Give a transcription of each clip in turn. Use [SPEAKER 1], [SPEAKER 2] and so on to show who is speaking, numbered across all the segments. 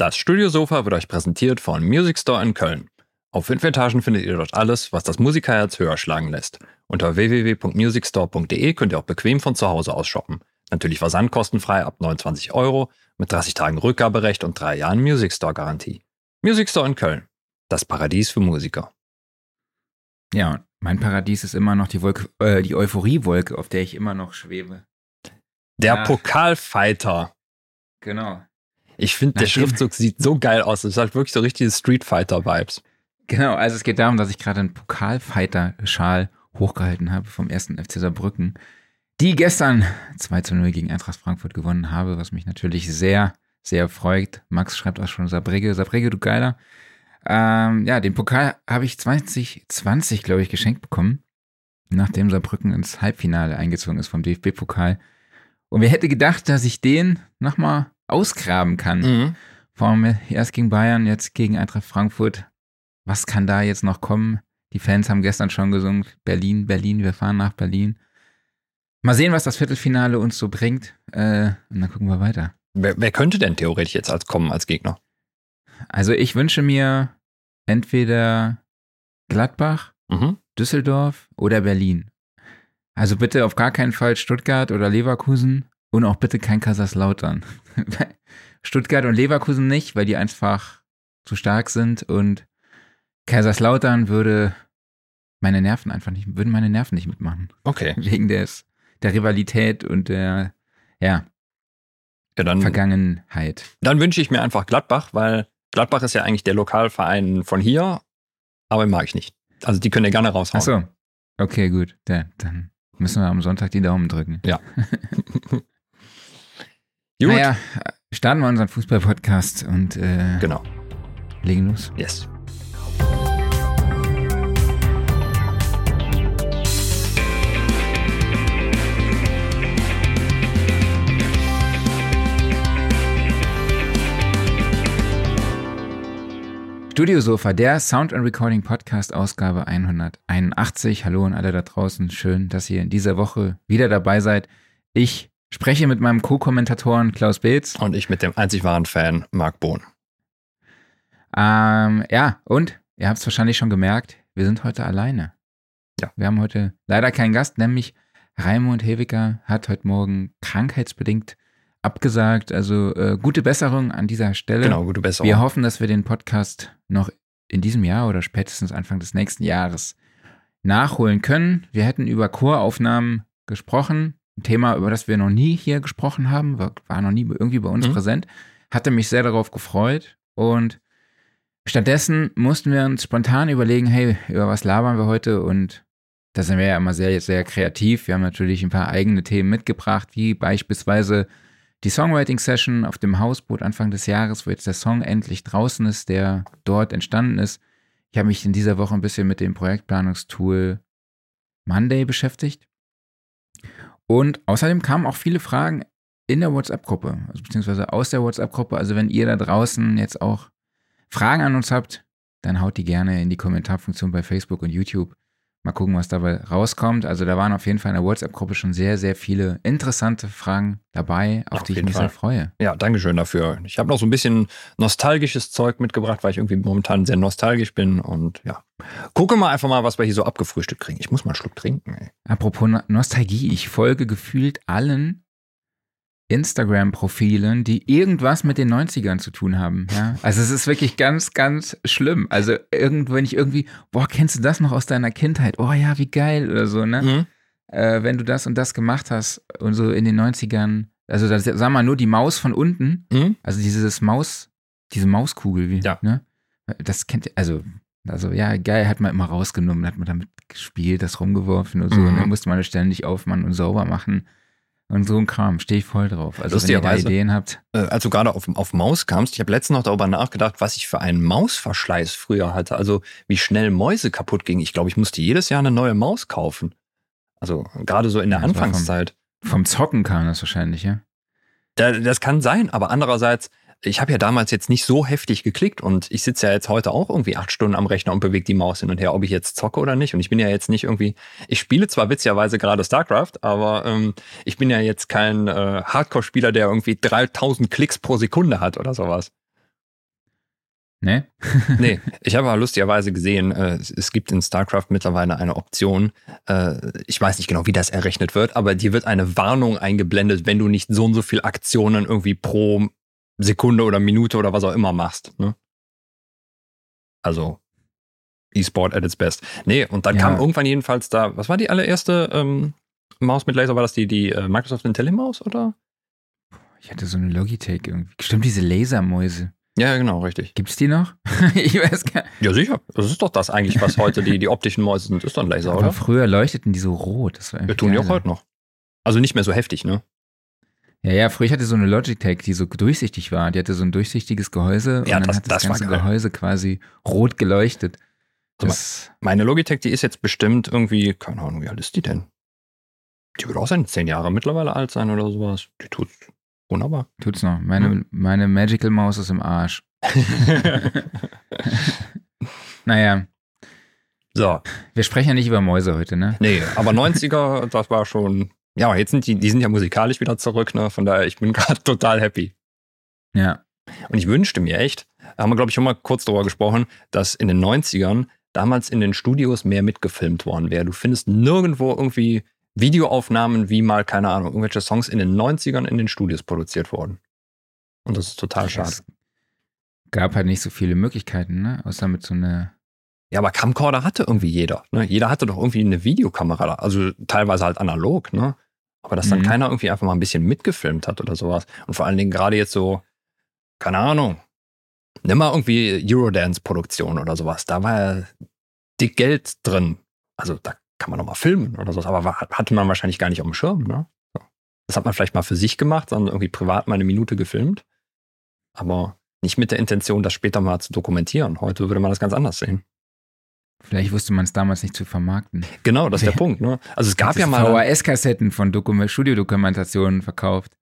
[SPEAKER 1] Das Studiosofa wird euch präsentiert von Music Store in Köln. Auf fünf Etagen findet ihr dort alles, was das Musikerherz höher schlagen lässt. Unter www.musicstore.de könnt ihr auch bequem von zu Hause aus shoppen. Natürlich versandkostenfrei ab 29 Euro, mit 30 Tagen Rückgaberecht und drei Jahren Music Store Garantie. Music Store in Köln. Das Paradies für Musiker.
[SPEAKER 2] Ja, mein Paradies ist immer noch die Wolke, äh, die Euphoriewolke, auf der ich immer noch schwebe.
[SPEAKER 1] Der
[SPEAKER 2] Ja.
[SPEAKER 1] Pokalfighter.
[SPEAKER 2] Genau.
[SPEAKER 1] Ich finde, der Schriftzug sieht so geil aus. Es hat wirklich so richtige Street Fighter-Vibes.
[SPEAKER 2] Genau, also es geht darum, dass ich gerade einen Pokalfighter-Schal hochgehalten habe vom ersten FC Saarbrücken, die gestern 2 zu 0 gegen Eintracht Frankfurt gewonnen habe, was mich natürlich sehr, sehr freut. Max schreibt auch schon Saarbrücke, Saarbrücke, du Geiler. Ähm, ja, den Pokal habe ich 2020, glaube ich, geschenkt bekommen, nachdem Saarbrücken ins Halbfinale eingezogen ist vom DFB-Pokal. Und wer hätte gedacht, dass ich den nochmal ausgraben kann?
[SPEAKER 1] Mhm.
[SPEAKER 2] Vor allem erst gegen Bayern, jetzt gegen Eintracht Frankfurt. Was kann da jetzt noch kommen? Die Fans haben gestern schon gesungen, Berlin, Berlin, wir fahren nach Berlin. Mal sehen, was das Viertelfinale uns so bringt. Äh, und dann gucken wir weiter.
[SPEAKER 1] Wer, wer könnte denn theoretisch jetzt als kommen als Gegner?
[SPEAKER 2] Also ich wünsche mir entweder Gladbach,
[SPEAKER 1] Mhm.
[SPEAKER 2] Düsseldorf oder Berlin. Also bitte auf gar keinen Fall Stuttgart oder Leverkusen und auch bitte kein Kaiserslautern. Stuttgart und Leverkusen nicht, weil die einfach zu stark sind und Kaiserslautern würde meine Nerven einfach nicht, würden meine Nerven nicht mitmachen.
[SPEAKER 1] Okay.
[SPEAKER 2] Wegen des, der Rivalität und der, ja,
[SPEAKER 1] Ja, dann,
[SPEAKER 2] Vergangenheit.
[SPEAKER 1] dann wünsche ich mir einfach Gladbach, weil Gladbach ist ja eigentlich der Lokalverein von hier, aber den mag ich nicht. Also die können ja gerne raushauen.
[SPEAKER 2] Ach so. Okay, gut. Ja, dann müssen wir am Sonntag die Daumen drücken.
[SPEAKER 1] Gut,
[SPEAKER 2] Naja, starten wir unseren Fußball-Podcast und äh,
[SPEAKER 1] genau.
[SPEAKER 2] legen los.
[SPEAKER 1] Yes.
[SPEAKER 2] Studiosofa, der Sound and Recording Podcast, Ausgabe 181. Hallo an alle da draußen. Schön, dass ihr in dieser Woche wieder dabei seid. Ich spreche mit meinem Co-Kommentatoren Klaus Beetz.
[SPEAKER 1] Und ich mit dem einzig wahren Fan, Marc Bohn.
[SPEAKER 2] Ähm, ja, und ihr habt es wahrscheinlich schon gemerkt, wir sind heute alleine.
[SPEAKER 1] Ja.
[SPEAKER 2] Wir haben heute leider keinen Gast, nämlich Raimund Hewiger hat heute Morgen krankheitsbedingt abgesagt. Also äh, gute Besserung an dieser Stelle.
[SPEAKER 1] Genau, gute Besserung.
[SPEAKER 2] Wir hoffen, dass wir den Podcast noch in diesem Jahr oder spätestens Anfang des nächsten Jahres nachholen können. Wir hätten über Choraufnahmen gesprochen. Ein Thema, über das wir noch nie hier gesprochen haben, war, war noch nie irgendwie bei uns
[SPEAKER 1] Mhm.
[SPEAKER 2] präsent. Hatte mich sehr darauf gefreut. Und stattdessen mussten wir uns spontan überlegen, hey, über was labern wir heute? Und da sind wir ja immer sehr, sehr kreativ. Wir haben natürlich ein paar eigene Themen mitgebracht, wie beispielsweise die Songwriting-Session auf dem Hausboot Anfang des Jahres, wo jetzt der Song endlich draußen ist, der dort entstanden ist. Ich habe mich in dieser Woche ein bisschen mit dem Projektplanungstool Monday beschäftigt. Und außerdem kamen auch viele Fragen in der WhatsApp-Gruppe, also beziehungsweise aus der WhatsApp-Gruppe. Also wenn ihr da draußen jetzt auch Fragen an uns habt, dann haut die gerne in die Kommentarfunktion bei Facebook und YouTube. Mal gucken, was dabei rauskommt. Also da waren auf jeden Fall in der WhatsApp-Gruppe schon sehr, sehr viele interessante Fragen dabei, auf,
[SPEAKER 1] Auf
[SPEAKER 2] die ich mich
[SPEAKER 1] Fall.
[SPEAKER 2] sehr freue.
[SPEAKER 1] Ja, Dankeschön dafür. Ich habe noch so ein bisschen nostalgisches Zeug mitgebracht, weil ich irgendwie momentan sehr nostalgisch bin. Und ja, gucke mal einfach mal, was wir hier so abgefrühstückt kriegen. Ich muss mal einen Schluck trinken. Ey.
[SPEAKER 2] Apropos No- Nostalgie, ich folge gefühlt allen Instagram-Profilen, die irgendwas mit den 90ern zu tun haben. Ja? Also es ist wirklich ganz, ganz schlimm. Also irgendwo, wenn ich irgendwie, boah, kennst du das noch aus deiner Kindheit? Oh ja, wie geil oder so, ne?
[SPEAKER 1] Mhm.
[SPEAKER 2] Äh, wenn du das und das gemacht hast und so in den 90ern, also da sag mal nur die Maus von unten,
[SPEAKER 1] Mhm.
[SPEAKER 2] also dieses Maus, diese Mauskugel, wie,
[SPEAKER 1] Ja.
[SPEAKER 2] ne? Das kennt ihr, also, also ja, geil, hat man immer rausgenommen, hat man damit gespielt, das rumgeworfen und so.
[SPEAKER 1] Mhm.
[SPEAKER 2] Und dann musste man das ständig aufmachen und sauber machen. Und so ein Kram, stehe ich voll drauf. Also wenn ihr da Ideen habt.
[SPEAKER 1] Äh, als du gerade auf, auf Maus kamst, ich habe letztens noch darüber nachgedacht, was ich für einen Mausverschleiß früher hatte. Also wie schnell Mäuse kaputt gingen. Ich glaube, ich musste jedes Jahr eine neue Maus kaufen. Also gerade so in der
[SPEAKER 2] Ja, war vom-
[SPEAKER 1] Anfangszeit.
[SPEAKER 2] Vom Zocken kam das wahrscheinlich, ja?
[SPEAKER 1] Da, das kann sein, aber andererseits, ich habe ja damals jetzt nicht so heftig geklickt und ich sitze ja jetzt heute auch irgendwie acht Stunden am Rechner und bewege die Maus hin und her, ob ich jetzt zocke oder nicht. Und ich bin ja jetzt nicht irgendwie, ich spiele zwar witzigerweise gerade StarCraft, aber ähm, ich bin ja jetzt kein äh, Hardcore-Spieler, der irgendwie 3000 Klicks pro Sekunde hat oder sowas.
[SPEAKER 2] Ne?
[SPEAKER 1] nee, ich habe aber lustigerweise gesehen, äh, es gibt in StarCraft mittlerweile eine Option, äh, ich weiß nicht genau, wie das errechnet wird, aber dir wird eine Warnung eingeblendet, wenn du nicht so und so viel Aktionen irgendwie pro Sekunde oder Minute oder was auch immer machst. Ne? Also E-Sport at its best. Nee, und dann
[SPEAKER 2] Ja.
[SPEAKER 1] kam irgendwann jedenfalls da, was war die allererste ähm, Maus mit Laser? War das die, die äh, Microsoft IntelliMaus oder?
[SPEAKER 2] Ich hatte so eine Logitech irgendwie. Stimmt, diese Lasermäuse.
[SPEAKER 1] Ja, genau, richtig.
[SPEAKER 2] Gibt's die noch? ich weiß gar nicht.
[SPEAKER 1] Ja, sicher. Das ist doch das eigentlich, was heute die, die optischen Mäuse sind. Ist doch ein Laser,
[SPEAKER 2] Aber
[SPEAKER 1] oder?
[SPEAKER 2] früher leuchteten die so rot. Das war
[SPEAKER 1] Wir
[SPEAKER 2] irgendwie
[SPEAKER 1] tun die auch heute noch. Also nicht mehr so heftig, ne?
[SPEAKER 2] Ja, ja, früher ich hatte so eine Logitech, die so durchsichtig war. Die hatte so ein durchsichtiges Gehäuse
[SPEAKER 1] Ja,
[SPEAKER 2] und dann
[SPEAKER 1] das-
[SPEAKER 2] hat das,
[SPEAKER 1] das
[SPEAKER 2] ganze. Gehäuse quasi rot geleuchtet. Das,
[SPEAKER 1] Meine Logitech, die ist jetzt bestimmt irgendwie, keine Ahnung, wie alt ist die denn? Die wird auch sein, zehn Jahre mittlerweile alt sein oder sowas. Die tut wunderbar.
[SPEAKER 2] tut's noch. Meine,
[SPEAKER 1] Hm.
[SPEAKER 2] meine Magical Maus ist im Arsch. Naja,
[SPEAKER 1] so,
[SPEAKER 2] wir sprechen ja nicht über Mäuse heute, ne?
[SPEAKER 1] nee, aber 90er, das war schon, ja, jetzt sind die, die sind ja musikalisch wieder zurück, ne? Von daher, ich bin gerade total happy.
[SPEAKER 2] Ja.
[SPEAKER 1] Und ich wünschte mir echt, da haben wir, glaube ich, schon mal kurz darüber gesprochen, dass in den 90ern damals in den Studios mehr mitgefilmt worden wäre. Du findest nirgendwo irgendwie Videoaufnahmen, wie mal, keine Ahnung, irgendwelche Songs in den 90ern in den Studios produziert wurden. Und das ist total schade.
[SPEAKER 2] Es gab halt nicht so viele Möglichkeiten, ne? Außer mit so einer.
[SPEAKER 1] Ja, aber Camcorder hatte irgendwie jeder. Ne? Jeder hatte doch irgendwie eine Videokamera, also teilweise halt analog, ne? Aber dass dann
[SPEAKER 2] Mhm.
[SPEAKER 1] keiner irgendwie einfach mal ein bisschen mitgefilmt hat oder sowas. Und vor allen Dingen gerade jetzt so, keine Ahnung, nimm mal irgendwie Eurodance-Produktion oder sowas. Da war ja dick Geld drin. Also da kann man noch mal filmen oder sowas. Aber hatte man wahrscheinlich gar nicht auf dem Schirm, ne? Das hat man vielleicht mal für sich gemacht, sondern irgendwie privat mal eine Minute gefilmt. Aber nicht mit der Intention, das später mal zu dokumentieren. Heute würde man das ganz anders sehen.
[SPEAKER 2] Vielleicht wusste man es damals nicht zu vermarkten.
[SPEAKER 1] Genau, das ist der. Punkt. Ne? Also es gab ja mal,
[SPEAKER 2] VHS-Kassetten von Dokum Studiodokumentationen verkauft.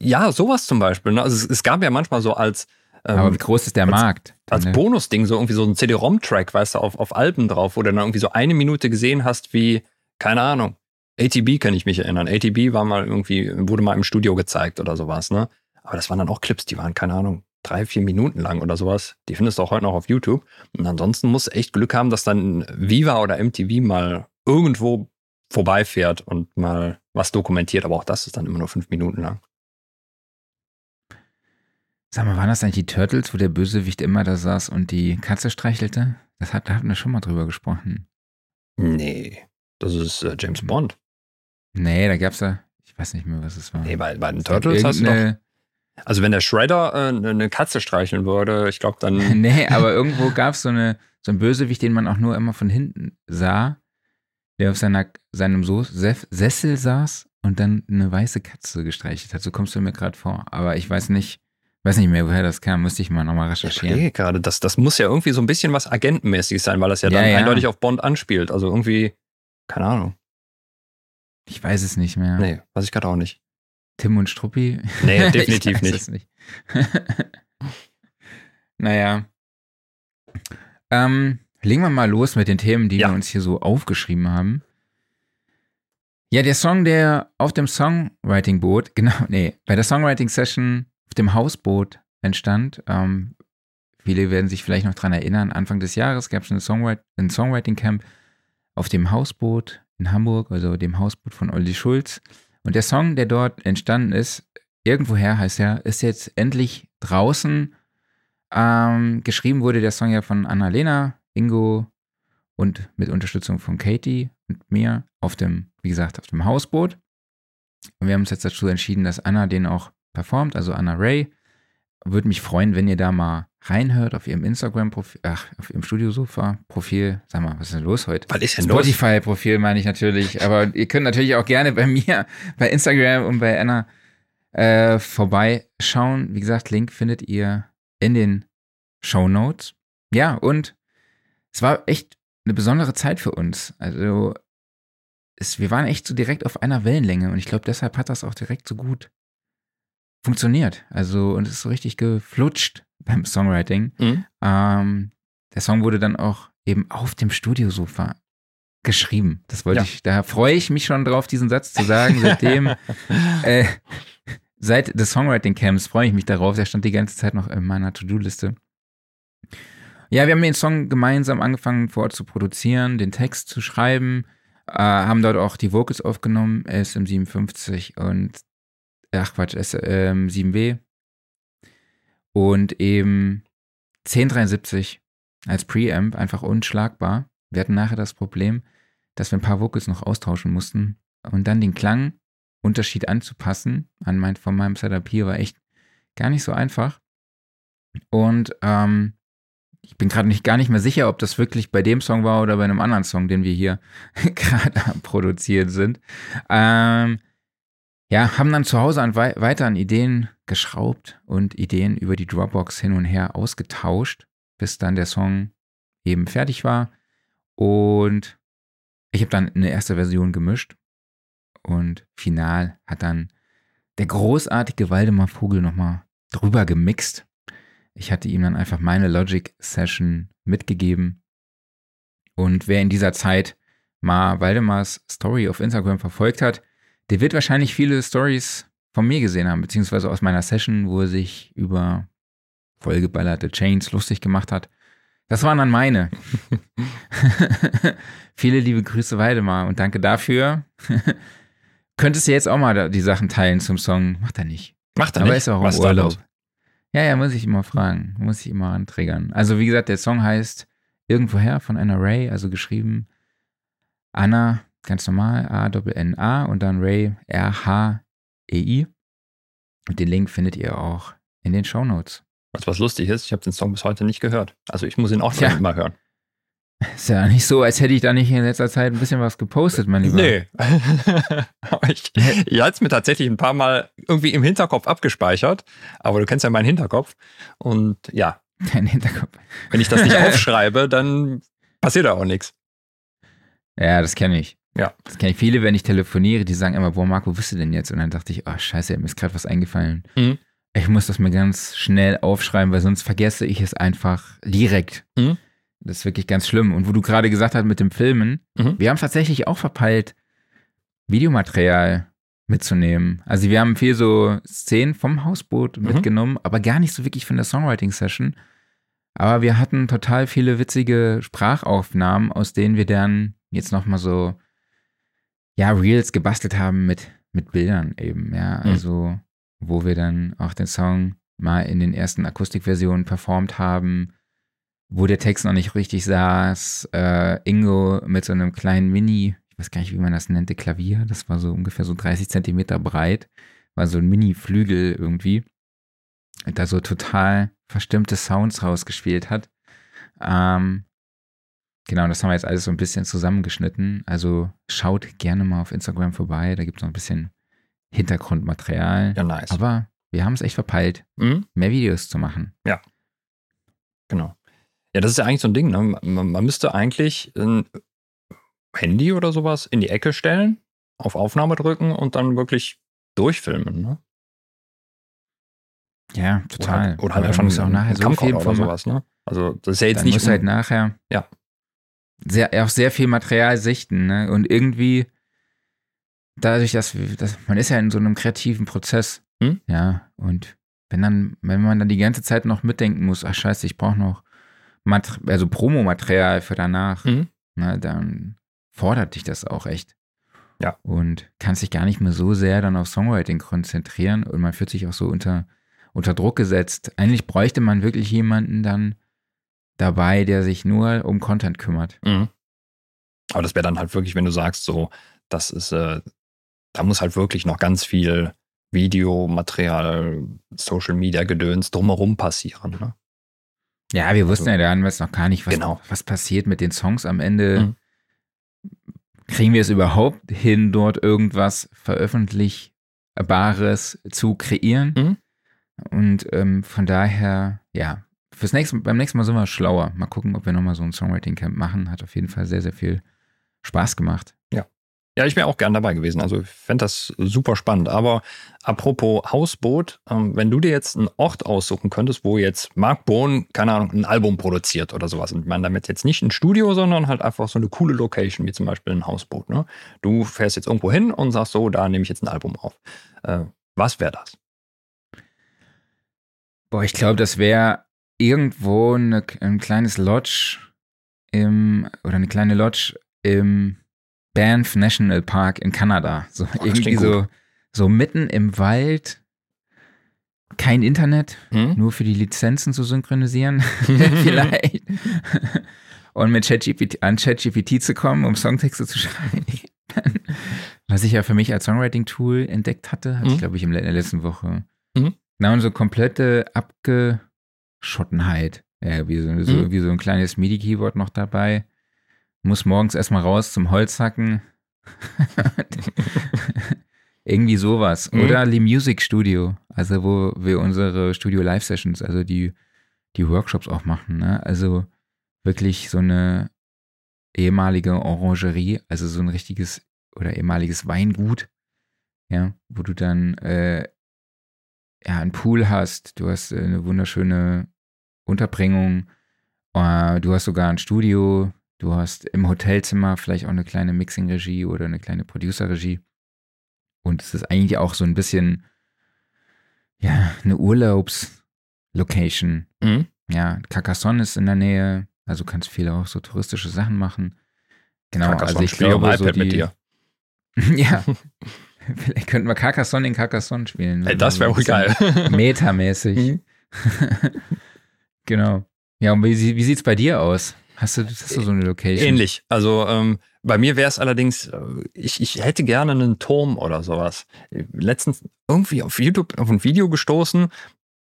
[SPEAKER 1] ja, sowas zum Beispiel. Ne? Also es, es gab ja manchmal so als,
[SPEAKER 2] Aber wie
[SPEAKER 1] ähm,
[SPEAKER 2] groß ist der
[SPEAKER 1] als-
[SPEAKER 2] Markt?
[SPEAKER 1] als
[SPEAKER 2] Ne?
[SPEAKER 1] Bonusding so irgendwie so ein CD-ROM-Track, weißt du, auf, auf Alben drauf, wo du dann irgendwie so eine Minute gesehen hast, wie, keine Ahnung, ATB kann ich mich erinnern. ATB war mal irgendwie, wurde mal im Studio gezeigt oder sowas, ne? Aber das waren dann auch Clips, die waren, keine Ahnung, drei, vier Minuten lang oder sowas. Die findest du auch heute noch auf YouTube. Und ansonsten musst du echt Glück haben, dass dann Viva oder MTV mal irgendwo vorbeifährt und mal was dokumentiert. Aber auch das ist dann immer nur fünf Minuten lang.
[SPEAKER 2] Sag mal, waren das eigentlich die Turtles, wo der Bösewicht immer da saß und die Katze streichelte? Das hat, da hatten wir schon mal drüber gesprochen.
[SPEAKER 1] Nee, das ist äh, James Bond.
[SPEAKER 2] Nee, da gab's da, ich weiß nicht mehr, was es war.
[SPEAKER 1] Nee, bei, bei den Turtles hast du doch. Also wenn der Shredder äh, eine eine Katze streicheln würde, ich glaube dann.
[SPEAKER 2] nee, aber irgendwo gab's so, eine, so einen Bösewicht, den man auch nur immer von hinten sah, der auf seiner, seinem so Sessel saß und dann eine weiße Katze gestreichelt hat. So kommst du mir gerade vor. Aber ich weiß nicht, weiß nicht mehr, woher das kam. Müsste ich mal nochmal
[SPEAKER 1] Ich
[SPEAKER 2] recherchieren.
[SPEAKER 1] überlege gerade, das, das muss ja irgendwie so ein bisschen was Agentenmäßiges sein, weil das ja dann
[SPEAKER 2] Ja, ja.
[SPEAKER 1] eindeutig auf Bond anspielt. Also irgendwie, keine Ahnung.
[SPEAKER 2] Ich weiß es nicht mehr.
[SPEAKER 1] Nee, weiß ich gerade auch nicht.
[SPEAKER 2] Tim und Struppi?
[SPEAKER 1] Nee, definitiv nicht.
[SPEAKER 2] Nicht. naja. Ähm, legen wir mal los mit den Themen, die
[SPEAKER 1] Ja.
[SPEAKER 2] wir uns hier so aufgeschrieben haben. Ja, der Song, der auf dem Songwriting-Boot, genau, nee, bei der Songwriting-Session auf dem Hausboot entstand. Ähm, viele werden sich vielleicht noch dran erinnern, Anfang des Jahres gab es eine Songwrit ein Songwriting-Camp auf dem Hausboot in Hamburg, also dem Hausboot von Olli Schulz. Und der Song, der dort entstanden ist, irgendwoher heißt er, ist jetzt endlich draußen. Ähm, geschrieben wurde der Song ja von Annalena, Ingo und mit Unterstützung von Katie und mir auf dem, wie gesagt, auf dem Hausboot. Und wir haben uns jetzt dazu entschieden, dass Anna den auch performt, also Anna Ray. Würde mich freuen, wenn ihr da mal reinhört auf ihrem Instagram-Profil, ach, auf ihrem Studiosofa-Profil. Sag mal, was ist denn los heute?
[SPEAKER 1] Was ist denn los?
[SPEAKER 2] Spotify-Profil meine ich natürlich, aber ihr könnt natürlich auch gerne bei mir, bei Instagram und bei Anna äh, vorbeischauen. Wie gesagt, Link findet ihr in den Show Notes. Ja, und es war echt eine besondere Zeit für uns. Also, es, wir waren echt so direkt auf einer Wellenlänge und ich glaube, deshalb hat das auch direkt so gut funktioniert. Also, und es ist so richtig geflutscht beim Songwriting.
[SPEAKER 1] Mhm.
[SPEAKER 2] Ähm, der Song wurde dann auch eben auf dem Studiosofa geschrieben. Das wollte
[SPEAKER 1] Ja.
[SPEAKER 2] ich, da freue ich mich schon drauf, diesen Satz zu sagen. Seitdem, äh, seit des Songwriting Camps freue ich mich darauf. Der stand die ganze Zeit noch in meiner To-Do-Liste. Ja, wir haben den Song gemeinsam angefangen vor zu produzieren, den Text zu schreiben, äh, haben dort auch die Vocals aufgenommen, SM57 und, ach Quatsch, SM7W und eben 1073 als Preamp, einfach unschlagbar. Wir hatten nachher das Problem, dass wir ein paar Vocals noch austauschen mussten und dann den Klangunterschied anzupassen an mein, von meinem Setup hier war echt gar nicht so einfach. Und ähm, ich bin gerade nicht gar nicht mehr sicher, ob das wirklich bei dem Song war oder bei einem anderen Song, den wir hier gerade produziert sind. Ähm, ja, haben dann zu Hause an, weiter an Ideen geschraubt und Ideen über die Dropbox hin und her ausgetauscht, bis dann der Song eben fertig war. Und ich habe dann eine erste Version gemischt und final hat dann der großartige Waldemar Vogel nochmal drüber gemixt. Ich hatte ihm dann einfach meine Logic Session mitgegeben. Und wer in dieser Zeit mal Waldemars Story auf Instagram verfolgt hat, der wird wahrscheinlich viele Stories von mir gesehen haben, beziehungsweise aus meiner Session, wo er sich über vollgeballerte Chains lustig gemacht hat. Das waren dann meine. viele liebe Grüße, Weidemar, und danke dafür. Könntest du jetzt auch mal die Sachen teilen zum Song? Macht er nicht.
[SPEAKER 1] Macht er
[SPEAKER 2] Aber
[SPEAKER 1] nicht.
[SPEAKER 2] ist auch
[SPEAKER 1] Was
[SPEAKER 2] im Urlaub. Ja, ja, muss ich immer fragen. Muss ich immer antriggern. Also, wie gesagt, der Song heißt Irgendwoher von Anna Ray, also geschrieben Anna, ganz normal, A-N-N-A und dann Ray, R-H-E-I. Und den Link findet ihr auch in den Show Notes.
[SPEAKER 1] Was, was lustig ist, ich habe den Song bis heute nicht gehört. Also ich muss ihn auch
[SPEAKER 2] Tja.
[SPEAKER 1] mal hören.
[SPEAKER 2] Ist ja nicht so, als hätte ich da nicht in letzter Zeit ein bisschen was gepostet, mein Lieber.
[SPEAKER 1] Nee. aber ich, ich hatte es mir tatsächlich ein paar Mal irgendwie im Hinterkopf abgespeichert. Aber du kennst ja meinen Hinterkopf. Und ja,
[SPEAKER 2] Dein Hinterkopf.
[SPEAKER 1] wenn ich das nicht aufschreibe, dann passiert da auch nichts.
[SPEAKER 2] Ja, das kenne ich.
[SPEAKER 1] Ja.
[SPEAKER 2] Das kenne ich. Viele, wenn ich telefoniere, die sagen immer, boah, Marco, wusste denn jetzt? Und dann dachte ich, oh, scheiße, mir ist gerade was eingefallen.
[SPEAKER 1] Mhm.
[SPEAKER 2] Ich muss das mir ganz schnell aufschreiben, weil sonst vergesse ich es einfach direkt.
[SPEAKER 1] Mhm.
[SPEAKER 2] Das ist wirklich ganz schlimm. Und wo du gerade gesagt hast mit dem Filmen,
[SPEAKER 1] Mhm.
[SPEAKER 2] wir haben tatsächlich auch verpeilt, Videomaterial mitzunehmen. Also wir haben viel so Szenen vom Hausboot
[SPEAKER 1] Mhm.
[SPEAKER 2] mitgenommen, aber gar nicht so wirklich von der Songwriting-Session. Aber wir hatten total viele witzige Sprachaufnahmen, aus denen wir dann jetzt nochmal so, ja, Reels gebastelt haben mit, mit Bildern eben, ja.
[SPEAKER 1] Mhm.
[SPEAKER 2] Also, wo wir dann auch den Song mal in den ersten Akustikversionen performt haben, wo der Text noch nicht richtig saß. Äh, Ingo mit so einem kleinen Mini, ich weiß gar nicht, wie man das nannte, Klavier, das war so ungefähr so 30 Zentimeter breit, war so ein Mini-Flügel irgendwie. Da so total verstimmte Sounds rausgespielt hat. Ähm, genau, das haben wir jetzt alles so ein bisschen zusammengeschnitten. Also schaut gerne mal auf Instagram vorbei, da gibt es noch ein bisschen Hintergrundmaterial.
[SPEAKER 1] Ja, nice.
[SPEAKER 2] Aber wir haben es echt verpeilt,
[SPEAKER 1] Mhm.
[SPEAKER 2] mehr Videos zu machen.
[SPEAKER 1] Genau. Ja, das ist ja eigentlich so ein Ding. Ne? Man, man müsste eigentlich ein Handy oder sowas in die Ecke stellen, auf Aufnahme drücken und dann wirklich durchfilmen. Ne?
[SPEAKER 2] Ja, total.
[SPEAKER 1] Oder, oder
[SPEAKER 2] Aber
[SPEAKER 1] halt einfach
[SPEAKER 2] auch nachher so
[SPEAKER 1] Camcorder
[SPEAKER 2] viel
[SPEAKER 1] oder sowas. Ne? Also das ist ja jetzt
[SPEAKER 2] dann
[SPEAKER 1] nicht.
[SPEAKER 2] musst du halt nachher
[SPEAKER 1] Ja.
[SPEAKER 2] Sehr, auch sehr viel Material sichten. Ne? Und irgendwie, dadurch, dass, wir, dass man ist ja in so einem kreativen Prozess.
[SPEAKER 1] Hm?
[SPEAKER 2] Ja, und wenn dann, wenn man dann die ganze Zeit noch mitdenken muss, ach scheiße, ich brauche noch Mater also Promomaterial für danach,
[SPEAKER 1] Mhm.
[SPEAKER 2] ne, dann fordert dich das auch echt.
[SPEAKER 1] Ja.
[SPEAKER 2] Und kannst dich gar nicht mehr so sehr dann auf Songwriting konzentrieren und man fühlt sich auch so unter, unter Druck gesetzt. Eigentlich bräuchte man wirklich jemanden dann dabei, der sich nur um Content kümmert.
[SPEAKER 1] Mhm. Aber das wäre dann halt wirklich, wenn du sagst, so, das ist, äh, da muss halt wirklich noch ganz viel Videomaterial, Social Media Gedöns drumherum passieren. Ne?
[SPEAKER 2] Ja, wir wussten ja damals noch gar nicht, was,
[SPEAKER 1] Genau.
[SPEAKER 2] was passiert mit den Songs am Ende.
[SPEAKER 1] Mhm.
[SPEAKER 2] Kriegen wir es überhaupt hin, dort irgendwas Veröffentlichbares zu kreieren?
[SPEAKER 1] Mhm.
[SPEAKER 2] Und ähm, von daher, ja, fürs nächste, beim nächsten Mal sind wir schlauer. Mal gucken, ob wir nochmal so ein Songwriting-Camp machen. Hat auf jeden Fall sehr, sehr viel Spaß gemacht.
[SPEAKER 1] Ja, ich wäre auch gern dabei gewesen. Also ich fände das super spannend. Aber apropos Hausboot, ähm, wenn du dir jetzt einen Ort aussuchen könntest, wo jetzt Mark Bohn, keine Ahnung, ein Album produziert oder sowas. Und ich meine damit jetzt nicht ein Studio, sondern halt einfach so eine coole Location, wie zum Beispiel ein Hausboot. Ne? Du fährst jetzt irgendwo hin und sagst so, da nehme ich jetzt ein Album auf. Äh, was wäre das?
[SPEAKER 2] Boah, ich glaube, das wäre irgendwo eine, ein kleines Lodge im, oder eine kleine Lodge im Banff National Park in Kanada. So
[SPEAKER 1] Oh,
[SPEAKER 2] irgendwie so, so mitten im Wald. Kein Internet,
[SPEAKER 1] Hm?
[SPEAKER 2] nur für die Lizenzen zu synchronisieren, vielleicht. Und mit ChatGPT, an ChatGPT zu kommen, um Songtexte zu schreiben. Was ich ja für mich als Songwriting-Tool entdeckt hatte, hatte
[SPEAKER 1] Mhm.
[SPEAKER 2] ich, glaube ich, in der letzten Woche.
[SPEAKER 1] Mhm.
[SPEAKER 2] Genau, und so komplette Abgeschottenheit. Ja, wie so, so,
[SPEAKER 1] Mhm.
[SPEAKER 2] wie so ein kleines MIDI-Keyboard noch dabei. Muss morgens erstmal raus zum Holzhacken. Irgendwie sowas.
[SPEAKER 1] Mhm.
[SPEAKER 2] Oder Lee Music Studio, also wo wir unsere Studio Live Sessions, also die, die Workshops auch machen. Ne? Also wirklich so eine ehemalige Orangerie, also so ein richtiges oder ehemaliges Weingut, ja, wo du dann äh, ja einen Pool hast, du hast äh, eine wunderschöne Unterbringung, äh, du hast sogar ein Studio, du hast im Hotelzimmer vielleicht auch eine kleine Mixing-Regie oder eine kleine Producer-Regie. Und es ist eigentlich auch so ein bisschen, ja, eine Urlaubslocation.
[SPEAKER 1] Hm?
[SPEAKER 2] Ja, Carcassonne ist in der Nähe, also kannst viel auch so touristische Sachen machen. Genau,
[SPEAKER 1] Carcassonne
[SPEAKER 2] also ich
[SPEAKER 1] spiele
[SPEAKER 2] glaube, so die,
[SPEAKER 1] mit dir.
[SPEAKER 2] ja, vielleicht könnten wir Carcassonne in Carcassonne spielen.
[SPEAKER 1] Ey, das wäre
[SPEAKER 2] So bisschen
[SPEAKER 1] geil.
[SPEAKER 2] Metamäßig.
[SPEAKER 1] Mhm.
[SPEAKER 2] Genau. Ja, und wie, wie sieht's bei dir aus? Hast du, hast du so eine Location?
[SPEAKER 1] Ähnlich. Also ähm, bei mir wäre es allerdings, äh, ich, ich hätte gerne einen Turm oder sowas. Letztens irgendwie auf YouTube auf ein Video gestoßen,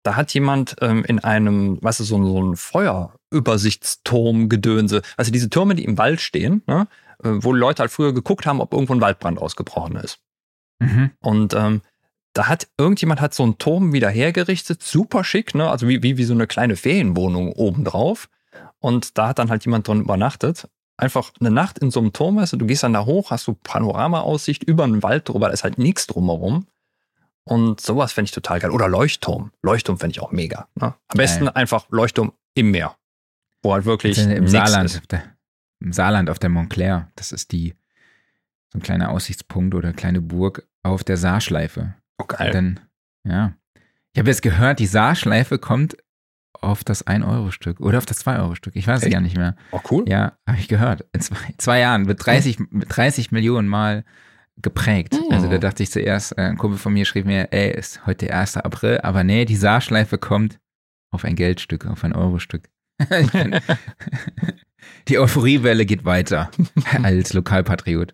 [SPEAKER 1] da hat jemand ähm, in einem, weißt du, so, ein- so ein Feuerübersichtsturm gedönse. Also diese Türme, die im Wald stehen, ne? äh, wo Leute halt früher geguckt haben, ob irgendwo ein Waldbrand ausgebrochen ist.
[SPEAKER 2] Mhm.
[SPEAKER 1] Und ähm, da hat irgendjemand hat so einen Turm wieder hergerichtet, super schick, ne? Also wie, wie, wie so eine kleine Ferienwohnung obendrauf. Und da hat dann halt jemand drin übernachtet. Einfach eine Nacht in so einem Turm, weißt du, du gehst dann da hoch, hast du Panoramaaussicht über einen Wald drüber, da ist halt nichts drumherum. Und sowas fände ich total geil. Oder Leuchtturm. Leuchtturm fände ich auch mega. Ne? Am besten
[SPEAKER 2] Geil.
[SPEAKER 1] einfach Leuchtturm im Meer. Wo halt wirklich
[SPEAKER 2] Im Saarland, der, im Saarland auf der Montclair. Das ist die, so ein kleiner Aussichtspunkt oder kleine Burg auf der Saarschleife.
[SPEAKER 1] Oh, geil.
[SPEAKER 2] dann, ja. Ich habe jetzt gehört, die Saarschleife kommt auf das 1-Euro-Stück oder auf das 2-Euro-Stück. Ich weiß es gar nicht mehr.
[SPEAKER 1] Oh, cool.
[SPEAKER 2] Ja, habe ich gehört. In zwei, zwei Jahren wird 30, mit 30 Millionen Mal geprägt.
[SPEAKER 1] Hm.
[SPEAKER 2] Also da dachte ich zuerst, äh, ein Kumpel von mir schrieb mir, ey, ist heute der 1. April, aber nee, die Saarschleife kommt auf ein Geldstück, auf ein Eurostück. Die Euphoriewelle geht weiter als Lokalpatriot.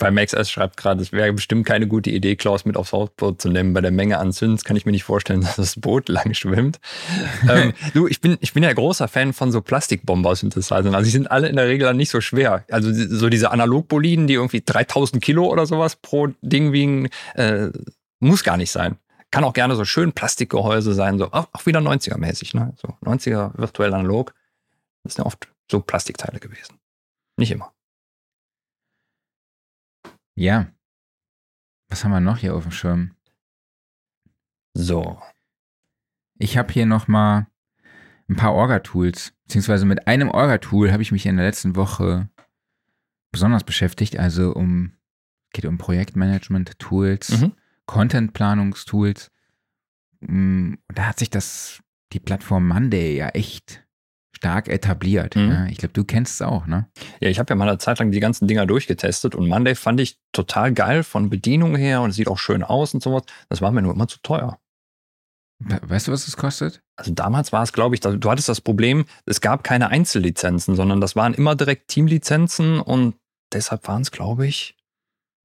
[SPEAKER 1] Bei Max S schreibt gerade, es wäre bestimmt keine gute Idee, Klaus mit aufs Hausboot zu nehmen. Bei der Menge an Zins kann ich mir nicht vorstellen, dass das Boot lang schwimmt. ähm, du, ich bin, ich bin ja großer Fan von so Plastikbomber-Synthesizern. Also die sind alle in der Regel dann nicht so schwer. Also so diese Analogboliden, die irgendwie 3000 Kilo oder sowas pro Ding wiegen, äh, muss gar nicht sein. Kann auch gerne so schön Plastikgehäuse sein, so auch, auch wieder 90er-mäßig. Ne? So 90er virtuell analog. Das sind ja oft so Plastikteile gewesen. Nicht immer.
[SPEAKER 2] Ja. Was haben wir noch hier auf dem Schirm?
[SPEAKER 1] So.
[SPEAKER 2] Ich habe hier noch mal ein paar Orga-Tools, beziehungsweise mit einem Orga-Tool habe ich mich in der letzten Woche besonders beschäftigt. Also um geht um Projektmanagement-Tools,
[SPEAKER 1] Mhm.
[SPEAKER 2] Content-Planungstools. Mm, da hat sich das die Plattform Monday ja echt stark etabliert.
[SPEAKER 1] Mhm.
[SPEAKER 2] Ja, ich glaube, du kennst es auch, ne?
[SPEAKER 1] Ja, ich habe ja mal eine Zeit lang die ganzen Dinger durchgetestet und Monday fand ich total geil von Bedienung her und es sieht auch schön aus und sowas. Das war mir nur immer zu teuer.
[SPEAKER 2] We- Weißt du, was es kostet?
[SPEAKER 1] Also damals war es, glaube ich, du hattest das Problem, es gab keine Einzellizenzen, sondern das waren immer direkt Teamlizenzen und deshalb waren es, glaube ich,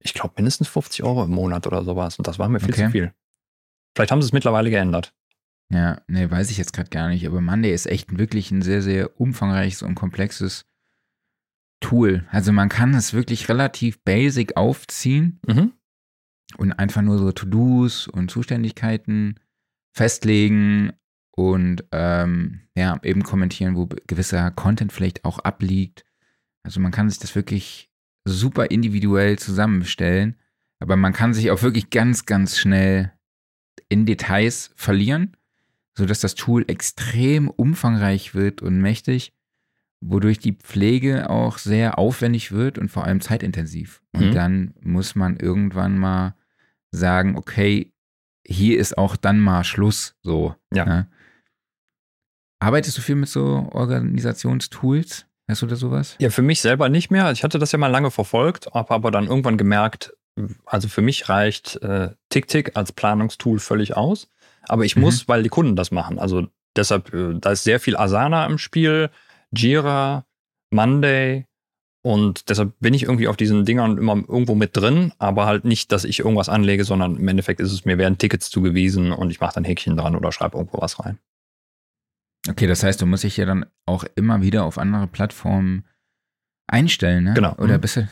[SPEAKER 1] ich glaube mindestens 50 Euro im Monat oder sowas und das war mir viel
[SPEAKER 2] Okay.
[SPEAKER 1] zu viel. Vielleicht haben sie es mittlerweile geändert.
[SPEAKER 2] Ja, nee, weiß ich jetzt gerade gar nicht. Aber Monday ist echt wirklich ein sehr, sehr umfangreiches und komplexes Tool. Also man kann es wirklich relativ basic aufziehen
[SPEAKER 1] Mhm.
[SPEAKER 2] und einfach nur so To-Dos und Zuständigkeiten festlegen und ähm, ja, eben kommentieren, wo gewisser Content vielleicht auch abliegt. Also man kann sich das wirklich super individuell zusammenstellen, aber man kann sich auch wirklich ganz, ganz schnell in Details verlieren, sodass das Tool extrem umfangreich wird und mächtig, wodurch die Pflege auch sehr aufwendig wird und vor allem zeitintensiv. Und
[SPEAKER 1] Mhm.
[SPEAKER 2] dann muss man irgendwann mal sagen, okay, hier ist auch dann mal Schluss so.
[SPEAKER 1] Ja.
[SPEAKER 2] ne? arbeitest du viel mit so Organisationstools? Hast du da sowas?
[SPEAKER 1] Ja, für mich selber nicht mehr. Ich hatte das ja mal lange verfolgt, habe aber dann irgendwann gemerkt, also für mich reicht äh, TickTick als Planungstool völlig aus. Aber ich mhm. muss, weil die Kunden das machen. Also deshalb, äh, da ist sehr viel Asana im Spiel, Jira, Monday. Und deshalb bin ich irgendwie auf diesen Dingern immer irgendwo mit drin, aber halt nicht, dass ich irgendwas anlege, sondern im Endeffekt ist es mir werden Tickets zugewiesen und ich mache dann Häkchen dran oder schreibe irgendwo was rein.
[SPEAKER 2] Okay, das heißt, du musst dich ja dann auch immer wieder auf andere Plattformen einstellen, ne?
[SPEAKER 1] Genau.
[SPEAKER 2] Oder
[SPEAKER 1] mhm.
[SPEAKER 2] bist du,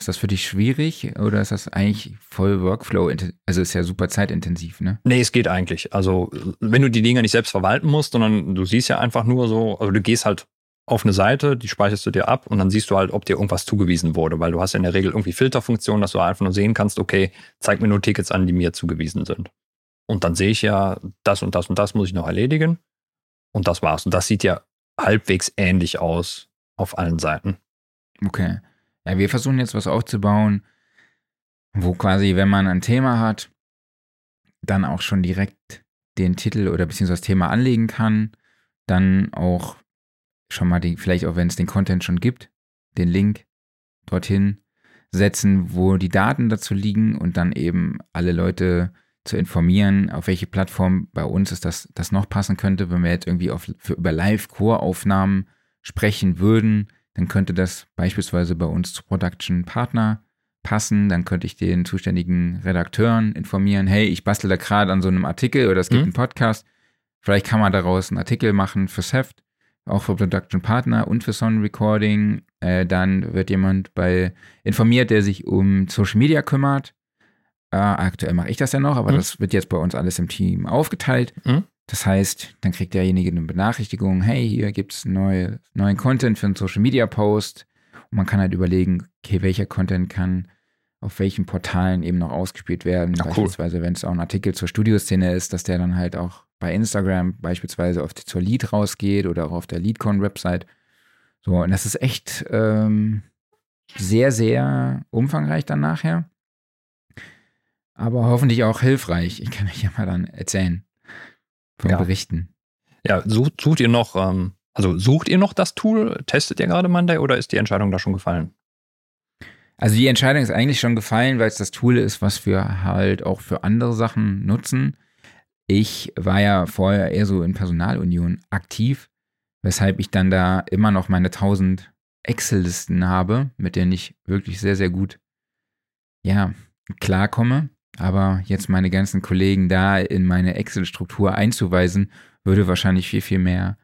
[SPEAKER 2] ist das für dich schwierig oder ist das eigentlich voll Workflow? Also ist ja super zeitintensiv, ne?
[SPEAKER 1] Nee, es geht eigentlich. Also, wenn du die Dinge nicht selbst verwalten musst, sondern du siehst ja einfach nur so, also du gehst halt auf eine Seite, die speicherst du dir ab und dann siehst du halt, ob dir irgendwas zugewiesen wurde, weil du hast ja in der Regel irgendwie Filterfunktionen, dass du einfach nur sehen kannst, okay, zeig mir nur Tickets an, die mir zugewiesen sind. Und dann sehe ich ja, das und das und das muss ich noch erledigen. Und das war's. Und das sieht ja halbwegs ähnlich aus auf allen Seiten.
[SPEAKER 2] Okay. Ja, wir versuchen jetzt was aufzubauen, wo quasi, wenn man ein Thema hat, dann auch schon direkt den Titel oder beziehungsweise das Thema anlegen kann, dann auch schon mal die, vielleicht auch wenn es den Content schon gibt, den Link dorthin setzen, wo die Daten dazu liegen und dann eben alle Leute zu informieren, auf welche Plattform bei uns ist das, das noch passen könnte. Wenn wir jetzt irgendwie auf, für, über Live-Core-Aufnahmen sprechen würden, dann könnte das beispielsweise bei uns zu Production Partner passen. Dann könnte ich den zuständigen Redakteuren informieren, hey, ich bastel da gerade an so einem Artikel oder es gibt mhm. einen Podcast. Vielleicht kann man daraus einen Artikel machen fürs Heft, auch für Production Partner und für Sound Recording. Äh, dann wird jemand bei informiert, der sich um Social Media kümmert. Äh, aktuell mache ich das ja noch, aber mhm. das wird jetzt bei uns alles im Team aufgeteilt. Mhm. Das heißt, dann kriegt derjenige eine Benachrichtigung, hey, hier gibt es neue, neuen Content für einen Social Media Post. Und man kann halt überlegen, okay, welcher Content kann auf welchen Portalen eben noch ausgespielt werden. Ja, beispielsweise, cool. wenn es auch ein Artikel zur Studioszene ist, dass der dann halt auch bei Instagram beispielsweise auf die, zur Lead rausgeht oder auch auf der LeadCon-Website. So, und das ist echt ähm, sehr, sehr umfangreich dann nachher aber hoffentlich auch hilfreich. Ich kann euch ja mal dann erzählen von ja. Berichten.
[SPEAKER 1] Ja, sucht, sucht ihr noch, ähm, also sucht ihr noch das Tool? Testet ihr gerade Monday oder ist die Entscheidung da schon gefallen?
[SPEAKER 2] Also die Entscheidung ist eigentlich schon gefallen, weil es das Tool ist, was wir halt auch für andere Sachen nutzen. Ich war ja vorher eher so in Personalunion aktiv, weshalb ich dann da immer noch meine 1000 Excel-Listen habe, mit denen ich wirklich sehr, sehr gut, ja, klarkomme. Aber jetzt meine ganzen Kollegen da in meine Excel-Struktur einzuweisen, würde wahrscheinlich viel, viel mehr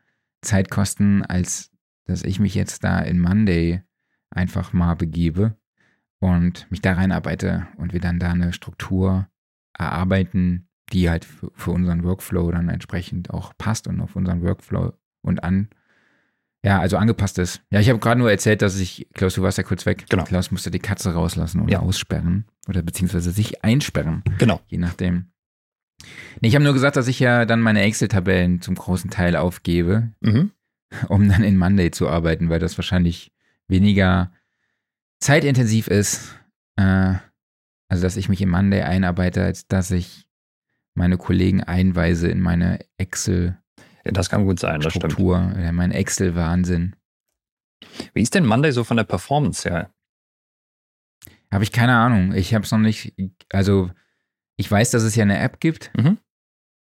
[SPEAKER 2] Zeit kosten, als dass ich mich jetzt da in Monday einfach mal begebe und mich da reinarbeite und wir dann da eine Struktur erarbeiten, die halt für unseren Workflow dann entsprechend auch passt und auf unseren Workflow und an ja, also angepasst ist. Ja, ich habe gerade nur erzählt, dass ich, Klaus, du warst ja kurz weg.
[SPEAKER 1] Genau.
[SPEAKER 2] Klaus musste die Katze rauslassen oder ja. aussperren oder beziehungsweise sich einsperren.
[SPEAKER 1] Genau.
[SPEAKER 2] Je nachdem. Nee, ich habe nur gesagt, dass ich ja dann meine Excel-Tabellen zum großen Teil aufgebe, mhm. um dann in Monday zu arbeiten, weil das wahrscheinlich weniger zeitintensiv ist. Äh, also, dass ich mich in Monday einarbeite, als dass ich meine Kollegen einweise in meine Excel
[SPEAKER 1] ja, das kann gut sein, das
[SPEAKER 2] Struktur, stimmt. mein Excel-Wahnsinn.
[SPEAKER 1] Wie ist denn Monday so von der Performance her?
[SPEAKER 2] Habe ich keine Ahnung. Ich habe es noch nicht, also ich weiß, dass es ja eine App gibt. Mhm.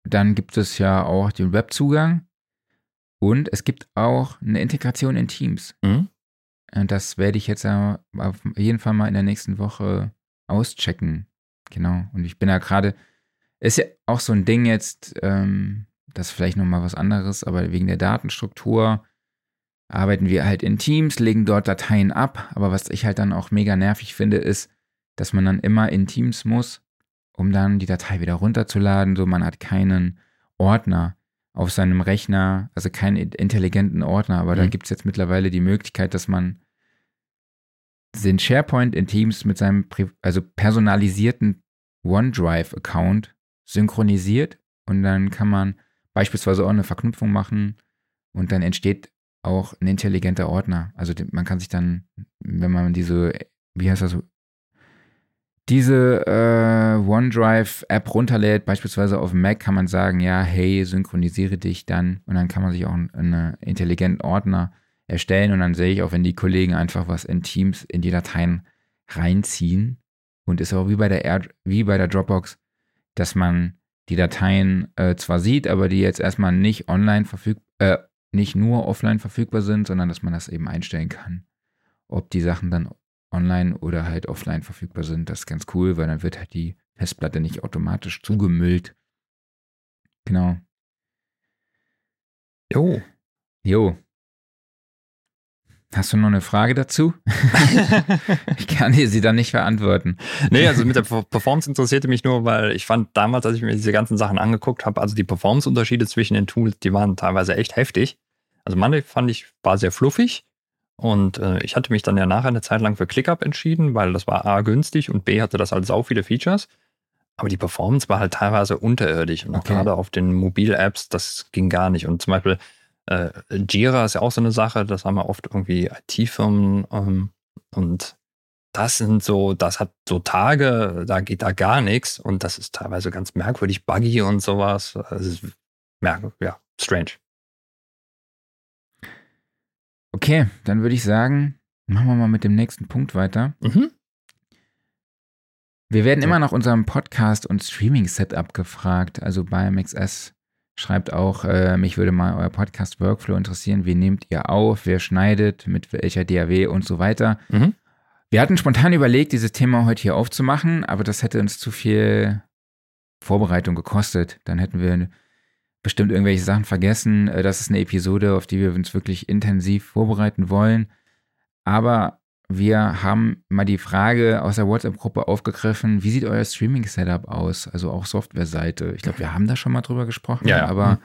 [SPEAKER 2] Dann gibt es ja auch den Webzugang. Und es gibt auch eine Integration in Teams. Mhm. Und das werde ich jetzt auf jeden Fall mal in der nächsten Woche auschecken. Genau. Und ich bin da gerade, ist ja auch so ein Ding jetzt, ähm, das ist vielleicht nochmal was anderes, aber wegen der Datenstruktur arbeiten wir halt in Teams, legen dort Dateien ab. Aber was ich halt dann auch mega nervig finde, ist, dass man dann immer in Teams muss, um dann die Datei wieder runterzuladen. So, man hat keinen Ordner auf seinem Rechner, also keinen intelligenten Ordner. Aber mhm. da gibt es jetzt mittlerweile die Möglichkeit, dass man den SharePoint in Teams mit seinem also personalisierten OneDrive-Account synchronisiert und dann kann man beispielsweise auch eine Verknüpfung machen und dann entsteht auch ein intelligenter Ordner. Also man kann sich dann, wenn man diese, wie heißt das, diese äh, OneDrive-App runterlädt, beispielsweise auf Mac, kann man sagen, ja, hey, synchronisiere dich dann. Und dann kann man sich auch einen, intelligenten Ordner erstellen. Und dann sehe ich auch, wenn die Kollegen einfach was in Teams, in die Dateien reinziehen. Und ist auch wie bei der, Air, wie bei der Dropbox, dass man die Dateien äh, zwar sieht, aber die jetzt erstmal nicht online verfügbar, äh, nicht nur offline verfügbar sind, sondern dass man das eben einstellen kann. Ob die Sachen dann online oder halt offline verfügbar sind, das ist ganz cool, weil dann wird halt die Festplatte nicht automatisch zugemüllt. Genau.
[SPEAKER 1] Jo.
[SPEAKER 2] Jo. Hast du noch eine Frage dazu? ich kann dir sie dann nicht beantworten.
[SPEAKER 1] Nee, also mit der Performance interessierte mich nur, weil ich fand damals, als ich mir diese ganzen Sachen angeguckt habe, also die Performance-Unterschiede zwischen den Tools, die waren teilweise echt heftig. Also Monday fand ich, war sehr fluffig und äh, ich hatte mich dann ja nachher eine Zeit lang für ClickUp entschieden, weil das war A günstig und B hatte das halt sau viele Features. Aber die Performance war halt teilweise unterirdisch und okay. gerade auf den Mobil-Apps, das ging gar nicht. Und zum Beispiel äh, Jira ist ja auch so eine Sache, das haben wir oft irgendwie IT-Firmen ähm, und das sind so, das hat so Tage, da geht da gar nichts und das ist teilweise ganz merkwürdig, buggy und sowas. Das ist merkwürdig, ja, strange.
[SPEAKER 2] Okay, dann würde ich sagen, machen wir mal mit dem nächsten Punkt weiter. Mhm. Wir werden immer nach unserem Podcast- und Streaming-Setup gefragt. Also bei MXS Schreibt auch, äh, mich würde mal euer Podcast-Workflow interessieren. Wie nehmt ihr auf? Wer schneidet? Mit welcher DAW und so weiter? Mhm. Wir hatten spontan überlegt, dieses Thema heute hier aufzumachen, aber das hätte uns zu viel Vorbereitung gekostet. Dann hätten wir bestimmt irgendwelche Sachen vergessen. Äh, das ist eine Episode, auf die wir uns wirklich intensiv vorbereiten wollen. Aber wir haben mal die Frage aus der WhatsApp-Gruppe aufgegriffen, wie sieht euer Streaming-Setup aus? Also auch Softwareseite. Ich glaube, wir haben da schon mal drüber gesprochen,
[SPEAKER 1] ja, ja.
[SPEAKER 2] aber mhm.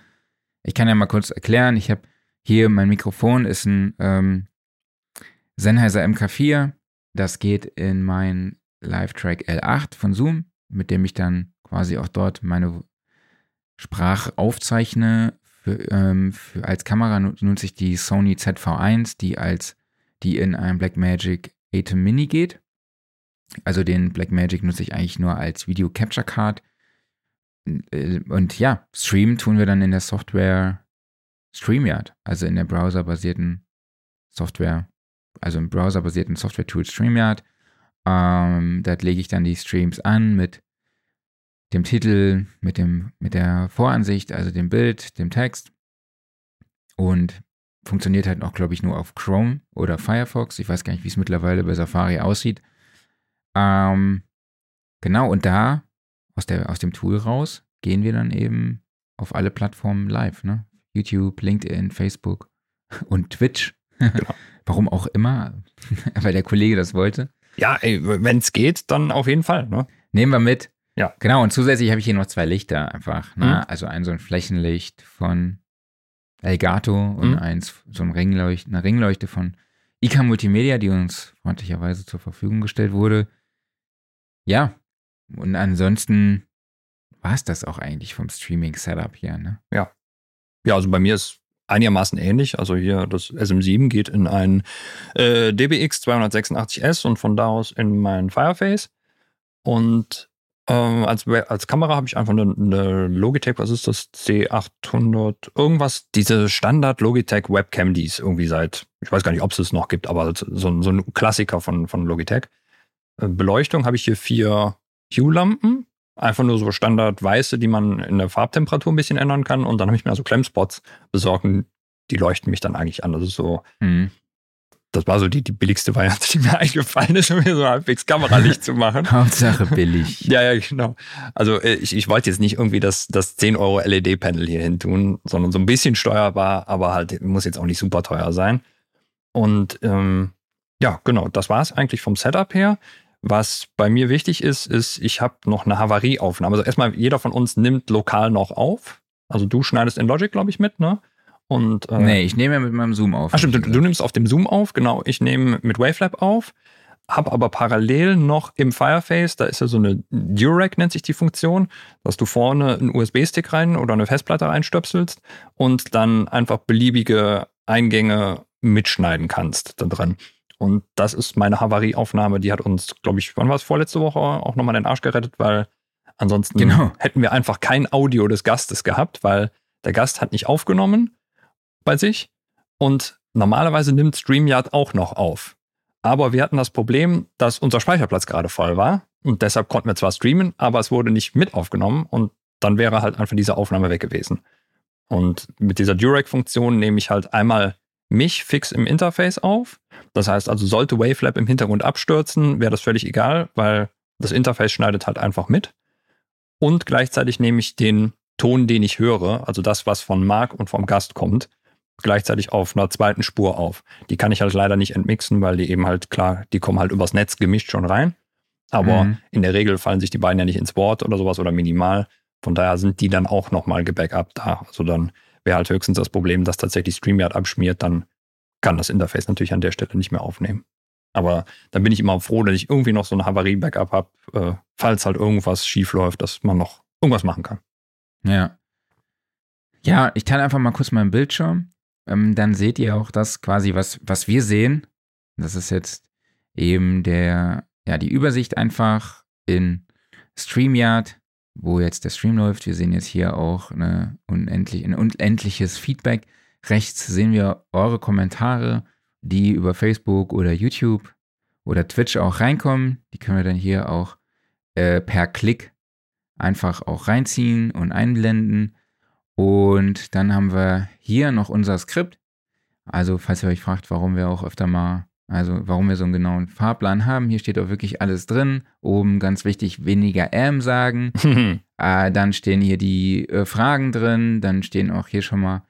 [SPEAKER 2] ich kann ja mal kurz erklären. Ich habe hier mein Mikrofon ist ein ähm, Sennheiser MK4. Das geht in mein Live-Track L8 von Zoom, mit dem ich dann quasi auch dort meine Sprache aufzeichne. Für, ähm, für, als Kamera nutze ich die Sony ZV1, die als die in einem Blackmagic Atom Mini geht. Also den Blackmagic nutze ich eigentlich nur als Video Capture Card. Äh, und ja, streamen tun wir dann in der Software StreamYard, also in der browserbasierten Software, also im browserbasierten Software-Tool StreamYard. Ähm, dort lege ich dann die Streams an mit dem Titel, mit, dem, mit der Voransicht, also dem Bild, dem Text. Und funktioniert halt auch, glaube ich, nur auf Chrome oder Firefox. Ich weiß gar nicht, wie es mittlerweile bei Safari aussieht. Ähm, genau, und da, aus, der, aus dem Tool raus, gehen wir dann eben auf alle Plattformen live. Ne? YouTube, LinkedIn, Facebook und Twitch. Genau. Warum auch immer, weil der Kollege das wollte.
[SPEAKER 1] Ja, wenn es geht, dann auf jeden Fall. Ne?
[SPEAKER 2] Nehmen wir mit.
[SPEAKER 1] Ja.
[SPEAKER 2] Genau, und zusätzlich habe ich hier noch zwei Lichter einfach. Ne? Mhm. Also ein so ein Flächenlicht von Elgato und mhm. eins, so ein Ringleucht, eine Ringleuchte von IK Multimedia, die uns freundlicherweise zur Verfügung gestellt wurde. Ja, und ansonsten war es das auch eigentlich vom Streaming-Setup hier, ne?
[SPEAKER 1] Ja. Ja, also bei mir ist einigermaßen ähnlich. Also hier das SM7 geht in ein äh, DBX 286S und von da aus in mein Fireface. Und ähm, als, als Kamera habe ich einfach eine, eine, Logitech, was ist das? C800, irgendwas. Diese Standard Logitech Webcam, die es irgendwie seit, ich weiß gar nicht, ob es es noch gibt, aber so, so ein Klassiker von, von Logitech. Äh, Beleuchtung habe ich hier vier Hue-Lampen. Einfach nur so Standard weiße, die man in der Farbtemperatur ein bisschen ändern kann. Und dann habe ich mir so Klemmspots besorgt. Die leuchten mich dann eigentlich an. Das ist so, mhm das war so die, die billigste Variante, die mir eingefallen ist, um mir so halbwegs Kameralicht zu machen.
[SPEAKER 2] Hauptsache billig.
[SPEAKER 1] ja, ja, genau. Also äh, ich, ich wollte jetzt nicht irgendwie das, das 10 Euro LED-Panel hier hin tun, sondern so ein bisschen steuerbar, aber halt muss jetzt auch nicht super teuer sein. Und ähm, ja, genau, das war es eigentlich vom Setup her. Was bei mir wichtig ist, ist, ich habe noch eine Havarieaufnahme. Also erstmal, jeder von uns nimmt lokal noch auf. Also du schneidest in Logic, glaube ich, mit, ne? Und,
[SPEAKER 2] äh, nee, ich nehme ja mit meinem Zoom auf.
[SPEAKER 1] Ach stimmt, du, du, nimmst auf dem Zoom auf, genau. Ich nehme mit Wavelab auf, habe aber parallel noch im Fireface, da ist ja so eine Durac, nennt sich die Funktion, dass du vorne einen USB-Stick rein oder eine Festplatte reinstöpselst und dann einfach beliebige Eingänge mitschneiden kannst da drin. Und das ist meine Havarieaufnahme. Die hat uns, glaube ich, wann war es vorletzte Woche auch nochmal den Arsch gerettet, weil ansonsten
[SPEAKER 2] Genau.
[SPEAKER 1] hätten wir einfach kein Audio des Gastes gehabt, weil der Gast hat nicht aufgenommen bei sich. Und normalerweise nimmt StreamYard auch noch auf. Aber wir hatten das Problem, dass unser Speicherplatz gerade voll war. Und deshalb konnten wir zwar streamen, aber es wurde nicht mit aufgenommen. Und dann wäre halt einfach diese Aufnahme weg gewesen. Und mit dieser Durag-Funktion nehme ich halt einmal mich fix im Interface auf. Das heißt also, sollte Wavelab im Hintergrund abstürzen, wäre das völlig egal, weil das Interface schneidet halt einfach mit. Und gleichzeitig nehme ich den Ton, den ich höre, also das, was von Marc und vom Gast kommt, gleichzeitig auf einer zweiten Spur auf. Die kann ich halt leider nicht entmixen, weil die eben halt, klar, die kommen halt übers Netz gemischt schon rein. Aber
[SPEAKER 2] Mhm.
[SPEAKER 1] in der Regel fallen sich die beiden ja nicht ins Wort oder sowas oder minimal. Von daher sind die dann auch nochmal gebackupt da. Also dann wäre halt höchstens das Problem, dass tatsächlich StreamYard abschmiert, dann kann das Interface natürlich an der Stelle nicht mehr aufnehmen. Aber dann bin ich immer froh, dass ich irgendwie noch so ein Havarie-Backup habe, äh, falls halt irgendwas schief läuft, dass man noch irgendwas machen kann.
[SPEAKER 2] Ja. Ja, ich teile einfach mal kurz meinen Bildschirm. Ähm, dann seht ihr auch das quasi, was, was wir sehen. Das ist jetzt eben der, ja, die Übersicht einfach in StreamYard, wo jetzt der Stream läuft. Wir sehen jetzt hier auch eine unendlich, ein unendliches Feedback. Rechts sehen wir eure Kommentare, die über Facebook oder YouTube oder Twitch auch reinkommen. Die können wir dann hier auch äh, per Klick einfach auch reinziehen und einblenden. Und dann haben wir hier noch unser Skript. Also, falls ihr euch fragt, warum wir auch öfter mal, also warum wir so einen genauen Fahrplan haben, hier steht auch wirklich alles drin. Oben ganz wichtig, weniger M sagen. Äh, dann stehen hier die äh, Fragen drin. Dann stehen auch hier schon mal,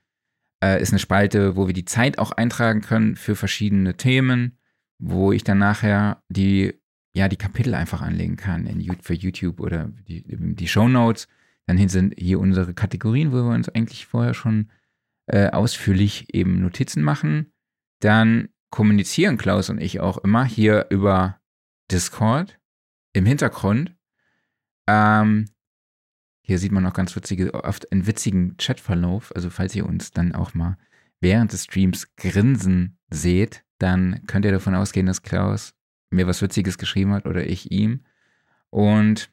[SPEAKER 2] äh, ist eine Spalte, wo wir die Zeit auch eintragen können für verschiedene Themen, wo ich dann nachher die, ja, die Kapitel einfach anlegen kann in, für YouTube oder die, die Show Notes. Dann sind hier unsere Kategorien, wo wir uns eigentlich vorher schon äh, ausführlich eben Notizen machen. Dann kommunizieren Klaus und ich auch immer hier über Discord im Hintergrund. Ähm, hier sieht man noch ganz witzige, oft einen witzigen Chatverlauf. Also falls ihr uns dann auch mal während des Streams grinsen seht, dann könnt ihr davon ausgehen, dass Klaus mir was Witziges geschrieben hat oder ich ihm. Und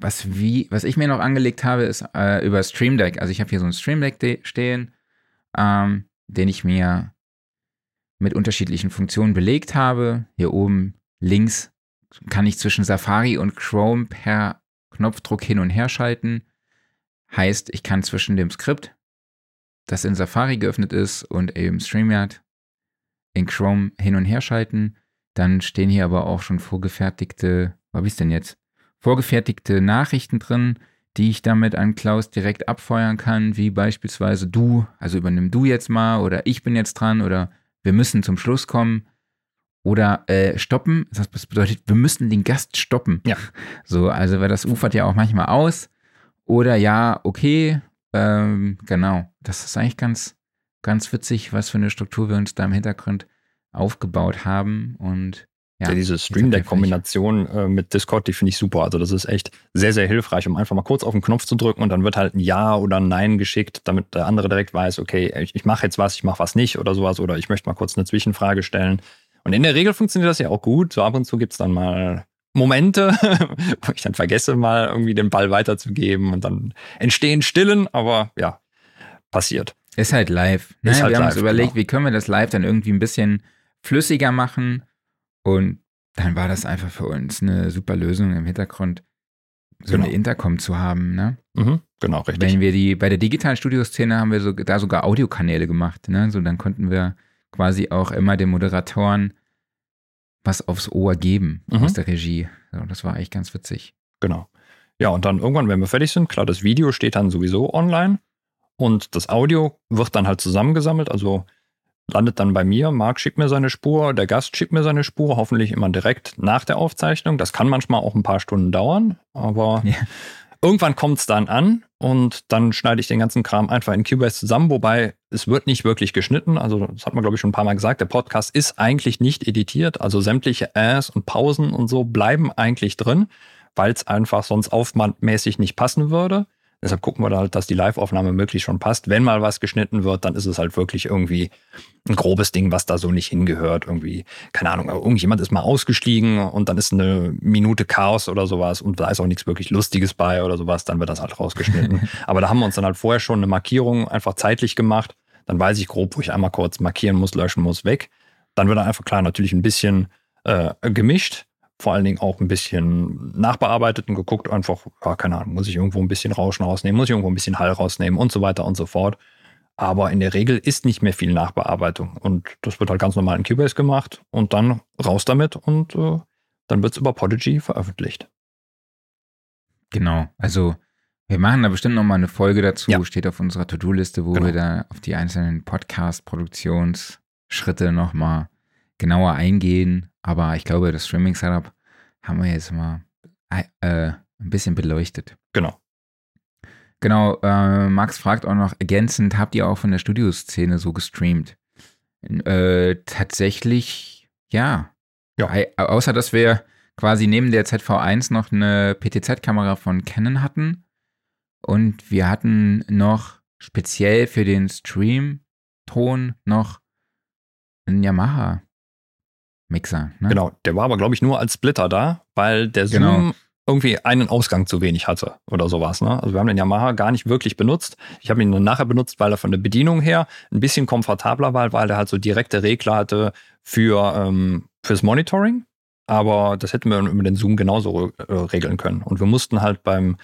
[SPEAKER 2] was, wie, was ich mir noch angelegt habe, ist äh, über Stream Deck. Also ich habe hier so ein Stream Deck de- stehen, ähm, den ich mir mit unterschiedlichen Funktionen belegt habe. Hier oben links kann ich zwischen Safari und Chrome per Knopfdruck hin und her schalten. Heißt, ich kann zwischen dem Skript, das in Safari geöffnet ist, und eben StreamYard in Chrome hin und her schalten. Dann stehen hier aber auch schon vorgefertigte, wo hab ich's denn jetzt? Vorgefertigte Nachrichten drin, die ich damit an Klaus direkt abfeuern kann, wie beispielsweise du, also übernimm du jetzt mal oder ich bin jetzt dran oder wir müssen zum Schluss kommen oder äh, stoppen. Das bedeutet, wir müssen den Gast stoppen.
[SPEAKER 1] Ja.
[SPEAKER 2] So, also weil das ufert ja auch manchmal aus. Oder ja, okay, ähm, genau. Das ist eigentlich ganz, ganz witzig, was für eine Struktur wir uns da im Hintergrund aufgebaut haben. Und ja,
[SPEAKER 1] Ja, diese Stream Deck-Kombination äh, mit Discord, die finde ich super. Also das ist echt sehr, sehr hilfreich, um einfach mal kurz auf den Knopf zu drücken und dann wird halt ein Ja oder ein Nein geschickt, damit der andere direkt weiß, okay, ich, ich mache jetzt was, ich mache was nicht oder sowas oder ich möchte mal kurz eine Zwischenfrage stellen. Und in der Regel funktioniert das ja auch gut. So ab und zu gibt es dann mal Momente, wo ich dann vergesse, mal irgendwie den Ball weiterzugeben und dann entstehen Stillen, aber ja, passiert.
[SPEAKER 2] Ist halt live. Ne?
[SPEAKER 1] Ist halt
[SPEAKER 2] wir haben
[SPEAKER 1] live,
[SPEAKER 2] uns überlegt,
[SPEAKER 1] genau.
[SPEAKER 2] wie können wir das live dann irgendwie ein bisschen flüssiger machen. Und dann war das einfach für uns eine super Lösung im Hintergrund, so
[SPEAKER 1] Genau.
[SPEAKER 2] eine Intercom zu haben. Ne?
[SPEAKER 1] Mhm, genau, richtig.
[SPEAKER 2] Wenn wir die, bei der digitalen Studioszene haben wir so, da sogar Audiokanäle gemacht. Ne? So, dann konnten wir quasi auch immer den Moderatoren was aufs Ohr geben
[SPEAKER 1] Mhm.
[SPEAKER 2] aus der Regie. So, das war eigentlich ganz witzig.
[SPEAKER 1] Genau. Ja, und dann irgendwann, wenn wir fertig sind, klar, das Video steht dann sowieso online und das Audio wird dann halt zusammengesammelt, also landet dann bei mir. Marc schickt mir seine Spur, der Gast schickt mir seine Spur, hoffentlich immer direkt nach der Aufzeichnung. Das kann manchmal auch ein paar Stunden dauern, aber
[SPEAKER 2] Ja.
[SPEAKER 1] irgendwann kommt es dann an und dann schneide ich den ganzen Kram einfach in Cubase zusammen, wobei es wird nicht wirklich geschnitten. Also, das hat man, glaube ich, schon ein paar Mal gesagt. Der Podcast ist eigentlich nicht editiert. Also sämtliche Äs und Pausen und so bleiben eigentlich drin, weil es einfach sonst aufwandmäßig nicht passen würde. Deshalb gucken wir da halt, dass die Live-Aufnahme möglichst schon passt. Wenn mal was geschnitten wird, dann ist es halt wirklich irgendwie ein grobes Ding, was da so nicht hingehört. Irgendwie, keine Ahnung, irgendjemand ist mal ausgestiegen und dann ist eine Minute Chaos oder sowas und da ist auch nichts wirklich Lustiges bei oder sowas, dann wird das halt rausgeschnitten. Aber da haben wir uns dann halt vorher schon eine Markierung einfach zeitlich gemacht. Dann weiß ich grob, wo ich einmal kurz markieren muss, löschen muss, weg. Dann wird dann einfach klar natürlich ein bisschen äh, gemischt vor allen Dingen auch ein bisschen nachbearbeitet und geguckt, einfach, ja, keine Ahnung, muss ich irgendwo ein bisschen Rauschen rausnehmen, muss ich irgendwo ein bisschen Hall rausnehmen und so weiter und so fort. Aber in der Regel ist nicht mehr viel Nachbearbeitung. Und das wird halt ganz normal in Cubase gemacht und dann raus damit und äh, dann wird es über Podigy veröffentlicht.
[SPEAKER 2] Genau, also wir machen da bestimmt nochmal eine Folge dazu, ja. steht auf unserer To-Do-Liste, wo genau. wir da auf die einzelnen Podcast-Produktionsschritte nochmal genauer eingehen. Aber ich glaube, das Streaming-Setup haben wir jetzt mal äh, ein bisschen beleuchtet.
[SPEAKER 1] Genau.
[SPEAKER 2] Genau, äh, Max fragt auch noch ergänzend, habt ihr auch von der Studioszene so gestreamt? Äh, tatsächlich, ja. ja. außer, dass wir quasi neben der ZV1 noch eine PTZ-Kamera von Canon hatten. Und wir hatten noch speziell für den Stream-Ton noch einen Yamaha Mixer. Ne?
[SPEAKER 1] Genau, der war aber, glaube ich, nur als Splitter da, weil der Zoom genau. irgendwie einen Ausgang zu wenig hatte oder sowas. Ne? Also wir haben den Yamaha gar nicht wirklich benutzt. Ich habe ihn nur nachher benutzt, weil er von der Bedienung her ein bisschen komfortabler war, weil er halt so direkte Regler hatte für ähm, fürs Monitoring. Aber das hätten wir über den Zoom genauso äh, regeln können. Und wir mussten halt beim,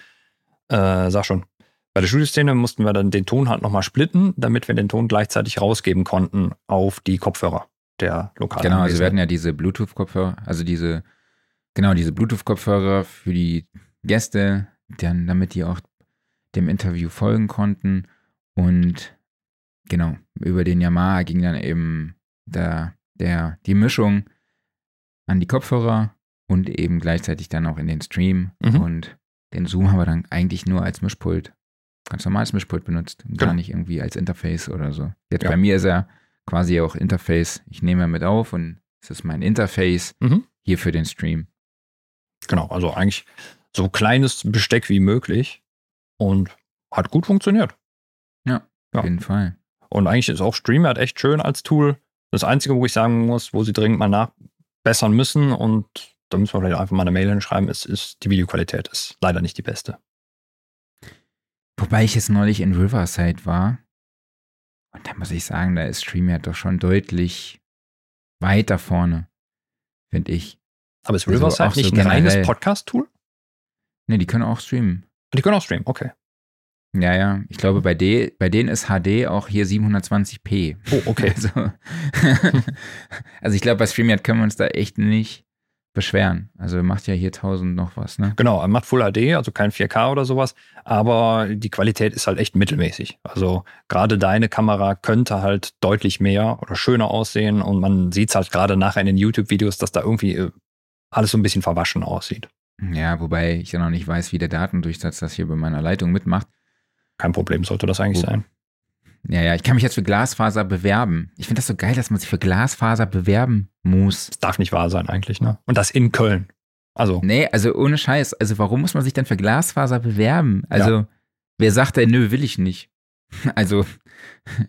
[SPEAKER 1] äh, sag schon, bei der Studioszene mussten wir dann den Ton halt nochmal splitten, damit wir den Ton gleichzeitig rausgeben konnten auf die Kopfhörer der lokalen.
[SPEAKER 2] Genau, also wir hatten ja diese Bluetooth-Kopfhörer, also diese, genau, diese Bluetooth-Kopfhörer für die Gäste, dann, damit die auch dem Interview folgen konnten. Und genau, über den Yamaha ging dann eben der, der, die Mischung an die Kopfhörer und eben gleichzeitig dann auch in den Stream. Mhm. Und den Zoom haben wir dann eigentlich nur als Mischpult, ganz normales Mischpult benutzt, genau. gar nicht irgendwie als Interface oder so. Jetzt ja. bei mir ist er quasi auch Interface. Ich nehme mit auf und es ist mein Interface mhm. hier für den Stream.
[SPEAKER 1] Genau, also eigentlich so kleines Besteck wie möglich und hat gut funktioniert.
[SPEAKER 2] Ja, ja. auf jeden Fall.
[SPEAKER 1] Und eigentlich ist auch StreamYard echt schön als Tool. Das Einzige, wo ich sagen muss, wo sie dringend mal nachbessern müssen und da müssen wir vielleicht einfach mal eine Mail hinschreiben, ist, ist die Videoqualität ist leider nicht die beste.
[SPEAKER 2] Wobei ich jetzt neulich in Riverside war und da muss ich sagen, da ist StreamYard doch schon deutlich weiter vorne, finde ich.
[SPEAKER 1] Aber ist Riverside also nicht so ein reines Podcast-Tool?
[SPEAKER 2] Nee, die können auch streamen.
[SPEAKER 1] Die können auch streamen, okay.
[SPEAKER 2] Ja, ja. Ich glaube, bei, de, bei denen ist HD auch hier 720p.
[SPEAKER 1] Oh, okay.
[SPEAKER 2] Also, also ich glaube, bei StreamYard können wir uns da echt nicht beschweren. Also er macht ja hier 1000 noch was, ne?
[SPEAKER 1] Genau, er macht Full HD, also kein 4K oder sowas, aber die Qualität ist halt echt mittelmäßig. Also gerade deine Kamera könnte halt deutlich mehr oder schöner aussehen und man sieht es halt gerade nachher in den YouTube-Videos, dass da irgendwie äh, alles so ein bisschen verwaschen aussieht.
[SPEAKER 2] Ja, wobei ich ja noch nicht weiß, wie der Datendurchsatz das hier bei meiner Leitung mitmacht.
[SPEAKER 1] Kein Problem sollte das eigentlich Wo, sein.
[SPEAKER 2] Ja, ja, ich kann mich jetzt für Glasfaser bewerben. Ich finde das so geil, dass man sich für Glasfaser bewerben muss.
[SPEAKER 1] Das darf nicht wahr sein eigentlich, ne? Und das in Köln. Also.
[SPEAKER 2] Nee, also ohne Scheiß. Also warum muss man sich denn für Glasfaser bewerben? Also, ja. wer sagt denn, nö, will ich nicht? Also.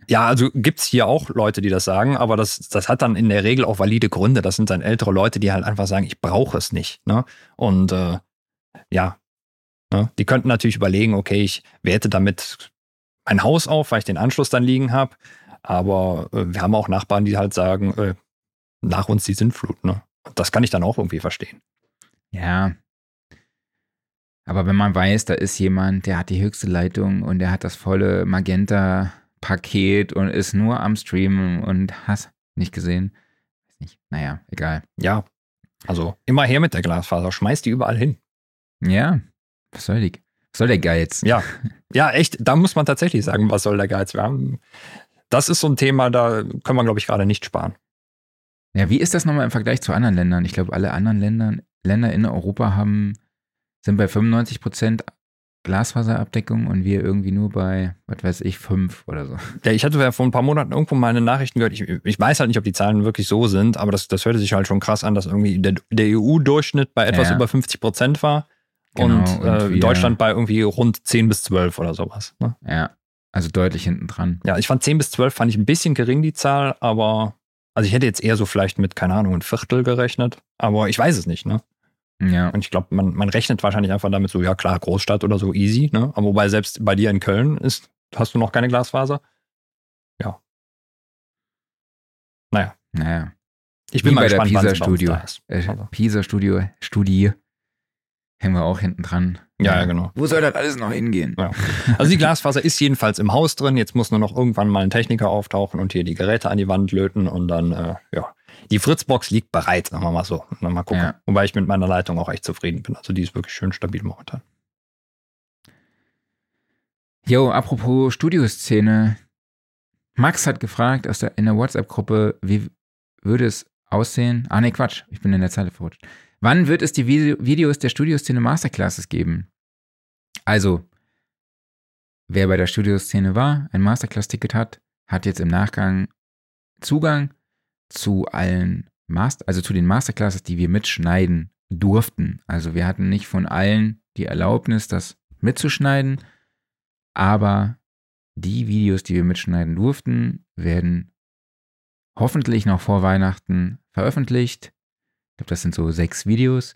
[SPEAKER 1] Ja, also gibt es hier auch Leute, die das sagen, aber das, das hat dann in der Regel auch valide Gründe. Das sind dann ältere Leute, die halt einfach sagen, ich brauche es nicht. Ne? Und äh, ja, ne? die könnten natürlich überlegen, okay, ich werte damit ein Haus auf, weil ich den Anschluss dann liegen habe. Aber äh, wir haben auch Nachbarn, die halt sagen, äh, nach uns die Sintflut. Ne? Das kann ich dann auch irgendwie verstehen.
[SPEAKER 2] Ja. Aber wenn man weiß, da ist jemand, der hat die höchste Leitung und der hat das volle Magenta-Paket und ist nur am Streamen und hast nicht gesehen. Nicht. Naja, egal.
[SPEAKER 1] Ja. Also immer her mit der Glasfaser, schmeißt die überall hin.
[SPEAKER 2] Ja. Was soll die? Soll der Geiz?
[SPEAKER 1] Ja, ja, echt. Da muss man tatsächlich sagen, was soll der Geiz? Wir haben, das ist so ein Thema, da können wir, glaube ich, gerade nicht sparen.
[SPEAKER 2] Ja, wie ist das nochmal im Vergleich zu anderen Ländern? Ich glaube, alle anderen Länder, Länder in Europa haben, sind bei 95 Prozent Glasfaserabdeckung und wir irgendwie nur bei, was weiß ich, fünf oder so.
[SPEAKER 1] Ja, ich hatte ja vor ein paar Monaten irgendwo meine Nachrichten gehört. Ich, ich weiß halt nicht, ob die Zahlen wirklich so sind, aber das, das hörte sich halt schon krass an, dass irgendwie der, der EU-Durchschnitt bei etwas ja. über 50 Prozent war
[SPEAKER 2] Genau, und
[SPEAKER 1] äh,
[SPEAKER 2] wir-
[SPEAKER 1] Deutschland bei irgendwie rund 10 bis 12 oder sowas. Ne?
[SPEAKER 2] Ja, also deutlich hinten dran.
[SPEAKER 1] Ja, ich fand 10 bis 12 fand ich ein bisschen gering, die Zahl, aber also ich hätte jetzt eher so vielleicht mit, keine Ahnung, ein Viertel gerechnet, aber ich weiß es nicht, ne?
[SPEAKER 2] Ja,
[SPEAKER 1] Und ich glaube, man, man rechnet wahrscheinlich einfach damit so, ja klar, Großstadt oder so easy, ne? Aber wobei selbst bei dir in Köln ist, hast du noch keine Glasfaser. Ja. Naja,
[SPEAKER 2] naja.
[SPEAKER 1] ich bin
[SPEAKER 2] Wie
[SPEAKER 1] mal
[SPEAKER 2] bei der
[SPEAKER 1] gespannt, wann
[SPEAKER 2] Pisa Studio.
[SPEAKER 1] da ist.
[SPEAKER 2] Äh,
[SPEAKER 1] Also,
[SPEAKER 2] Pisa Studio, Studie, hängen wir auch hinten dran.
[SPEAKER 1] ja, ja, genau.
[SPEAKER 2] Wo soll das alles noch hingehen?
[SPEAKER 1] Ja. Also die Glasfaser ist jedenfalls im Haus drin. Jetzt muss nur noch irgendwann mal ein Techniker auftauchen und hier die Geräte an die Wand löten und dann, äh, ja. Die Fritzbox liegt bereit, sagen wir mal so. Und dann mal gucken.
[SPEAKER 2] Ja.
[SPEAKER 1] Wobei ich mit meiner Leitung auch echt zufrieden bin. Also die ist wirklich schön stabil momentan.
[SPEAKER 2] Jo, apropos Studioszene. Max hat gefragt aus der, in der WhatsApp-Gruppe, wie würde es aussehen? Ah, nee, Quatsch, ich bin in der Zeile verrutscht. Wann wird es die Video Videos der Studioszene Masterclasses geben? Also, wer bei der Studioszene war, ein Masterclass-Ticket hat, hat jetzt im Nachgang Zugang zu allen Master, also zu den Masterclasses, die wir mitschneiden durften. Also wir hatten nicht von allen die Erlaubnis, das mitzuschneiden, aber die Videos, die wir mitschneiden durften, werden hoffentlich noch vor Weihnachten veröffentlicht. Ich glaube, das sind so sechs Videos.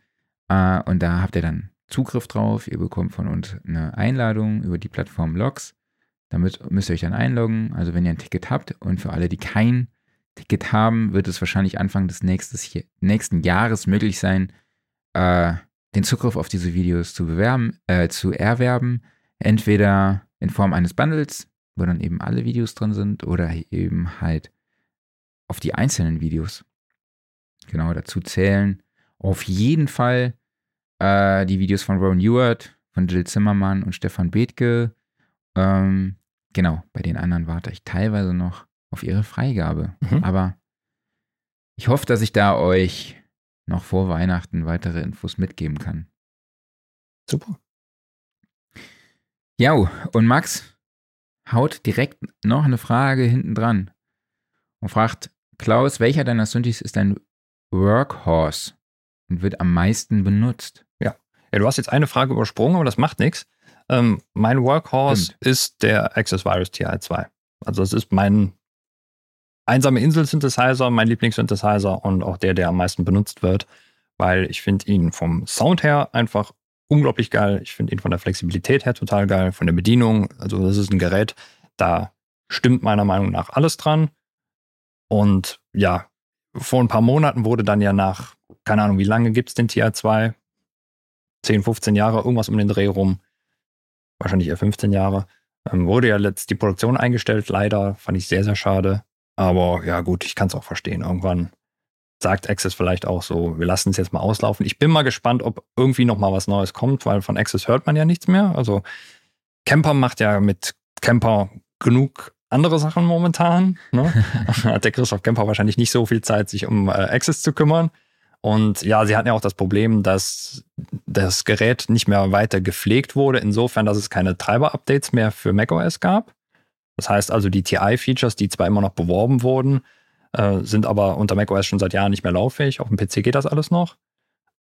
[SPEAKER 2] Äh, und da habt ihr dann Zugriff drauf. Ihr bekommt von uns eine Einladung über die Plattform Logs. Damit müsst ihr euch dann einloggen. Also wenn ihr ein Ticket habt und für alle, die kein Ticket haben, wird es wahrscheinlich Anfang des nächstes, nächsten Jahres möglich sein, äh, den Zugriff auf diese Videos zu bewerben, äh, zu erwerben. Entweder in Form eines Bundles, wo dann eben alle Videos drin sind, oder eben halt auf die einzelnen Videos. Genau, dazu zählen auf jeden Fall äh, die Videos von Ron Ewart, von Jill Zimmermann und Stefan Bethke. Ähm, genau, bei den anderen warte ich teilweise noch auf ihre Freigabe.
[SPEAKER 1] Mhm.
[SPEAKER 2] Aber ich hoffe, dass ich da euch noch vor Weihnachten weitere Infos mitgeben kann.
[SPEAKER 1] Super.
[SPEAKER 2] Ja, und Max haut direkt noch eine Frage hinten dran und fragt, Klaus, welcher deiner Synthes ist dein Workhorse und wird am meisten benutzt?
[SPEAKER 1] Ja, du hast jetzt eine Frage übersprungen, aber das macht nichts. Ähm, mein Workhorse
[SPEAKER 2] Stimmt.
[SPEAKER 1] ist der Access Virus TI2. Also das ist mein einsame Insel-Synthesizer, mein Lieblings-Synthesizer und auch der, der am meisten benutzt wird, weil ich finde ihn vom Sound her einfach unglaublich geil. Ich finde ihn von der Flexibilität her total geil, von der Bedienung. Also das ist ein Gerät, da stimmt meiner Meinung nach alles dran. Und ja, vor ein paar Monaten wurde dann ja nach, keine Ahnung, wie lange gibt es den TI2? 10, 15 Jahre, irgendwas um den Dreh rum. Wahrscheinlich eher 15 Jahre. Ähm, wurde ja letzt die Produktion eingestellt, leider. Fand ich sehr, sehr schade. Aber ja, gut, ich kann es auch verstehen. Irgendwann sagt Access vielleicht auch so, wir lassen es jetzt mal auslaufen. Ich bin mal gespannt, ob irgendwie noch mal was Neues kommt, weil von Access hört man ja nichts mehr. Also Camper macht ja mit Camper genug andere Sachen momentan. Ne? Hat der Christoph Camper wahrscheinlich nicht so viel Zeit, sich um äh, Access zu kümmern. Und ja, sie hatten ja auch das Problem, dass das Gerät nicht mehr weiter gepflegt wurde, insofern, dass es keine Treiber-Updates mehr für macOS gab. Das heißt also, die TI-Features, die zwar immer noch beworben wurden, äh, sind aber unter macOS schon seit Jahren nicht mehr lauffähig. Auf dem PC geht das alles noch.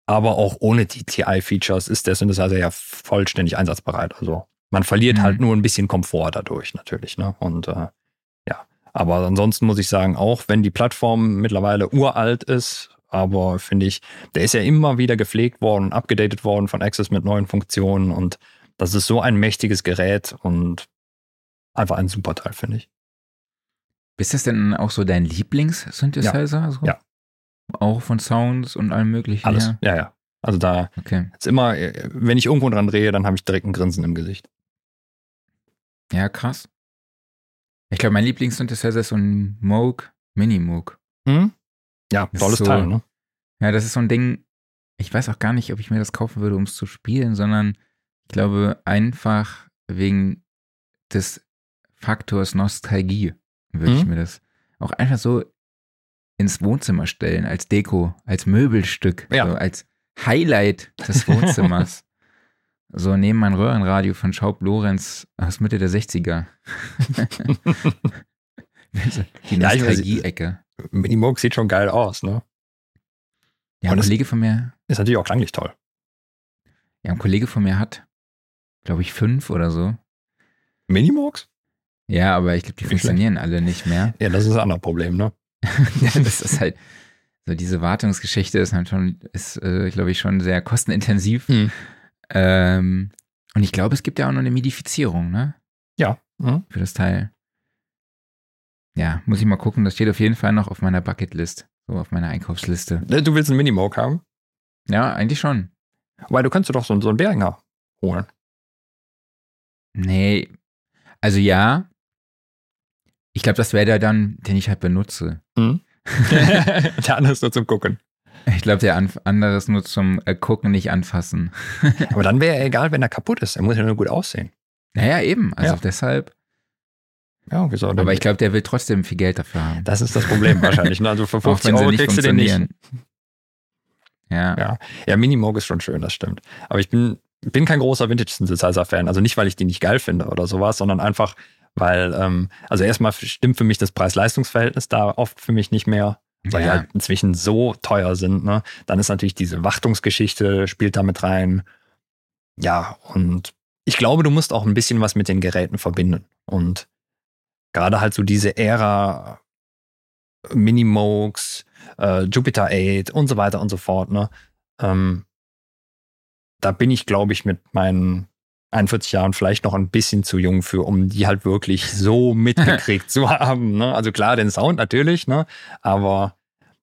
[SPEAKER 1] Aber auch ohne die TI-Features ist der Synthesizer ja vollständig einsatzbereit. Also man verliert
[SPEAKER 2] Mhm.
[SPEAKER 1] halt nur ein bisschen Komfort dadurch natürlich. Ne? Und äh, ja, aber ansonsten muss ich sagen, auch wenn die Plattform mittlerweile uralt ist, aber finde ich, der ist ja immer wieder gepflegt worden, abgedatet worden von Access mit neuen Funktionen und das ist so ein mächtiges Gerät und einfach ein super Teil, finde ich.
[SPEAKER 2] Ist das denn auch so dein Lieblings-Synthesizer? So?
[SPEAKER 1] Ja.
[SPEAKER 2] Auch von Sounds und allem möglichen?
[SPEAKER 1] Alles.
[SPEAKER 2] her?
[SPEAKER 1] Ja, ja. Also da
[SPEAKER 2] Okay.
[SPEAKER 1] ist immer, äh, wenn ich irgendwo dran drehe, dann habe ich direkt ein Grinsen im Gesicht.
[SPEAKER 2] Ja, krass. Ich glaube, mein Lieblings-Synthesizer ist so ein Moog, Mini-Moog.
[SPEAKER 1] Hm? Ja,
[SPEAKER 2] Das
[SPEAKER 1] tolles
[SPEAKER 2] ist so-
[SPEAKER 1] Teil, ne?
[SPEAKER 2] Ja, das ist so ein Ding, ich weiß auch gar nicht, ob ich mir das kaufen würde, um es zu spielen, sondern ich glaube einfach wegen des Faktors Nostalgie würde ich
[SPEAKER 1] Mhm.
[SPEAKER 2] mir das auch einfach so ins Wohnzimmer stellen, als Deko, als Möbelstück,
[SPEAKER 1] Ja.
[SPEAKER 2] so als Highlight des Wohnzimmers. so neben mein Röhrenradio von Schaub Lorenz aus Mitte der 60er. Die
[SPEAKER 1] Ja,
[SPEAKER 2] Nostalgie-Ecke.
[SPEAKER 1] Minimoog sieht schon geil aus, ne?
[SPEAKER 2] Ja,
[SPEAKER 1] Und
[SPEAKER 2] ein Kollege von mir
[SPEAKER 1] Ist natürlich auch klanglich toll.
[SPEAKER 2] Ja, ein Kollege von mir hat, glaube ich, fünf oder so.
[SPEAKER 1] Minimogs?
[SPEAKER 2] Ja, aber ich glaube, die
[SPEAKER 1] Nicht
[SPEAKER 2] funktionieren alle nicht mehr.
[SPEAKER 1] Ja, das ist ein anderes Problem, ne?
[SPEAKER 2] ja, das ist halt, so diese Wartungsgeschichte ist halt schon, ist, äh, glaube ich, schon sehr kostenintensiv.
[SPEAKER 1] Hm.
[SPEAKER 2] Ähm, und ich glaube, es gibt ja auch noch eine Midifizierung, ne?
[SPEAKER 1] Ja. Mhm.
[SPEAKER 2] Für das Teil. Ja, muss ich mal gucken. Das steht auf jeden Fall noch auf meiner Bucketlist. So auf meiner Einkaufsliste.
[SPEAKER 1] Äh, Du willst einen Minimog haben?
[SPEAKER 2] Ja, eigentlich schon.
[SPEAKER 1] Weil du könntest dir doch so, so einen Behringer holen.
[SPEAKER 2] Nee. Also ja. Ich glaube, das wäre der dann, den ich halt benutze.
[SPEAKER 1] Mhm. der andere ist nur zum Gucken.
[SPEAKER 2] Ich glaube, der Anf andere ist nur zum äh, Gucken, nicht anfassen.
[SPEAKER 1] Aber dann wäre er egal, wenn er kaputt ist. Er muss ja nur gut aussehen.
[SPEAKER 2] Naja, eben. Also
[SPEAKER 1] Ja.
[SPEAKER 2] deshalb.
[SPEAKER 1] Ja, wieso?
[SPEAKER 2] Aber ich glaube, der will trotzdem viel Geld dafür haben.
[SPEAKER 1] das ist das Problem wahrscheinlich. Ne? Also für
[SPEAKER 2] Auch
[SPEAKER 1] 50
[SPEAKER 2] wenn sie
[SPEAKER 1] Euro
[SPEAKER 2] nicht
[SPEAKER 1] kriegst du den nicht.
[SPEAKER 2] Ja.
[SPEAKER 1] Ja. Ja, Minimog ist schon schön, das stimmt. Aber ich bin, bin kein großer Vintage-Synthesizer-Fan. Also nicht, weil ich die nicht geil finde oder sowas, sondern einfach, weil, ähm, also erstmal stimmt für mich das Preis-Leistungs-Verhältnis da oft für mich nicht mehr, weil die
[SPEAKER 2] Ja.
[SPEAKER 1] halt inzwischen so teuer sind. Ne? Dann ist natürlich diese Wartungsgeschichte, spielt da mit rein. Ja, und ich glaube, du musst auch ein bisschen was mit den Geräten verbinden. Und gerade halt so diese Ära Minimogs, äh, Jupiter 8 und so weiter und so fort. Ne? Ähm, da bin ich, glaube ich, mit meinen 41 Jahren vielleicht noch ein bisschen zu jung für, um die halt wirklich so mitgekriegt zu haben. Ne? Also klar, den Sound natürlich, ne? aber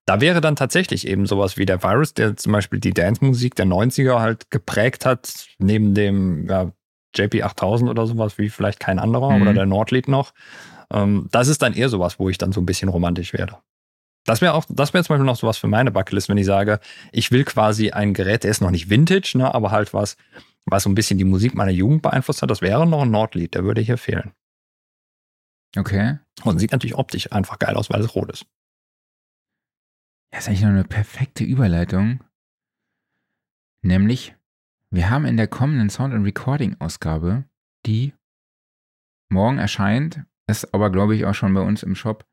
[SPEAKER 1] da wäre dann tatsächlich eben sowas wie der Virus, der zum Beispiel die Dance-Musik der 90er halt geprägt hat, neben dem ja, JP 8000 oder sowas, wie vielleicht kein anderer
[SPEAKER 2] Mhm.
[SPEAKER 1] oder der Nordlied noch. Ähm, das ist dann eher sowas, wo ich dann so ein bisschen romantisch werde. Das wäre auch, das wäre zum Beispiel noch sowas für meine Bucketlist, wenn ich sage, ich will quasi ein Gerät, der ist noch nicht Vintage, ne, aber halt was, was so ein bisschen die Musik meiner Jugend beeinflusst hat. Das wäre noch ein Nordlied, der würde hier fehlen.
[SPEAKER 2] Okay.
[SPEAKER 1] Und sieht natürlich optisch einfach geil aus, weil es rot ist.
[SPEAKER 2] Ja, ist eigentlich noch eine perfekte Überleitung. Nämlich, wir haben in der kommenden Sound- und Recording-Ausgabe, die morgen erscheint, es aber, glaube ich, auch schon bei uns im Shop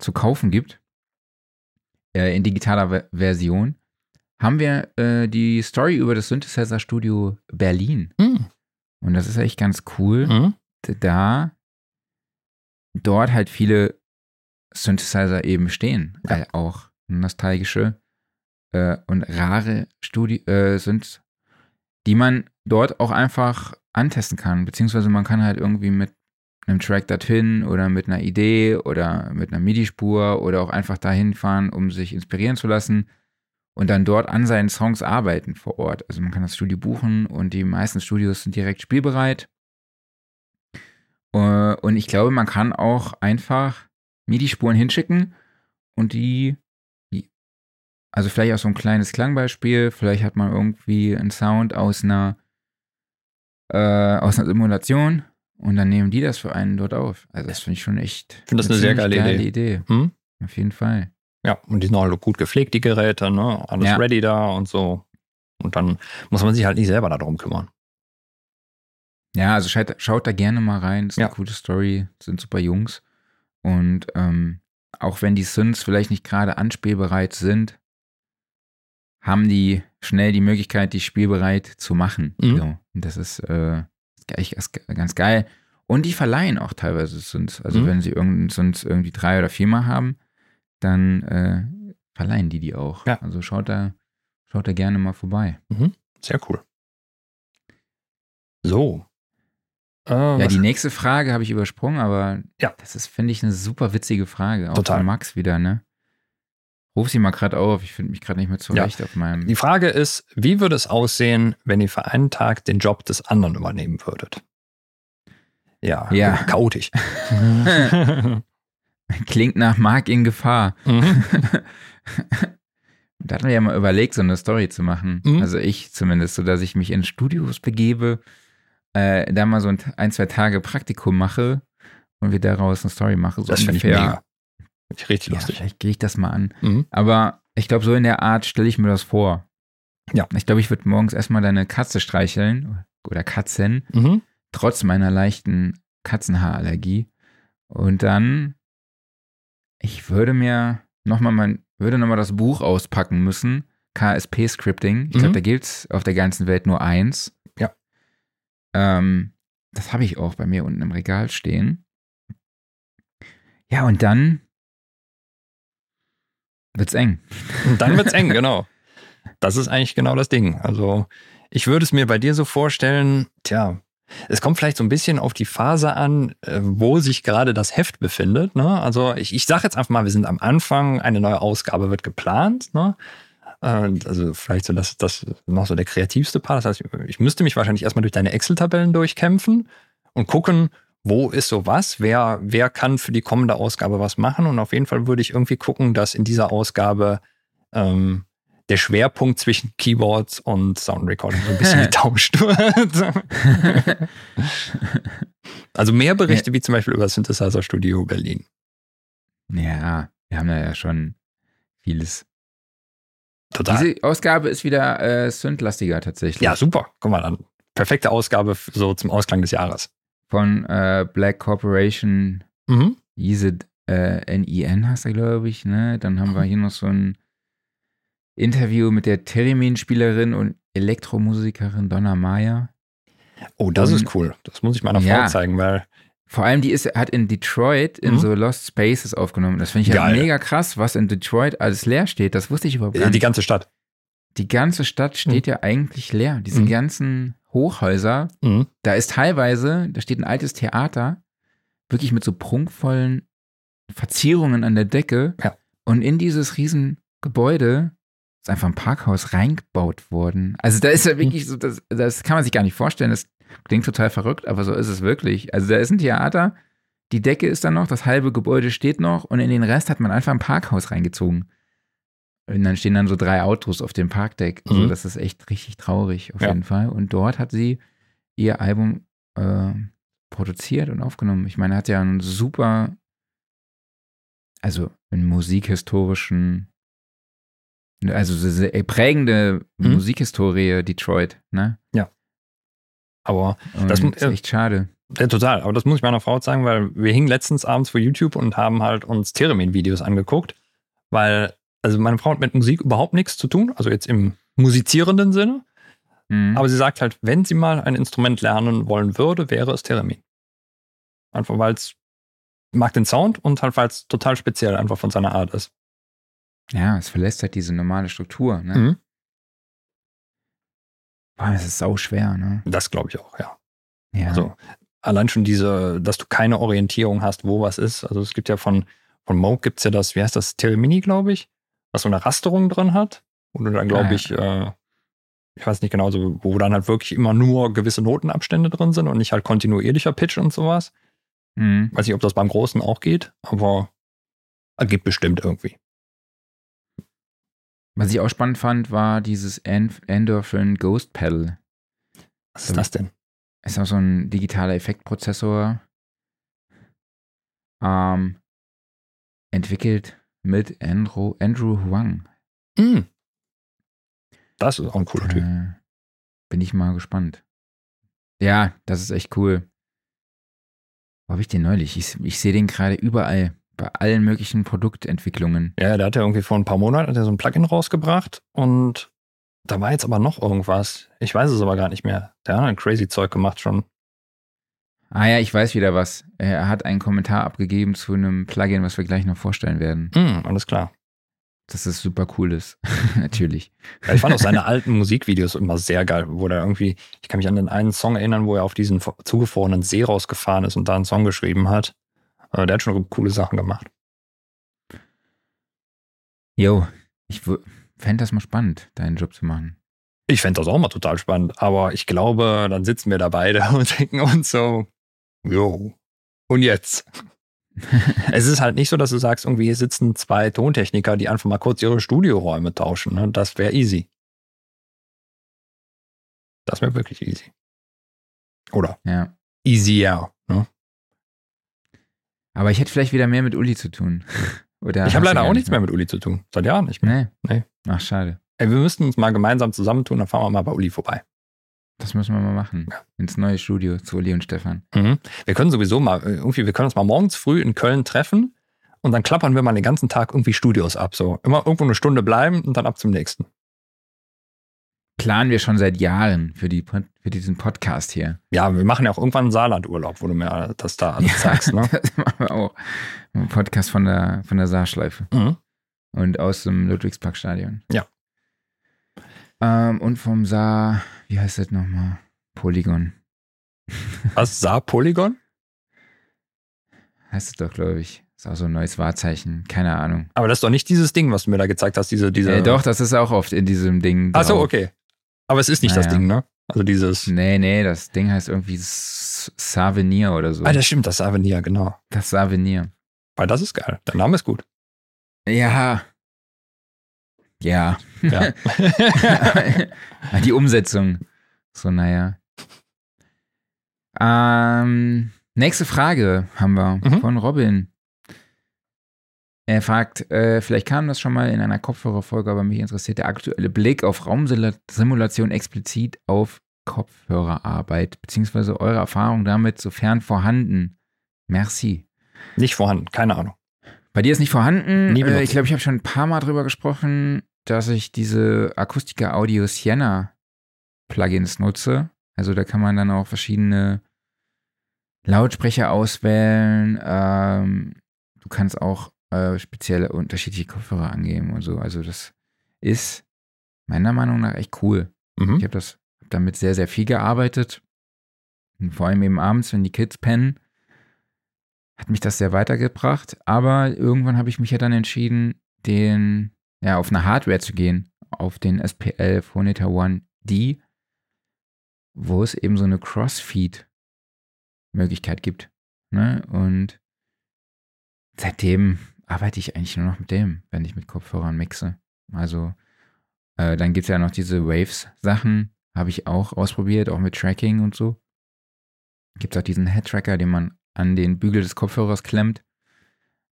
[SPEAKER 2] zu kaufen gibt, äh, in digitaler Ver- Version, haben wir äh, die Story über das Synthesizer Studio Berlin.
[SPEAKER 1] Hm.
[SPEAKER 2] Und das ist echt ganz cool.
[SPEAKER 1] Mhm.
[SPEAKER 2] da dort halt viele Synthesizer eben stehen,
[SPEAKER 1] Ja.
[SPEAKER 2] äh, auch nostalgische äh, und rare Studi äh, Synths, die man dort auch einfach antesten kann, beziehungsweise man kann halt irgendwie mit einem Track dorthin oder mit einer Idee oder mit einer MIDI-Spur oder auch einfach dahin fahren, um sich inspirieren zu lassen und dann dort an seinen Songs arbeiten vor Ort. Also man kann das Studio buchen und die meisten Studios sind direkt spielbereit. Äh, Und ich glaube, man kann auch einfach MIDI-Spuren hinschicken und die, die, also vielleicht auch so ein kleines Klangbeispiel, vielleicht hat man irgendwie einen Sound aus einer, äh, aus einer Simulation und dann nehmen die das für einen dort auf. Also das finde ich schon echt.
[SPEAKER 1] Ich finde das eine sehr
[SPEAKER 2] ziemlich
[SPEAKER 1] geile
[SPEAKER 2] Idee.
[SPEAKER 1] Hm?
[SPEAKER 2] Auf jeden Fall.
[SPEAKER 1] Ja, und die sind auch gut gepflegt, die Geräte, ne? Alles
[SPEAKER 2] Ja.
[SPEAKER 1] ready da und so. Und dann muss man sich halt nicht selber darum kümmern.
[SPEAKER 2] Ja, also schaut, schaut da gerne mal rein. Ist eine
[SPEAKER 1] Ja.
[SPEAKER 2] coole Story, sind super Jungs. Und ähm, auch wenn die Synths vielleicht nicht gerade anspielbereit sind, haben die schnell die Möglichkeit, die spielbereit zu machen.
[SPEAKER 1] Mhm.
[SPEAKER 2] So. Und das ist äh, echt ganz- geil. Und die verleihen auch teilweise Synths. Also
[SPEAKER 1] Mhm.
[SPEAKER 2] wenn sie irgendeinen Synths irgendwie drei oder viermal haben, dann äh, verleihen die die auch.
[SPEAKER 1] Ja.
[SPEAKER 2] Also schaut da, schaut da gerne mal vorbei.
[SPEAKER 1] Sehr cool. So. Äh,
[SPEAKER 2] Ja, die nächste Frage habe ich übersprungen, aber
[SPEAKER 1] Ja.
[SPEAKER 2] das ist, finde ich, eine super witzige Frage. Auch
[SPEAKER 1] Total.
[SPEAKER 2] von Max wieder, ne? Ruf sie mal gerade auf, ich finde mich gerade nicht mehr zurecht auf meinem.
[SPEAKER 1] die Frage ist, wie würde es aussehen, wenn ihr für einen Tag den Job des anderen übernehmen würdet? Ja,
[SPEAKER 2] Ja.
[SPEAKER 1] chaotisch.
[SPEAKER 2] Klingt nach Mark in Gefahr.
[SPEAKER 1] Mhm.
[SPEAKER 2] Da hatten wir ja mal überlegt, so eine Story zu machen.
[SPEAKER 1] Mhm.
[SPEAKER 2] Also ich zumindest, so dass ich mich in Studios begebe, äh, da mal so ein, ein, zwei Tage Praktikum mache und wir daraus eine Story machen. So
[SPEAKER 1] Das finde ich mega. Finde ich richtig
[SPEAKER 2] Ja,
[SPEAKER 1] lustig.
[SPEAKER 2] vielleicht gehe ich das mal an.
[SPEAKER 1] Mhm.
[SPEAKER 2] Aber ich glaube, so in der Art stelle ich mir das vor.
[SPEAKER 1] Ja.
[SPEAKER 2] Ich glaube, ich würde morgens erstmal deine Katze streicheln oder Katzen,
[SPEAKER 1] Mhm.
[SPEAKER 2] trotz meiner leichten Katzenhaarallergie. Und dann, ich würde mir nochmal mein, würde nochmal das Buch auspacken müssen. KSP-Scripting. Ich
[SPEAKER 1] Mhm.
[SPEAKER 2] glaube, da gibt es auf der ganzen Welt nur eins.
[SPEAKER 1] Ja.
[SPEAKER 2] Ähm, das habe ich auch bei mir unten im Regal stehen. Ja, und dann wird's eng.
[SPEAKER 1] Und dann wird's eng, genau. Das ist eigentlich genau das Ding. Also, ich würde es mir bei dir so vorstellen, tja, es kommt vielleicht so ein bisschen auf die Phase an, äh, wo sich gerade das Heft befindet. Ne? Also, ich, ich sage jetzt einfach mal, wir sind am Anfang, eine neue Ausgabe wird geplant. Ne? Also, vielleicht so das, das noch so der kreativste Part. Das heißt, ich müsste mich wahrscheinlich erstmal durch deine Excel-Tabellen durchkämpfen und gucken, wo ist so was, wer, wer kann für die kommende Ausgabe was machen. Und auf jeden Fall würde ich irgendwie gucken, dass in dieser Ausgabe ähm, der Schwerpunkt zwischen Keyboards und Sound Recording so ein bisschen getauscht wird. also mehr Berichte wie zum Beispiel über Synthesizer Studio Berlin.
[SPEAKER 2] Ja, wir haben da ja schon vieles.
[SPEAKER 1] Total.
[SPEAKER 2] Diese Ausgabe ist wieder äh, Synth-lastiger tatsächlich.
[SPEAKER 1] ja, super. Guck mal an. Perfekte Ausgabe so zum Ausklang des Jahres.
[SPEAKER 2] Von äh, Black Corporation
[SPEAKER 1] Mhm.
[SPEAKER 2] Easy äh, NIN hast du, glaube ich, ne? Dann haben wir hier noch so ein Interview mit der Theremin-Spielerin und Elektromusikerin Donna Meyer.
[SPEAKER 1] Oh, das
[SPEAKER 2] Und-
[SPEAKER 1] ist cool. Das muss ich meiner
[SPEAKER 2] Ja.
[SPEAKER 1] Frau zeigen, weil
[SPEAKER 2] Vor allem, die ist, hat in Detroit in
[SPEAKER 1] Mhm.
[SPEAKER 2] so Lost Spaces aufgenommen. Das finde ich ja
[SPEAKER 1] Geil.
[SPEAKER 2] mega krass, was in Detroit alles leer steht. Das wusste ich überhaupt gar
[SPEAKER 1] äh, die
[SPEAKER 2] nicht.
[SPEAKER 1] ganze Stadt.
[SPEAKER 2] Die ganze Stadt steht ja eigentlich leer. Diese
[SPEAKER 1] Mhm.
[SPEAKER 2] ganzen Hochhäuser,
[SPEAKER 1] Mhm.
[SPEAKER 2] da ist teilweise, da steht ein altes Theater, wirklich mit so prunkvollen Verzierungen an der Decke.
[SPEAKER 1] Ja.
[SPEAKER 2] Und in dieses Riesengebäude ist einfach ein Parkhaus reingebaut worden. Also da ist ja wirklich so, das, das kann man sich gar nicht vorstellen. Das klingt total verrückt, aber so ist es wirklich. Also da ist ein Theater, die Decke ist da noch, das halbe Gebäude steht noch und in den Rest hat man einfach ein Parkhaus reingezogen. Und dann stehen dann so drei Autos auf dem Parkdeck. So,
[SPEAKER 1] Mhm.
[SPEAKER 2] das ist echt richtig traurig auf
[SPEAKER 1] Ja.
[SPEAKER 2] jeden Fall. Und dort hat sie ihr Album äh, produziert und aufgenommen. Ich meine, hat ja einen super, also einen musikhistorischen, also so sehr prägende
[SPEAKER 1] Mhm.
[SPEAKER 2] Musikhistorie Detroit, ne?
[SPEAKER 1] Aber
[SPEAKER 2] Und
[SPEAKER 1] Das
[SPEAKER 2] ist echt schade.
[SPEAKER 1] Ja, total. Aber das muss ich meiner Frau zeigen, weil wir hingen letztens abends vor YouTube und haben halt uns Theremin-Videos angeguckt, weil, also meine Frau hat mit Musik überhaupt nichts zu tun, also jetzt im musizierenden Sinne.
[SPEAKER 2] Mhm.
[SPEAKER 1] Aber sie sagt halt, wenn sie mal ein Instrument lernen wollen würde, wäre es Theremin. Einfach weil es mag den Sound und halt weil es total speziell einfach von seiner Art ist.
[SPEAKER 2] Ja, es verlässt halt diese normale Struktur, ne?
[SPEAKER 1] Mhm.
[SPEAKER 2] Boah, das ist sau schwer, ne?
[SPEAKER 1] Das glaube ich auch, ja.
[SPEAKER 2] Ja.
[SPEAKER 1] Also allein schon diese, dass du keine Orientierung hast, wo was ist. Also es gibt ja von, von Moog gibt es ja das, wie heißt das, Thelemini, glaube ich, was so eine Rasterung drin hat. Und du dann, glaube
[SPEAKER 2] Ah,
[SPEAKER 1] ich, äh, ich weiß nicht genau, so, wo dann halt wirklich immer nur gewisse Notenabstände drin sind und nicht halt kontinuierlicher Pitch und sowas.
[SPEAKER 2] Mhm.
[SPEAKER 1] Weiß nicht, ob das beim Großen auch geht, aber geht bestimmt irgendwie.
[SPEAKER 2] Was ich auch spannend fand, war dieses End Endorphin Ghost Pedal.
[SPEAKER 1] Was ist das denn?
[SPEAKER 2] Ist auch so ein digitaler Effektprozessor. Ähm, entwickelt mit Andrew, Andrew Huang.
[SPEAKER 1] Hm. Das ist auch ein cooler Typ.
[SPEAKER 2] Äh, bin ich mal gespannt. Ja, das ist echt cool. Wo habe ich den neulich? Ich, ich sehe den gerade überall. Bei allen möglichen Produktentwicklungen.
[SPEAKER 1] Ja, der hat ja irgendwie vor ein paar Monaten hat er so ein Plugin rausgebracht und da war jetzt aber noch irgendwas. Ich weiß es aber gar nicht mehr. Der hat ein crazy Zeug gemacht schon.
[SPEAKER 2] Ah ja, ich weiß wieder was. Er hat einen Kommentar abgegeben zu einem Plugin, was wir gleich noch vorstellen werden.
[SPEAKER 1] Hm, alles klar.
[SPEAKER 2] Dass es super cool ist. Natürlich.
[SPEAKER 1] Ja, ich fand auch seine alten Musikvideos immer sehr geil, wo der irgendwie, ich kann mich an den einen Song erinnern, wo er auf diesen zugefrorenen See rausgefahren ist und da einen Song geschrieben hat. Äh, Der hat schon coole Sachen gemacht.
[SPEAKER 2] Jo, ich fände das mal spannend, deinen Job zu machen.
[SPEAKER 1] Ich fände das auch mal total spannend, aber ich glaube, dann sitzen wir da beide und denken uns so, jo, und jetzt? es ist halt nicht so, dass du sagst, irgendwie hier sitzen zwei Tontechniker, die einfach mal kurz ihre Studioräume tauschen. Ne? Das wäre easy. Das wäre wirklich easy. Oder
[SPEAKER 2] Ja.
[SPEAKER 1] easier. Ne?
[SPEAKER 2] Aber ich hätte vielleicht wieder mehr mit Uli zu tun. Oder
[SPEAKER 1] ich habe leider auch
[SPEAKER 2] nicht
[SPEAKER 1] nichts mehr mit Uli zu tun. Seit Jahren nicht mehr.
[SPEAKER 2] Nee.
[SPEAKER 1] Nee.
[SPEAKER 2] Ach, schade.
[SPEAKER 1] Ey, wir müssten uns mal gemeinsam zusammentun, dann fahren wir mal bei Uli vorbei.
[SPEAKER 2] Das müssen wir mal machen.
[SPEAKER 1] Ja.
[SPEAKER 2] Ins neue Studio zu Uli und Stefan.
[SPEAKER 1] Mhm. Wir können sowieso mal, äh, irgendwie, wir können uns mal morgens früh in Köln treffen und dann klappern wir mal den ganzen Tag irgendwie Studios ab. So immer irgendwo eine Stunde bleiben und dann ab zum nächsten.
[SPEAKER 2] Planen wir schon seit Jahren für, die, für diesen Podcast hier.
[SPEAKER 1] Ja, wir machen ja auch irgendwann einen Saarland-Urlaub, wo du mir das da alles ja, sagst. Ne?
[SPEAKER 2] das machen wir auch. Ein Podcast von der, von der Saarschleife.
[SPEAKER 1] Mhm.
[SPEAKER 2] Und aus dem Ludwigsparkstadion.
[SPEAKER 1] Ja.
[SPEAKER 2] Ähm, und vom Saar, wie heißt das nochmal? Polygon.
[SPEAKER 1] Was? Saar-Polygon?
[SPEAKER 2] Heißt es doch, glaube ich. Ist auch so ein neues Wahrzeichen. Keine Ahnung.
[SPEAKER 1] Aber das ist doch nicht dieses Ding, was du mir da gezeigt hast, diese. diese
[SPEAKER 2] äh, doch, das ist auch oft in diesem Ding.
[SPEAKER 1] Ach so, okay. Aber es ist nicht
[SPEAKER 2] naja.
[SPEAKER 1] das Ding, ne? Also dieses.
[SPEAKER 2] Nee, nee, das Ding heißt irgendwie Savenir oder so.
[SPEAKER 1] Ah, das stimmt, das Savenir, genau.
[SPEAKER 2] Das Savenir.
[SPEAKER 1] Weil das ist geil. Der Name ist gut.
[SPEAKER 2] Ja. Ja.
[SPEAKER 1] Ja.
[SPEAKER 2] Die Umsetzung. So, naja. Ähm, nächste Frage haben wir
[SPEAKER 1] Mhm.
[SPEAKER 2] von Robin. Er fragt, äh, vielleicht kam das schon mal in einer Kopfhörerfolge, aber mich interessiert der aktuelle Blick auf Raumsimulation explizit auf Kopfhörerarbeit, beziehungsweise eure Erfahrung damit, sofern vorhanden. Merci.
[SPEAKER 1] Nicht vorhanden, keine Ahnung.
[SPEAKER 2] Bei dir ist nicht vorhanden.
[SPEAKER 1] Nie
[SPEAKER 2] Äh, ich glaube, ich habe schon ein paar Mal drüber gesprochen, dass ich diese Akustika Audio Sienna Plugins nutze. Also da kann man dann auch verschiedene Lautsprecher auswählen. Ähm, du kannst auch äh, spezielle unterschiedliche Kopfhörer angeben und so. Also das ist meiner Meinung nach echt cool. Ich
[SPEAKER 1] Mhm.
[SPEAKER 2] habe das hab damit sehr, sehr viel gearbeitet. Und vor allem eben abends, wenn die Kids pennen, hat mich das sehr weitergebracht. Aber irgendwann habe ich mich ja dann entschieden, den, ja, auf eine Hardware zu gehen, auf den SPL Phoneta One D, wo es eben so eine Crossfeed-Möglichkeit gibt. Ne? Und seitdem arbeite ich eigentlich nur noch mit dem, wenn ich mit Kopfhörern mixe. Also äh, dann gibt es ja noch diese Waves-Sachen, habe ich auch ausprobiert, auch mit Tracking und so. Gibt es auch diesen Head-Tracker, den man an den Bügel des Kopfhörers klemmt.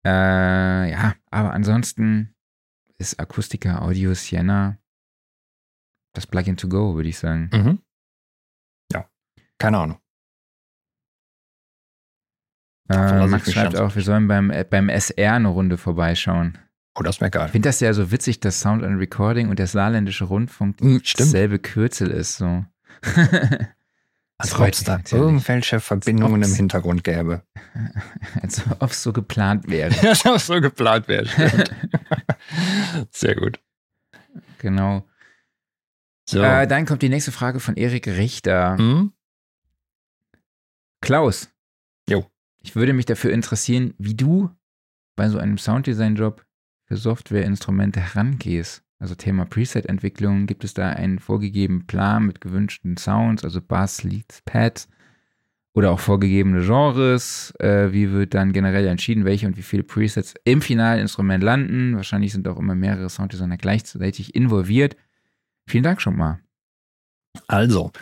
[SPEAKER 2] Äh, ja, aber ansonsten ist Akustika Audio Sienna das Plugin to go, würde ich sagen.
[SPEAKER 1] Mhm. Ja, keine Ahnung.
[SPEAKER 2] Äh, Max schreibt auch, wir sollen beim, äh, beim SR eine Runde vorbeischauen.
[SPEAKER 1] Oh, das wäre geil.
[SPEAKER 2] Ich finde das ja so witzig, dass Sound and Recording und der saarländische Rundfunk
[SPEAKER 1] Mhm,
[SPEAKER 2] dasselbe Kürzel ist. So.
[SPEAKER 1] Als ob es da irgendwelche Verbindungen im Hintergrund gäbe.
[SPEAKER 2] Als ob es so geplant wäre.
[SPEAKER 1] Ja, das so geplant wäre. Sehr gut.
[SPEAKER 2] genau.
[SPEAKER 1] So.
[SPEAKER 2] Äh, dann kommt die nächste Frage von Erik Richter.
[SPEAKER 1] hm?
[SPEAKER 2] Klaus. Ich würde mich dafür interessieren, wie du bei so einem Sounddesign-Job für Softwareinstrumente herangehst. Also Thema Preset-Entwicklung, gibt es da einen vorgegebenen Plan mit gewünschten Sounds, also Bass, Leads, Pads oder auch vorgegebene Genres? Äh, wie wird dann generell entschieden, welche und wie viele Presets im finalen Instrument landen? Wahrscheinlich sind auch immer mehrere Sounddesigner gleichzeitig involviert. Vielen Dank schon mal.
[SPEAKER 1] Also,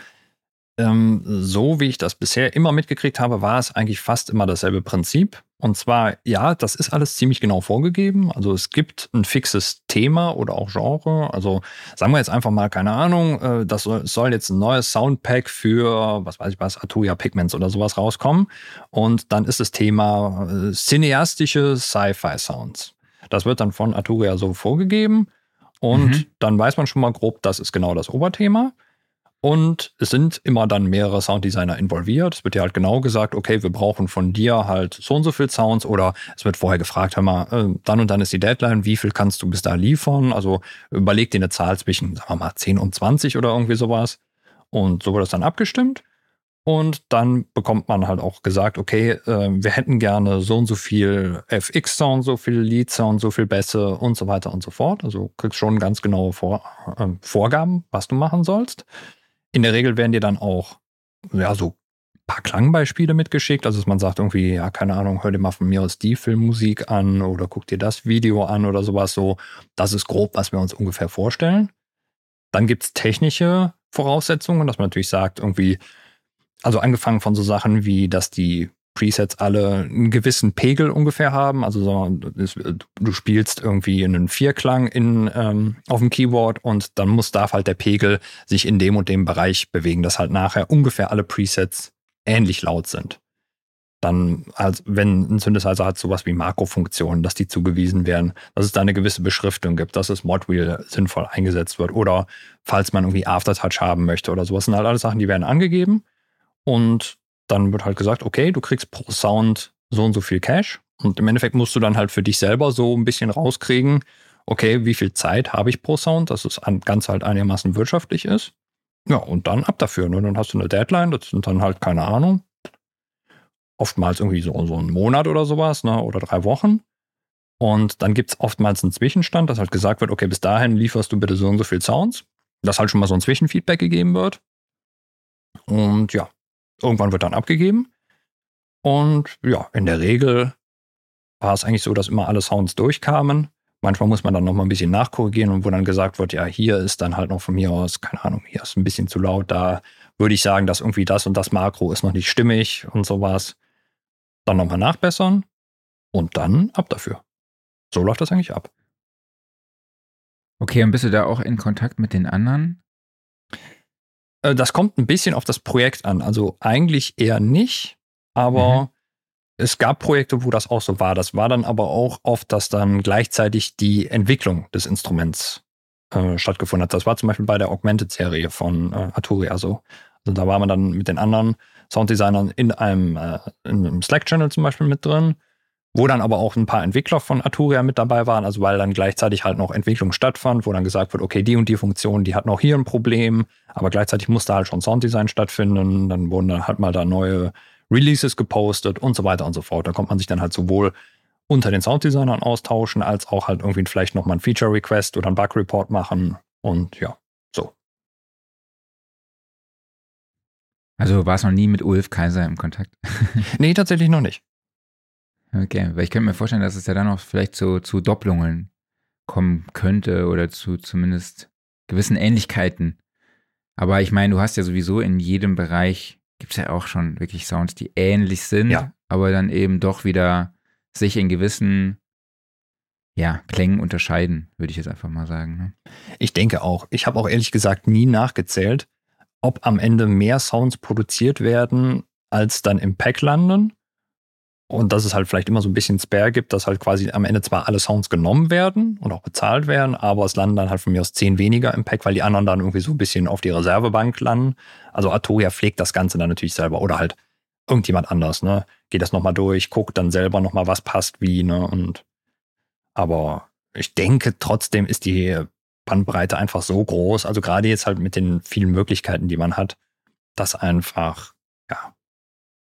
[SPEAKER 1] ähm, so wie ich das bisher immer mitgekriegt habe, war es eigentlich fast immer dasselbe Prinzip. Und zwar, ja, das ist alles ziemlich genau vorgegeben. Also es gibt ein fixes Thema oder auch Genre. Also sagen wir jetzt einfach mal, keine Ahnung, äh, das soll, soll jetzt ein neues Soundpack für, was weiß ich was, Atuya Pigments oder sowas rauskommen. Und dann ist das Thema äh, cineastische Sci-Fi-Sounds. Das wird dann von Arturia so vorgegeben. Und
[SPEAKER 2] Mhm.
[SPEAKER 1] dann weiß man schon mal grob, das ist genau das Oberthema. Und es sind immer dann mehrere Sounddesigner involviert. Es wird ja halt genau gesagt, okay, wir brauchen von dir halt so und so viel Sounds oder es wird vorher gefragt, hör mal, äh, dann und dann ist die Deadline, wie viel kannst du bis da liefern? Also überleg dir eine Zahl zwischen, sagen wir mal, 10 und 20 oder irgendwie sowas. Und so wird das dann abgestimmt. Und dann bekommt man halt auch gesagt, okay, äh, wir hätten gerne so und so viel FX-Sound, so viel Lead-Sound, so viel Bässe und so weiter und so fort. Also kriegst schon ganz genaue Vor äh, Vorgaben, was du machen sollst. In der Regel werden dir dann auch ja, so ein paar Klangbeispiele mitgeschickt. Also, dass man sagt irgendwie, ja, keine Ahnung, hör dir mal von mir aus die Filmmusik an oder guck dir das Video an oder sowas so. Das ist grob, was wir uns ungefähr vorstellen. Dann gibt es technische Voraussetzungen, dass man natürlich sagt, irgendwie, also angefangen von so Sachen wie, dass die Presets alle einen gewissen Pegel ungefähr haben. Also so, das, du spielst irgendwie einen Vierklang in, ähm, auf dem Keyboard und dann muss darf halt der Pegel sich in dem und dem Bereich bewegen, dass halt nachher ungefähr alle Presets ähnlich laut sind. Dann, als wenn ein Synthesizer hat sowas wie Makrofunktionen, dass die zugewiesen werden, dass es da eine gewisse Beschriftung gibt, dass das Modwheel sinnvoll eingesetzt wird oder falls man irgendwie Aftertouch haben möchte oder sowas, sind halt alles Sachen, die werden angegeben und dann wird halt gesagt, okay, du kriegst pro Sound so und so viel Cash und im Endeffekt musst du dann halt für dich selber so ein bisschen rauskriegen, okay, wie viel Zeit habe ich pro Sound, dass es ganz halt einigermaßen wirtschaftlich ist. Ja, und dann ab dafür. Ne? Dann hast du eine Deadline, das sind dann halt, keine Ahnung, oftmals irgendwie so, so einen Monat oder sowas, ne? oder drei Wochen. Und dann gibt es oftmals einen Zwischenstand, dass halt gesagt wird, okay, bis dahin lieferst du bitte so und so viel Sounds. Dass halt schon mal so ein Zwischenfeedback gegeben wird. Und ja, irgendwann wird dann abgegeben. Und ja, in der Regel war es eigentlich so, dass immer alle Sounds durchkamen. Manchmal muss man dann noch mal ein bisschen nachkorrigieren und wo dann gesagt wird, ja, hier ist dann halt noch von mir aus, keine Ahnung, hier ist ein bisschen zu laut, da würde ich sagen, dass irgendwie das und das Makro ist noch nicht stimmig und sowas. Dann nochmal nachbessern und dann ab dafür. So läuft das eigentlich ab.
[SPEAKER 2] Okay, und bist du da auch in Kontakt mit den anderen?
[SPEAKER 1] Äh, das kommt ein bisschen auf das Projekt an. Also eigentlich eher nicht, aber mhm es gab Projekte, wo das auch so war. Das war dann aber auch oft, dass dann gleichzeitig die Entwicklung des Instruments äh, stattgefunden hat. Das war zum Beispiel bei der Augmented-Serie von äh, Arturia so. Also da war man dann mit den anderen Sounddesignern in einem, äh, in einem Slack-Channel zum Beispiel mit drin, wo dann aber auch ein paar Entwickler von Arturia mit dabei waren, also weil dann gleichzeitig halt noch Entwicklung stattfand, wo dann gesagt wird, okay, die und die Funktion, die hat noch hier ein Problem, aber gleichzeitig musste halt schon Sounddesign stattfinden, dann wurden dann halt mal da neue Releases gepostet und so weiter und so fort. Da kommt man sich dann halt sowohl unter den Sounddesignern austauschen, als auch halt irgendwie vielleicht nochmal ein Feature-Request oder ein Bug-Report machen und ja, so.
[SPEAKER 2] Also warst noch nie mit Ulf Kaiser im Kontakt?
[SPEAKER 1] nee, tatsächlich noch nicht.
[SPEAKER 2] Okay, weil ich könnte mir vorstellen, dass es ja dann auch vielleicht zu, zu Doppelungen kommen könnte oder zu zumindest gewissen Ähnlichkeiten. Aber ich meine, du hast ja sowieso in jedem Bereich gibt es ja auch schon wirklich Sounds, die ähnlich sind, ja. aber dann eben doch wieder sich in gewissen ja, Klängen unterscheiden, würde ich jetzt einfach mal sagen. Ne?
[SPEAKER 1] Ich denke auch. Ich habe auch ehrlich gesagt nie nachgezählt, ob am Ende mehr Sounds produziert werden, als dann im Pack landen und dass es halt vielleicht immer so ein bisschen Spare gibt, dass halt quasi am Ende zwar alle Sounds genommen werden und auch bezahlt werden, aber es landen dann halt von mir aus zehn weniger im Pack, weil die anderen dann irgendwie so ein bisschen auf die Reservebank landen. Also Artoria pflegt das Ganze dann natürlich selber oder halt irgendjemand anders, ne? Geht das nochmal durch, guckt dann selber nochmal, was passt wie, ne? Und aber ich denke, trotzdem ist die Bandbreite einfach so groß, also gerade jetzt halt mit den vielen Möglichkeiten, die man hat, dass einfach,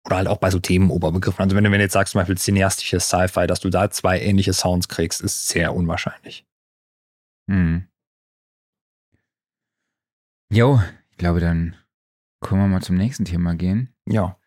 [SPEAKER 1] oder halt auch bei so Themenoberbegriffen. Also wenn du, wenn du jetzt sagst, zum Beispiel cineastisches Sci-Fi, dass du da zwei ähnliche Sounds kriegst, ist sehr unwahrscheinlich.
[SPEAKER 2] Hm. Jo, ich glaube, dann können wir mal zum nächsten Thema gehen.
[SPEAKER 1] Ja.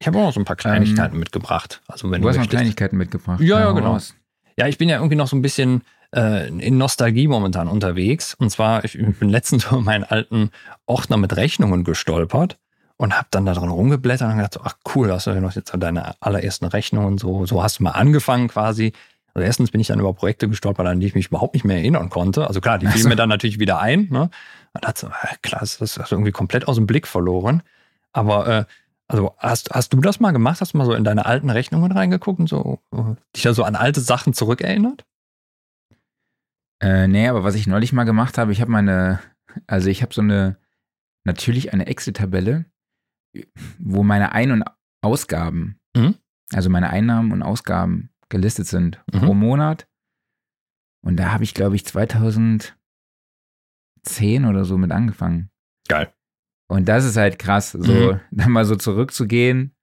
[SPEAKER 1] Ich habe auch noch so ein paar Kleinigkeiten ähm, mitgebracht. Also wenn
[SPEAKER 2] du,
[SPEAKER 1] du
[SPEAKER 2] hast noch Kleinigkeiten mitgebracht.
[SPEAKER 1] Ja, ja, genau. Raus. Ja, ich bin ja irgendwie noch so ein bisschen äh, in Nostalgie momentan unterwegs. Und zwar, ich bin letztens über meinen alten Ordner mit Rechnungen gestolpert und habe dann da drin rumgeblättert und gedacht, so, ach cool, hast du ja noch jetzt deine allerersten Rechnungen so, so hast du mal angefangen quasi. Also erstens bin ich dann über Projekte gestolpert, an die ich mich überhaupt nicht mehr erinnern konnte. Also klar, die fielen so. mir dann natürlich wieder ein. Ne? Und dachte so, ah, klar, das ist irgendwie komplett aus dem Blick verloren. Aber äh, also hast, hast du das mal gemacht? Hast du mal so in deine alten Rechnungen reingeguckt und so äh, dich da so an alte Sachen zurückerinnert?
[SPEAKER 2] Äh, nee, aber was ich neulich mal gemacht habe, ich habe meine, also ich habe so eine, natürlich eine Excel-Tabelle, wo meine Ein- und Ausgaben, mhm. also meine Einnahmen und Ausgaben gelistet sind mhm. pro Monat. Und da habe ich, glaube ich, 2010 oder so mit angefangen.
[SPEAKER 1] Geil.
[SPEAKER 2] Und das ist halt krass, so mhm. dann mal so zurückzugehen,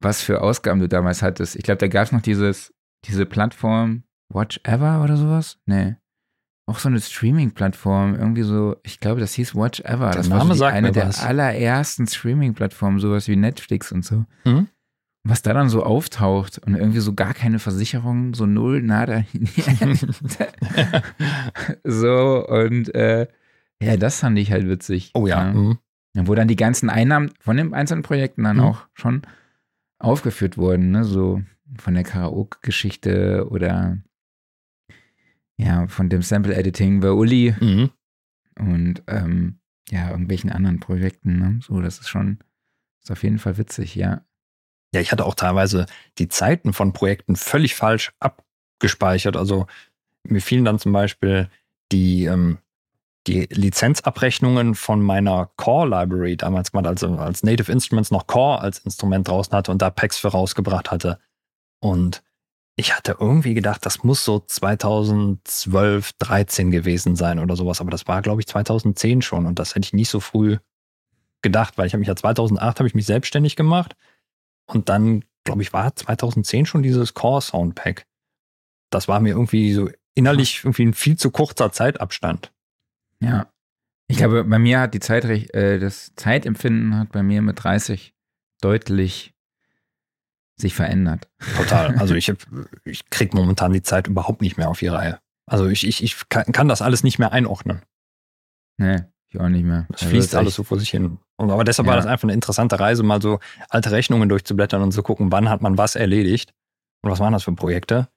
[SPEAKER 2] was für Ausgaben du damals hattest. Ich glaube, da gab es noch dieses, diese Plattform Watch Ever oder sowas. Nee auch so eine Streaming-Plattform, irgendwie so, ich glaube, das hieß Watch Ever.
[SPEAKER 1] Das Name war so
[SPEAKER 2] eine der
[SPEAKER 1] was.
[SPEAKER 2] allerersten Streaming-Plattformen, sowas wie Netflix und so. Mhm. Was da dann so auftaucht und irgendwie so gar keine Versicherung, so null, nada. so, und äh, ja, das fand ich halt witzig.
[SPEAKER 1] Oh ja. ja. Mhm.
[SPEAKER 2] Wo dann die ganzen Einnahmen von den einzelnen Projekten dann mhm. auch schon aufgeführt wurden, ne? so von der Karaoke-Geschichte oder ja, von dem Sample Editing bei Uli mhm. und ähm, ja, irgendwelchen anderen Projekten. Ne? So, das ist schon, ist auf jeden Fall witzig, ja.
[SPEAKER 1] Ja, ich hatte auch teilweise die Zeiten von Projekten völlig falsch abgespeichert. Also mir fielen dann zum Beispiel die, ähm, die Lizenzabrechnungen von meiner Core Library damals gemacht, also als Native Instruments noch Core als Instrument draußen hatte und da Packs für rausgebracht hatte. Und ich hatte irgendwie gedacht, das muss so 2012, 13 gewesen sein oder sowas, aber das war, glaube ich, 2010 schon und das hätte ich nicht so früh gedacht, weil ich habe mich ja 2008 habe ich mich selbstständig gemacht und dann, glaube ich, war 2010 schon dieses Core Soundpack. Das war mir irgendwie so innerlich irgendwie ein viel zu kurzer Zeitabstand.
[SPEAKER 2] Ja. Ich glaube, bei mir hat die Zeit, äh, das Zeitempfinden hat bei mir mit 30 deutlich sich verändert.
[SPEAKER 1] Total. Also ich, ich kriege momentan die Zeit überhaupt nicht mehr auf die Reihe. Also ich, ich, ich kann, kann das alles nicht mehr einordnen.
[SPEAKER 2] Nee, ich auch nicht mehr.
[SPEAKER 1] Es also fließt alles so vor sich hin. Und, aber deshalb ja. war das einfach eine interessante Reise, mal so alte Rechnungen durchzublättern und zu gucken, wann hat man was erledigt und was waren das für Projekte.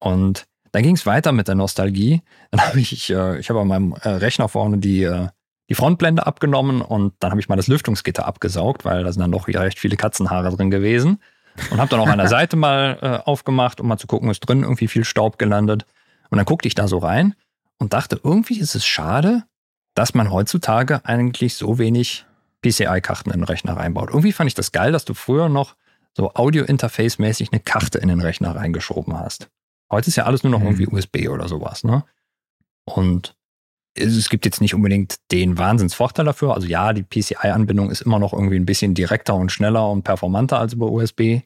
[SPEAKER 1] Und dann ging es weiter mit der Nostalgie. Dann habe ich, äh, ich habe an meinem äh, Rechner vorne die, äh, die Frontblende abgenommen und dann habe ich mal das Lüftungsgitter abgesaugt, weil da sind dann noch recht viele Katzenhaare drin gewesen. Und habe dann auch an der Seite mal äh, aufgemacht, um mal zu gucken, ist drin irgendwie viel Staub gelandet. Und dann guckte ich da so rein und dachte, irgendwie ist es schade, dass man heutzutage eigentlich so wenig PCI-Karten in den Rechner reinbaut. Irgendwie fand ich das geil, dass du früher noch so Audio-Interface-mäßig eine Karte in den Rechner reingeschoben hast. Heute ist ja alles nur noch mhm. irgendwie USB oder sowas, ne? Und es gibt jetzt nicht unbedingt den Wahnsinnsvorteil dafür. Also ja, die PCI-Anbindung ist immer noch irgendwie ein bisschen direkter und schneller und performanter als über USB.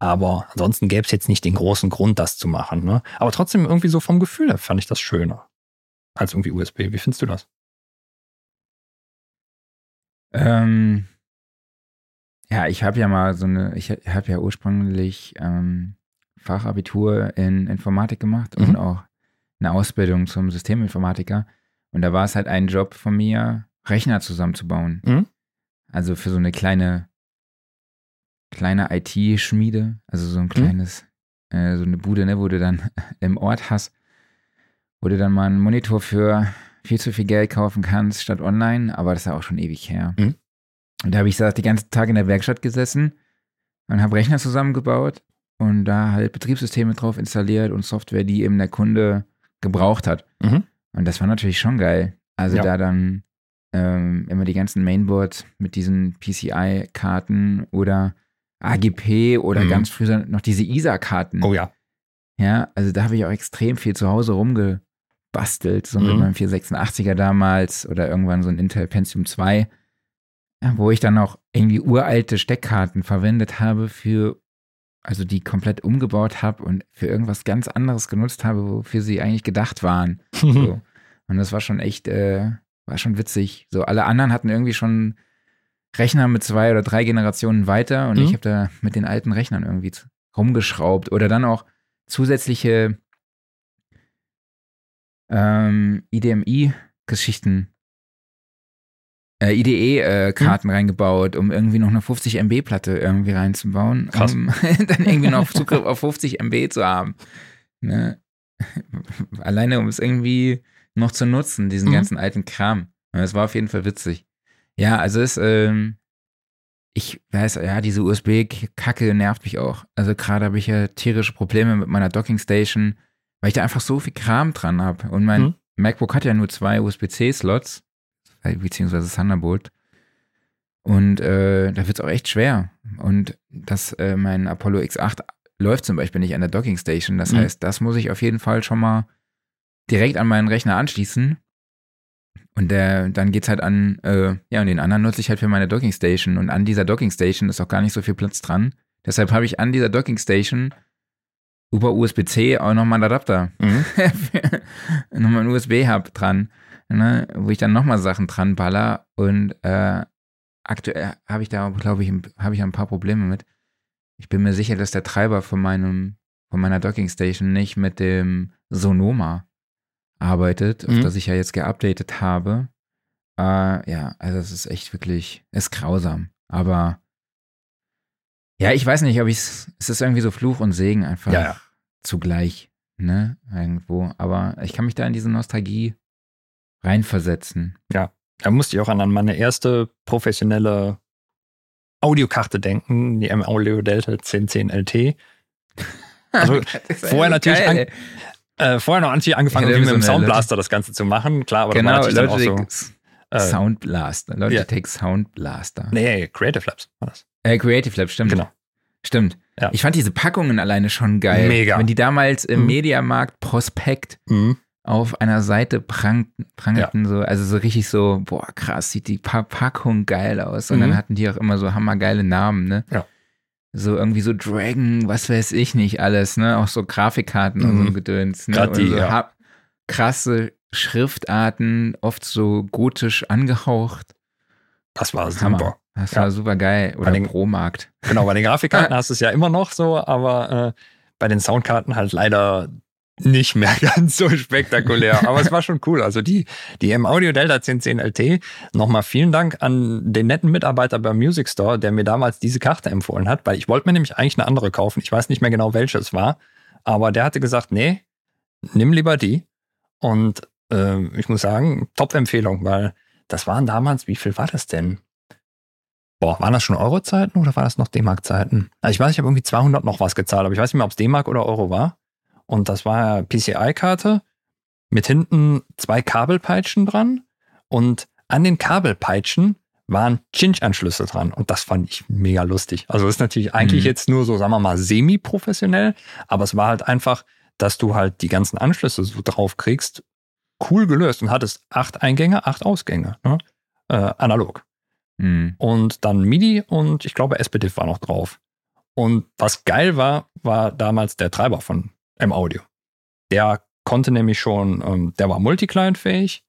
[SPEAKER 1] Aber ansonsten gäbe es jetzt nicht den großen Grund, das zu machen. Ne? Aber trotzdem irgendwie so vom Gefühl her fand ich das schöner als irgendwie USB. Wie findest du das?
[SPEAKER 2] Ähm, ja, ich habe ja mal so eine, ich habe ja ursprünglich ähm, Fachabitur in Informatik gemacht mhm. und auch eine Ausbildung zum Systeminformatiker. Und da war es halt ein Job von mir, Rechner zusammenzubauen. Mhm. Also für so eine kleine, kleine IT-Schmiede, also so ein mhm. kleines, mhm. äh, so eine Bude, ne, wo du dann im Ort hast, wo du dann mal einen Monitor für viel zu viel Geld kaufen kannst statt online, aber das ist ja auch schon ewig her. Mhm. Und da habe ich gesagt, die ganze Tag in der Werkstatt gesessen und habe Rechner zusammengebaut und da halt Betriebssysteme drauf installiert und Software, die eben der Kunde gebraucht hat. Mhm. Und das war natürlich schon geil. Also ja. da dann ähm, immer die ganzen Mainboards mit diesen PCI-Karten oder AGP oder mhm. ganz früher noch diese ISA-Karten.
[SPEAKER 1] Oh ja.
[SPEAKER 2] Ja, also da habe ich auch extrem viel zu Hause rumgebastelt, so mhm. mit meinem 486er damals oder irgendwann so ein Intel Pentium 2, wo ich dann auch irgendwie uralte Steckkarten verwendet habe für also die komplett umgebaut habe und für irgendwas ganz anderes genutzt habe, wofür sie eigentlich gedacht waren. so. Und das war schon echt, äh, war schon witzig. So, alle anderen hatten irgendwie schon Rechner mit zwei oder drei Generationen weiter und mhm. ich habe da mit den alten Rechnern irgendwie rumgeschraubt oder dann auch zusätzliche ähm, IDMI-Geschichten äh, IDE-Karten äh, hm. reingebaut, um irgendwie noch eine 50 MB-Platte irgendwie reinzubauen, Krass. um dann irgendwie noch Zugriff auf 50 MB zu haben. Ne? Alleine, um es irgendwie noch zu nutzen, diesen mhm. ganzen alten Kram. Das war auf jeden Fall witzig. Ja, also es, ähm, ich weiß, ja, diese USB-Kacke nervt mich auch. Also gerade habe ich ja tierische Probleme mit meiner Docking-Station, weil ich da einfach so viel Kram dran habe. Und mein mhm. MacBook hat ja nur zwei USB-C-Slots beziehungsweise Thunderbolt. Und äh, da wird es auch echt schwer. Und das, äh, mein Apollo X8 läuft zum Beispiel nicht an der Docking Station. Das mhm. heißt, das muss ich auf jeden Fall schon mal direkt an meinen Rechner anschließen. Und der, dann geht's halt an, äh, ja, und den anderen nutze ich halt für meine Docking Station. Und an dieser Docking Station ist auch gar nicht so viel Platz dran. Deshalb habe ich an dieser Docking Station über USB-C auch nochmal einen Adapter. Mhm. nochmal einen USB-Hub dran ne, wo ich dann nochmal Sachen dran baller und äh, aktuell habe ich da, glaube ich, habe ich ein paar Probleme mit. Ich bin mir sicher, dass der Treiber von meinem, von meiner Docking Station nicht mit dem Sonoma arbeitet, mhm. auf das ich ja jetzt geupdatet habe. Äh, ja, also es ist echt wirklich, ist grausam. Aber ja, ich weiß nicht, ob ich es, es ist irgendwie so Fluch und Segen einfach ja, ja. zugleich, ne, irgendwo. Aber ich kann mich da in diese Nostalgie reinversetzen.
[SPEAKER 1] Ja, da musste ich auch an meine erste professionelle Audiokarte denken, die M-Audio Delta 1010 LT. Also vorher natürlich an-. Äh, vorher noch natürlich angefangen,
[SPEAKER 2] Ja,
[SPEAKER 1] mit dem
[SPEAKER 2] so eine
[SPEAKER 1] Soundblaster das Ganze zu machen. Klar, aber
[SPEAKER 2] Genau,
[SPEAKER 1] da war natürlich dann auch so. Äh,
[SPEAKER 2] Sound Blaster. Logitech Sound Blaster.
[SPEAKER 1] nee, Creative Labs war das.
[SPEAKER 2] Äh, Creative Lab, stimmt.
[SPEAKER 1] Genau.
[SPEAKER 2] Stimmt.
[SPEAKER 1] Ja.
[SPEAKER 2] Ich fand diese Packungen alleine schon geil.
[SPEAKER 1] Mega.
[SPEAKER 2] Wenn die damals im
[SPEAKER 1] Mhm.
[SPEAKER 2] Mediamarkt Prospekt
[SPEAKER 1] Mhm.
[SPEAKER 2] Auf einer Seite prang, prangten, so, also so richtig so, boah, krass, sieht die pa Packung geil aus. Und
[SPEAKER 1] Mhm.
[SPEAKER 2] dann hatten die auch immer so hammergeile Namen, ne?
[SPEAKER 1] Ja.
[SPEAKER 2] So irgendwie so Dragon, was weiß ich nicht alles, ne? Auch so Grafikkarten und so
[SPEAKER 1] Mhm.
[SPEAKER 2] Gedöns, ne?
[SPEAKER 1] Grad die,
[SPEAKER 2] so
[SPEAKER 1] ja.
[SPEAKER 2] krasse Schriftarten, oft so gotisch angehaucht.
[SPEAKER 1] Das war
[SPEAKER 2] Hammer.
[SPEAKER 1] super.
[SPEAKER 2] Das
[SPEAKER 1] Ja.
[SPEAKER 2] war super geil. Oder
[SPEAKER 1] den-
[SPEAKER 2] Pro-Markt.
[SPEAKER 1] Genau, bei den Grafikkarten hast du es ja immer noch so, aber äh, bei den Soundkarten halt leider nicht mehr ganz so spektakulär. Aber es war schon cool. Also die, die M-Audio Delta 1010 LT, nochmal vielen Dank an den netten Mitarbeiter beim Music Store, der mir damals diese Karte empfohlen hat, weil ich wollte mir nämlich eigentlich eine andere kaufen. Ich weiß nicht mehr genau, welche es war. Aber der hatte gesagt, nee, nimm lieber die. Und äh, ich muss sagen, Top-Empfehlung, weil das waren damals, wie viel war das denn? Boah, waren das schon Euro-Zeiten oder war das noch D-Mark-Zeiten? Also ich weiß, ich habe irgendwie 200 noch was gezahlt, aber ich weiß nicht mehr, ob es D-Mark oder Euro war. Und das war PCI-Karte mit hinten zwei Kabelpeitschen dran und an den Kabelpeitschen waren Cinch-Anschlüsse dran und das fand ich mega lustig. Also ist natürlich eigentlich
[SPEAKER 2] Mhm.
[SPEAKER 1] jetzt nur so, sagen wir mal, semi-professionell, aber es war halt einfach, dass du halt die ganzen Anschlüsse so drauf kriegst, cool gelöst und hattest acht Eingänge, acht Ausgänge, ne? äh, analog
[SPEAKER 2] Hm.
[SPEAKER 1] und dann MIDI und ich glaube SPDIF war noch drauf. Und was geil war, war damals der Treiber von M-Audio. Der konnte nämlich schon, ähm, der war multi-client-fähig.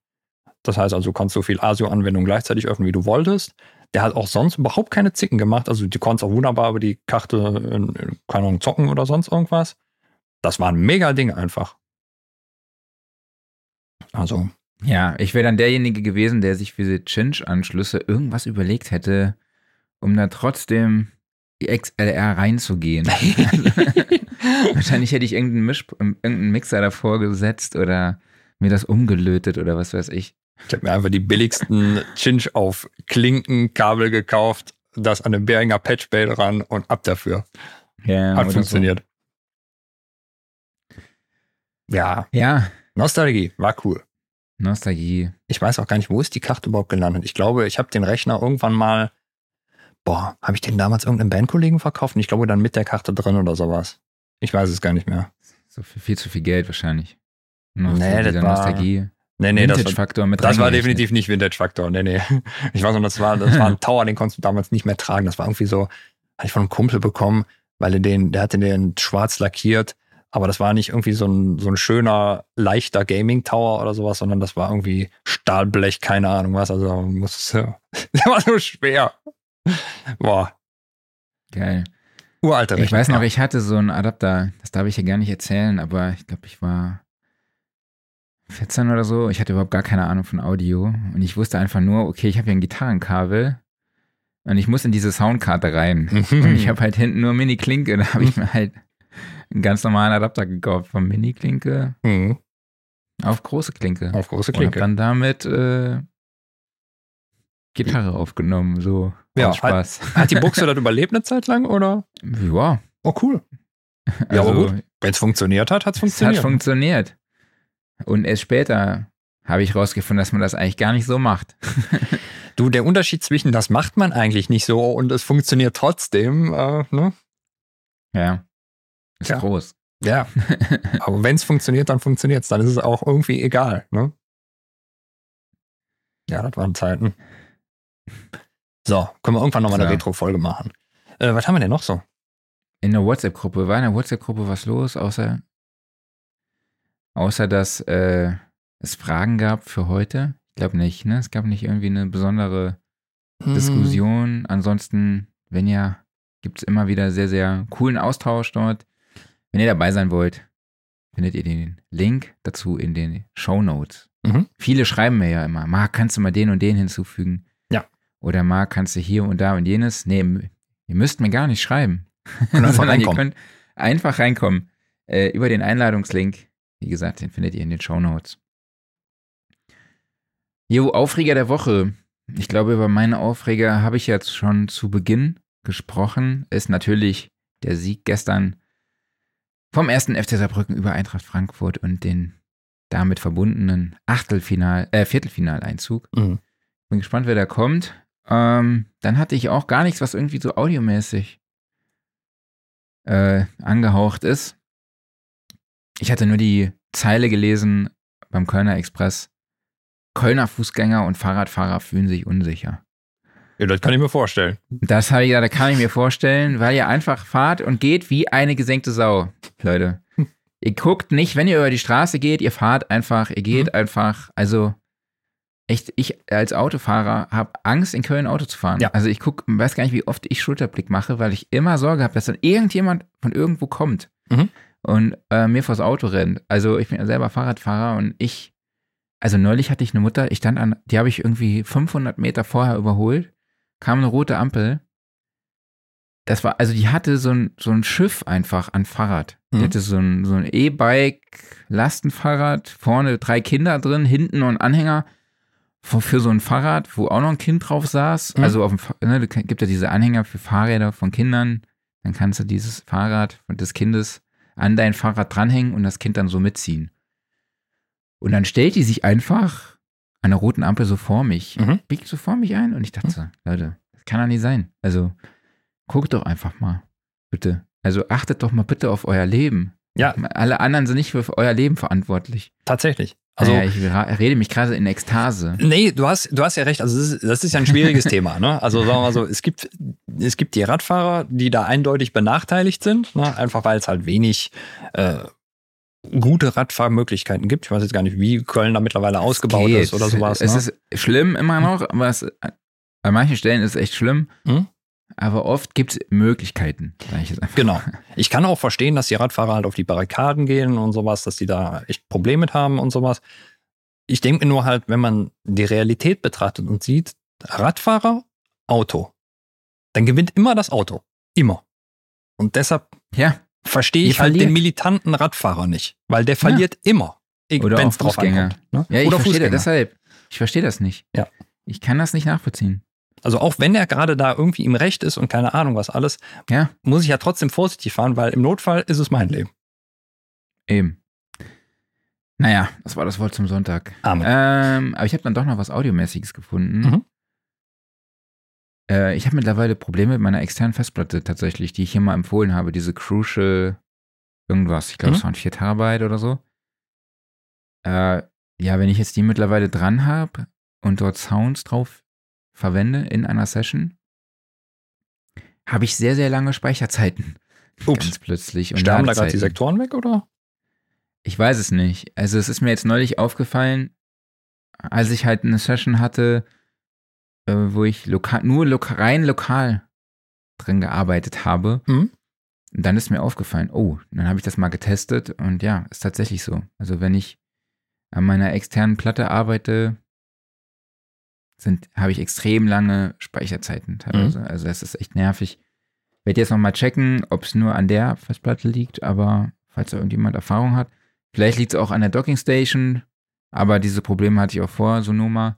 [SPEAKER 1] Das heißt also, du kannst so viel ASIO-Anwendungen gleichzeitig öffnen, wie du wolltest. Der hat auch sonst überhaupt keine Zicken gemacht. Also, du konntest auch wunderbar über die Karte, in, in, keine Ahnung, zocken oder sonst irgendwas. Das war ein mega Ding einfach. Also,
[SPEAKER 2] Ja, ich wäre dann derjenige gewesen, der sich für diese Cinch-Anschlüsse irgendwas überlegt hätte, um da trotzdem XLR reinzugehen. Wahrscheinlich hätte ich irgendeinen, Misch, irgendeinen Mixer davor gesetzt oder mir das umgelötet oder was weiß ich.
[SPEAKER 1] Ich habe mir einfach die billigsten Cinch auf Klinkenkabel gekauft, das an den Behringer Patchbay dran und ab dafür.
[SPEAKER 2] Ja,
[SPEAKER 1] Hat funktioniert. Ja,
[SPEAKER 2] So. Ja,
[SPEAKER 1] Nostalgie, war cool.
[SPEAKER 2] Nostalgie.
[SPEAKER 1] Ich weiß auch gar nicht, wo ist die Karte überhaupt gelandet. Ich glaube, ich habe den Rechner irgendwann mal, boah, habe ich den damals irgendeinem Bandkollegen verkauft? Und ich glaube, dann mit der Karte drin oder sowas. Ich weiß es gar nicht mehr.
[SPEAKER 2] So viel, viel zu viel Geld wahrscheinlich. Noch
[SPEAKER 1] Nee, das war-
[SPEAKER 2] Nostalgie.
[SPEAKER 1] Nee, nee, das war,
[SPEAKER 2] Vintage-Faktor mit
[SPEAKER 1] das war definitiv nicht Vintage-Faktor. Nee, nee. Ich weiß noch, das war, das war ein Tower, den konntest du damals nicht mehr tragen. Das war irgendwie so, hatte ich von einem Kumpel bekommen, weil er den, der hatte den schwarz lackiert. Aber das war nicht irgendwie so ein, so ein schöner, leichter Gaming-Tower oder sowas, sondern das war irgendwie Stahlblech, keine Ahnung was. Also, muss, der war so schwer. Boah,
[SPEAKER 2] Geil.
[SPEAKER 1] uralter
[SPEAKER 2] Ich
[SPEAKER 1] Rechner.
[SPEAKER 2] weiß noch, ich hatte so einen Adapter, das darf ich hier gar nicht erzählen, aber ich glaube, ich war 14 oder so. Ich hatte überhaupt gar keine Ahnung von Audio und ich wusste einfach nur, okay, ich habe hier ein Gitarrenkabel und ich muss in diese Soundkarte rein. Und ich habe halt hinten nur Mini-Klinke, da habe ich mir halt einen ganz normalen Adapter gekauft, von Mini-Klinke
[SPEAKER 1] Mhm.
[SPEAKER 2] auf große Klinke.
[SPEAKER 1] Auf große
[SPEAKER 2] Und
[SPEAKER 1] Klinke.
[SPEAKER 2] dann damit äh, Gitarre aufgenommen, so
[SPEAKER 1] Ja,
[SPEAKER 2] Spaß.
[SPEAKER 1] Hat die Buchse das überlebt eine Zeit lang oder?
[SPEAKER 2] Ja,
[SPEAKER 1] Oh, cool. Ja, aber gut. Wenn es funktioniert hat, hat es
[SPEAKER 2] Es hat
[SPEAKER 1] funktioniert.
[SPEAKER 2] funktioniert. Und erst später habe ich rausgefunden, dass man das eigentlich gar nicht so macht.
[SPEAKER 1] Du, der Unterschied zwischen das macht man eigentlich nicht so und es funktioniert trotzdem, äh, ne?
[SPEAKER 2] Ja. Ist
[SPEAKER 1] Ja.
[SPEAKER 2] groß.
[SPEAKER 1] Ja. Aber wenn es funktioniert, dann funktioniert es. Dann ist es auch irgendwie egal, ne? Ja, das waren Zeiten. So, können wir irgendwann nochmal eine. Retro-Folge machen. Äh, was haben wir denn noch so?
[SPEAKER 2] In der WhatsApp-Gruppe, war in der WhatsApp-Gruppe was los, außer, außer dass äh, es Fragen gab für heute? Ich glaube nicht, ne? Es gab nicht irgendwie eine besondere
[SPEAKER 1] Hm.
[SPEAKER 2] Diskussion. Ansonsten, wenn ja, gibt es immer wieder sehr, sehr coolen Austausch dort. Wenn ihr dabei sein wollt, findet ihr den Link dazu in den Show Notes.
[SPEAKER 1] Mhm.
[SPEAKER 2] Viele schreiben mir ja immer, Marc, kannst du mal den und den hinzufügen? Oder Marc, kannst du hier und da und jenes? Nee, m- ihr müsst mir gar nicht schreiben.
[SPEAKER 1] Einfach
[SPEAKER 2] Sondern ihr
[SPEAKER 1] reinkommen.
[SPEAKER 2] könnt einfach reinkommen. Äh, über den Einladungslink. Wie gesagt, den findet ihr in den Show Notes. Jo, Aufreger der Woche. ich glaube, über meine Aufreger habe ich jetzt schon zu Beginn gesprochen. Ist natürlich der Sieg gestern vom ersten FC Saarbrücken über Eintracht Frankfurt und den damit verbundenen Achtelfinal, äh, Viertelfinaleinzug.
[SPEAKER 1] Mhm.
[SPEAKER 2] Bin gespannt, wer da kommt. Ähm, dann hatte ich auch gar nichts, was irgendwie so audiomäßig äh, angehaucht ist. Ich hatte nur die Zeile gelesen beim Kölner Express. Kölner Fußgänger und Fahrradfahrer fühlen sich unsicher.
[SPEAKER 1] Ja, das kann ich mir vorstellen.
[SPEAKER 2] Das habe ich ja, da kann ich mir vorstellen, weil ihr einfach fahrt und geht wie eine gesenkte Sau, Leute. Ihr guckt nicht, wenn ihr über die Straße geht, ihr fahrt einfach, ihr geht
[SPEAKER 1] Mhm.
[SPEAKER 2] einfach. Also echt, ich als Autofahrer habe Angst, in Köln Auto zu fahren.
[SPEAKER 1] Ja.
[SPEAKER 2] Also ich guck, weiß gar nicht, wie oft ich Schulterblick mache, weil ich immer Sorge habe, dass dann irgendjemand von irgendwo kommt
[SPEAKER 1] Mhm.
[SPEAKER 2] und äh, mir vors Auto rennt. Also ich bin ja selber Fahrradfahrer und ich, also neulich hatte ich eine Mutter, ich stand an, die habe ich irgendwie 500 Meter vorher überholt, kam eine rote Ampel. Das war, also die hatte so ein, so ein Schiff einfach an Fahrrad. Die
[SPEAKER 1] Mhm.
[SPEAKER 2] hatte so ein, so ein E-Bike, Lastenfahrrad, vorne drei Kinder drin, hinten noch ein Anhänger für, so ein Fahrrad, wo auch noch ein Kind drauf saß.
[SPEAKER 1] Mhm.
[SPEAKER 2] Also auf dem, ne, gibt ja diese Anhänger für Fahrräder von Kindern. Dann kannst du dieses Fahrrad des Kindes an dein Fahrrad dranhängen und das Kind dann so mitziehen. Und dann stellt die sich einfach an der roten Ampel so vor mich,
[SPEAKER 1] Mhm.
[SPEAKER 2] biegt so vor mich ein und ich dachte so, Leute, das kann doch nicht sein. Also guckt doch einfach mal, bitte. Also achtet doch mal bitte auf euer Leben.
[SPEAKER 1] Ja.
[SPEAKER 2] Alle anderen sind nicht für euer Leben verantwortlich.
[SPEAKER 1] Tatsächlich. Also,
[SPEAKER 2] naja, ich rede mich gerade in Ekstase.
[SPEAKER 1] nee, du hast, du hast ja recht. Also, das ist, das ist ja ein schwieriges Thema. Ne? Also, sagen wir mal so, es gibt, es gibt die Radfahrer, die da eindeutig benachteiligt sind, ne? einfach weil es halt wenig äh, gute Radfahrmöglichkeiten gibt. Ich weiß jetzt gar nicht, wie Köln da mittlerweile ausgebaut
[SPEAKER 2] Geht.
[SPEAKER 1] ist oder sowas.
[SPEAKER 2] Es
[SPEAKER 1] ne?
[SPEAKER 2] ist schlimm immer noch, aber es, an manchen Stellen ist es echt schlimm.
[SPEAKER 1] Mhm.
[SPEAKER 2] Aber oft gibt es Möglichkeiten, ich.
[SPEAKER 1] Genau. Ich kann auch verstehen, dass die Radfahrer halt auf die Barrikaden gehen und sowas, dass die da echt Probleme mit haben und sowas. Ich denke nur halt, wenn man die Realität betrachtet und sieht, Radfahrer, Auto, dann gewinnt immer das Auto. Immer. Und deshalb
[SPEAKER 2] Ja,
[SPEAKER 1] verstehe ich halt den militanten Radfahrer nicht, weil der verliert immer.
[SPEAKER 2] Oder
[SPEAKER 1] wenn's
[SPEAKER 2] auch
[SPEAKER 1] drauf
[SPEAKER 2] Fußgänger.
[SPEAKER 1] ankommt, ne?
[SPEAKER 2] ja ich
[SPEAKER 1] Oder
[SPEAKER 2] verstehe
[SPEAKER 1] Fußgänger.
[SPEAKER 2] das deshalb. Ich verstehe das nicht.
[SPEAKER 1] Ja.
[SPEAKER 2] Ich kann das nicht nachvollziehen.
[SPEAKER 1] Also auch wenn er gerade da irgendwie im Recht ist und keine Ahnung was alles,
[SPEAKER 2] Ja,
[SPEAKER 1] muss ich ja trotzdem vorsichtig fahren, weil im Notfall ist es mein Leben.
[SPEAKER 2] eben. Naja, das war das Wort zum Sonntag.
[SPEAKER 1] Amen.
[SPEAKER 2] Ähm, aber ich habe dann doch noch was Audiomäßiges gefunden.
[SPEAKER 1] Mhm.
[SPEAKER 2] Äh, ich habe mittlerweile Probleme mit meiner externen Festplatte tatsächlich, die ich hier mal empfohlen habe. Diese Crucial irgendwas. Ich glaube,
[SPEAKER 1] Mhm.
[SPEAKER 2] es waren 4 Terabyte oder so. Äh, ja, wenn ich jetzt die mittlerweile dran habe und dort Sounds drauf verwende in einer Session, habe ich sehr, sehr lange Speicherzeiten.
[SPEAKER 1] Ups.
[SPEAKER 2] Ganz plötzlich. Und
[SPEAKER 1] Sterben da gerade die. Sektoren weg, oder?
[SPEAKER 2] Ich weiß es nicht. Also es ist mir jetzt neulich aufgefallen, als ich halt eine Session hatte, äh, wo ich lokal, nur loka rein lokal drin gearbeitet habe.
[SPEAKER 1] Mhm.
[SPEAKER 2] Und dann ist mir aufgefallen, oh, dann habe ich das mal getestet und ja, ist tatsächlich so. Also wenn ich an meiner externen Platte arbeite, sind, habe ich extrem lange Speicherzeiten teilweise. Also das ist echt nervig. Werde jetzt nochmal checken, ob es nur an der Festplatte liegt, aber falls da irgendjemand Erfahrung hat. Vielleicht liegt es auch an der Docking Station, aber diese Probleme hatte ich auch vor Sonoma.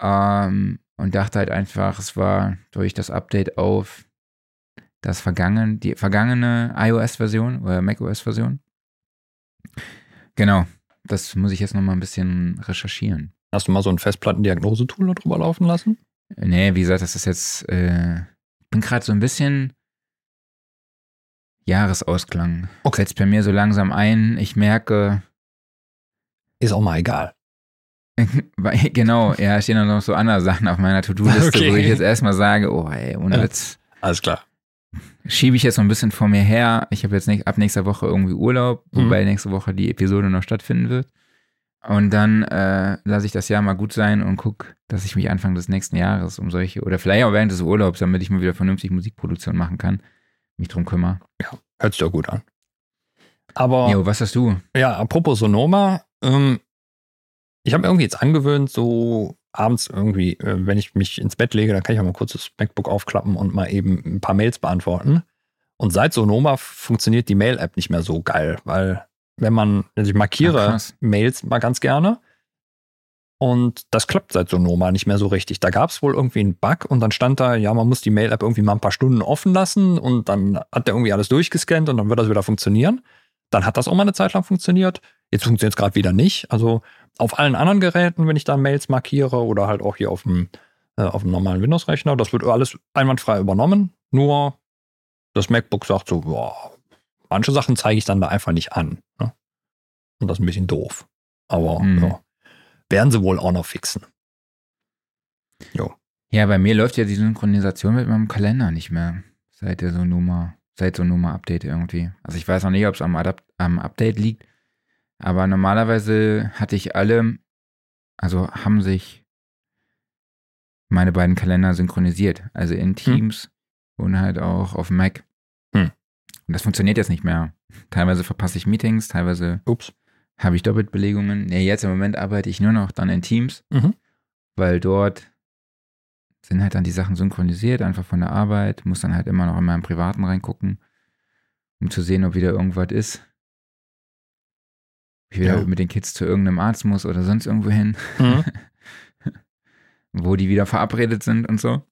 [SPEAKER 2] Ähm, und dachte halt einfach, es war durch das Update auf das vergangen, die vergangene iOS-Version oder macOS-Version. Genau, das muss ich jetzt nochmal ein bisschen recherchieren.
[SPEAKER 1] Hast du mal so ein Festplattendiagnose-Tool drüber laufen lassen?
[SPEAKER 2] Nee, wie gesagt, das ist jetzt, äh, ich bin gerade so ein bisschen Jahresausklang.
[SPEAKER 1] Okay.
[SPEAKER 2] Setzt bei mir so langsam ein. Ich merke,
[SPEAKER 1] Ist auch mal egal.
[SPEAKER 2] genau, ja, stehen noch so andere Sachen auf meiner To-Do-Liste,
[SPEAKER 1] Okay.
[SPEAKER 2] wo ich jetzt erstmal sage, oh ey, ohne
[SPEAKER 1] Ja.
[SPEAKER 2] Witz.
[SPEAKER 1] Alles klar.
[SPEAKER 2] Schiebe ich jetzt so ein bisschen vor mir her. Ich habe jetzt nicht, ab nächster Woche irgendwie Urlaub,
[SPEAKER 1] Mhm.
[SPEAKER 2] wobei nächste Woche die Episode noch stattfinden wird. Und dann äh, lasse ich das Jahr mal gut sein und gucke, dass ich mich Anfang des nächsten Jahres um solche, oder vielleicht auch während des Urlaubs, damit ich mir wieder vernünftig Musikproduktion machen kann, mich drum kümmere.
[SPEAKER 1] Hört sich doch gut an. Aber
[SPEAKER 2] Jo, was hast du?
[SPEAKER 1] ja, apropos Sonoma, ähm, ich habe mir irgendwie jetzt angewöhnt, so abends irgendwie, äh, wenn ich mich ins Bett lege, dann kann ich auch mal kurz das MacBook aufklappen und mal eben ein paar Mails beantworten. Und seit Sonoma funktioniert die Mail-App nicht mehr so geil, weil wenn man, also ich markiere
[SPEAKER 2] Ach.
[SPEAKER 1] Mails mal ganz gerne Und das klappt seit Sonoma nicht mehr so richtig. Da gab es wohl irgendwie einen Bug und dann stand da, ja, man muss die Mail-App irgendwie mal ein paar Stunden offen lassen und dann hat der irgendwie alles durchgescannt und dann wird das wieder funktionieren. Dann hat das auch mal eine Zeit lang funktioniert. Jetzt funktioniert es gerade wieder nicht. Also auf allen anderen Geräten, wenn ich da Mails markiere oder halt auch hier auf dem, äh, auf dem normalen Windows-Rechner, das wird alles einwandfrei übernommen. Nur das MacBook sagt so, boah, manche Sachen zeige ich dann da einfach nicht an. Ne? Und das ist ein bisschen doof. Aber
[SPEAKER 2] Mhm.
[SPEAKER 1] ja, werden sie wohl auch noch fixen. Jo.
[SPEAKER 2] Ja, bei mir läuft ja die Synchronisation mit meinem Kalender nicht mehr. Seit der Sonoma, seit Sonoma-Update irgendwie. Also ich weiß noch nicht, ob es am, am Update liegt. Aber normalerweise hatte ich alle, also haben sich meine beiden Kalender synchronisiert. Also in Teams und halt auch auf Mac. Und das funktioniert jetzt nicht mehr. Teilweise verpasse ich Meetings, teilweise
[SPEAKER 1] Ups.
[SPEAKER 2] habe ich Doppelbelegungen. Nee, jetzt im Moment arbeite ich nur noch dann in Teams,
[SPEAKER 1] Mhm.
[SPEAKER 2] weil dort sind halt dann die Sachen synchronisiert, einfach von der Arbeit, muss dann halt immer noch in meinem Privaten reingucken, um zu sehen, ob wieder irgendwas ist. Ob ich wieder
[SPEAKER 1] Ja.
[SPEAKER 2] mit den Kids zu irgendeinem Arzt muss oder sonst irgendwo hin,
[SPEAKER 1] Mhm.
[SPEAKER 2] wo die wieder verabredet sind und so.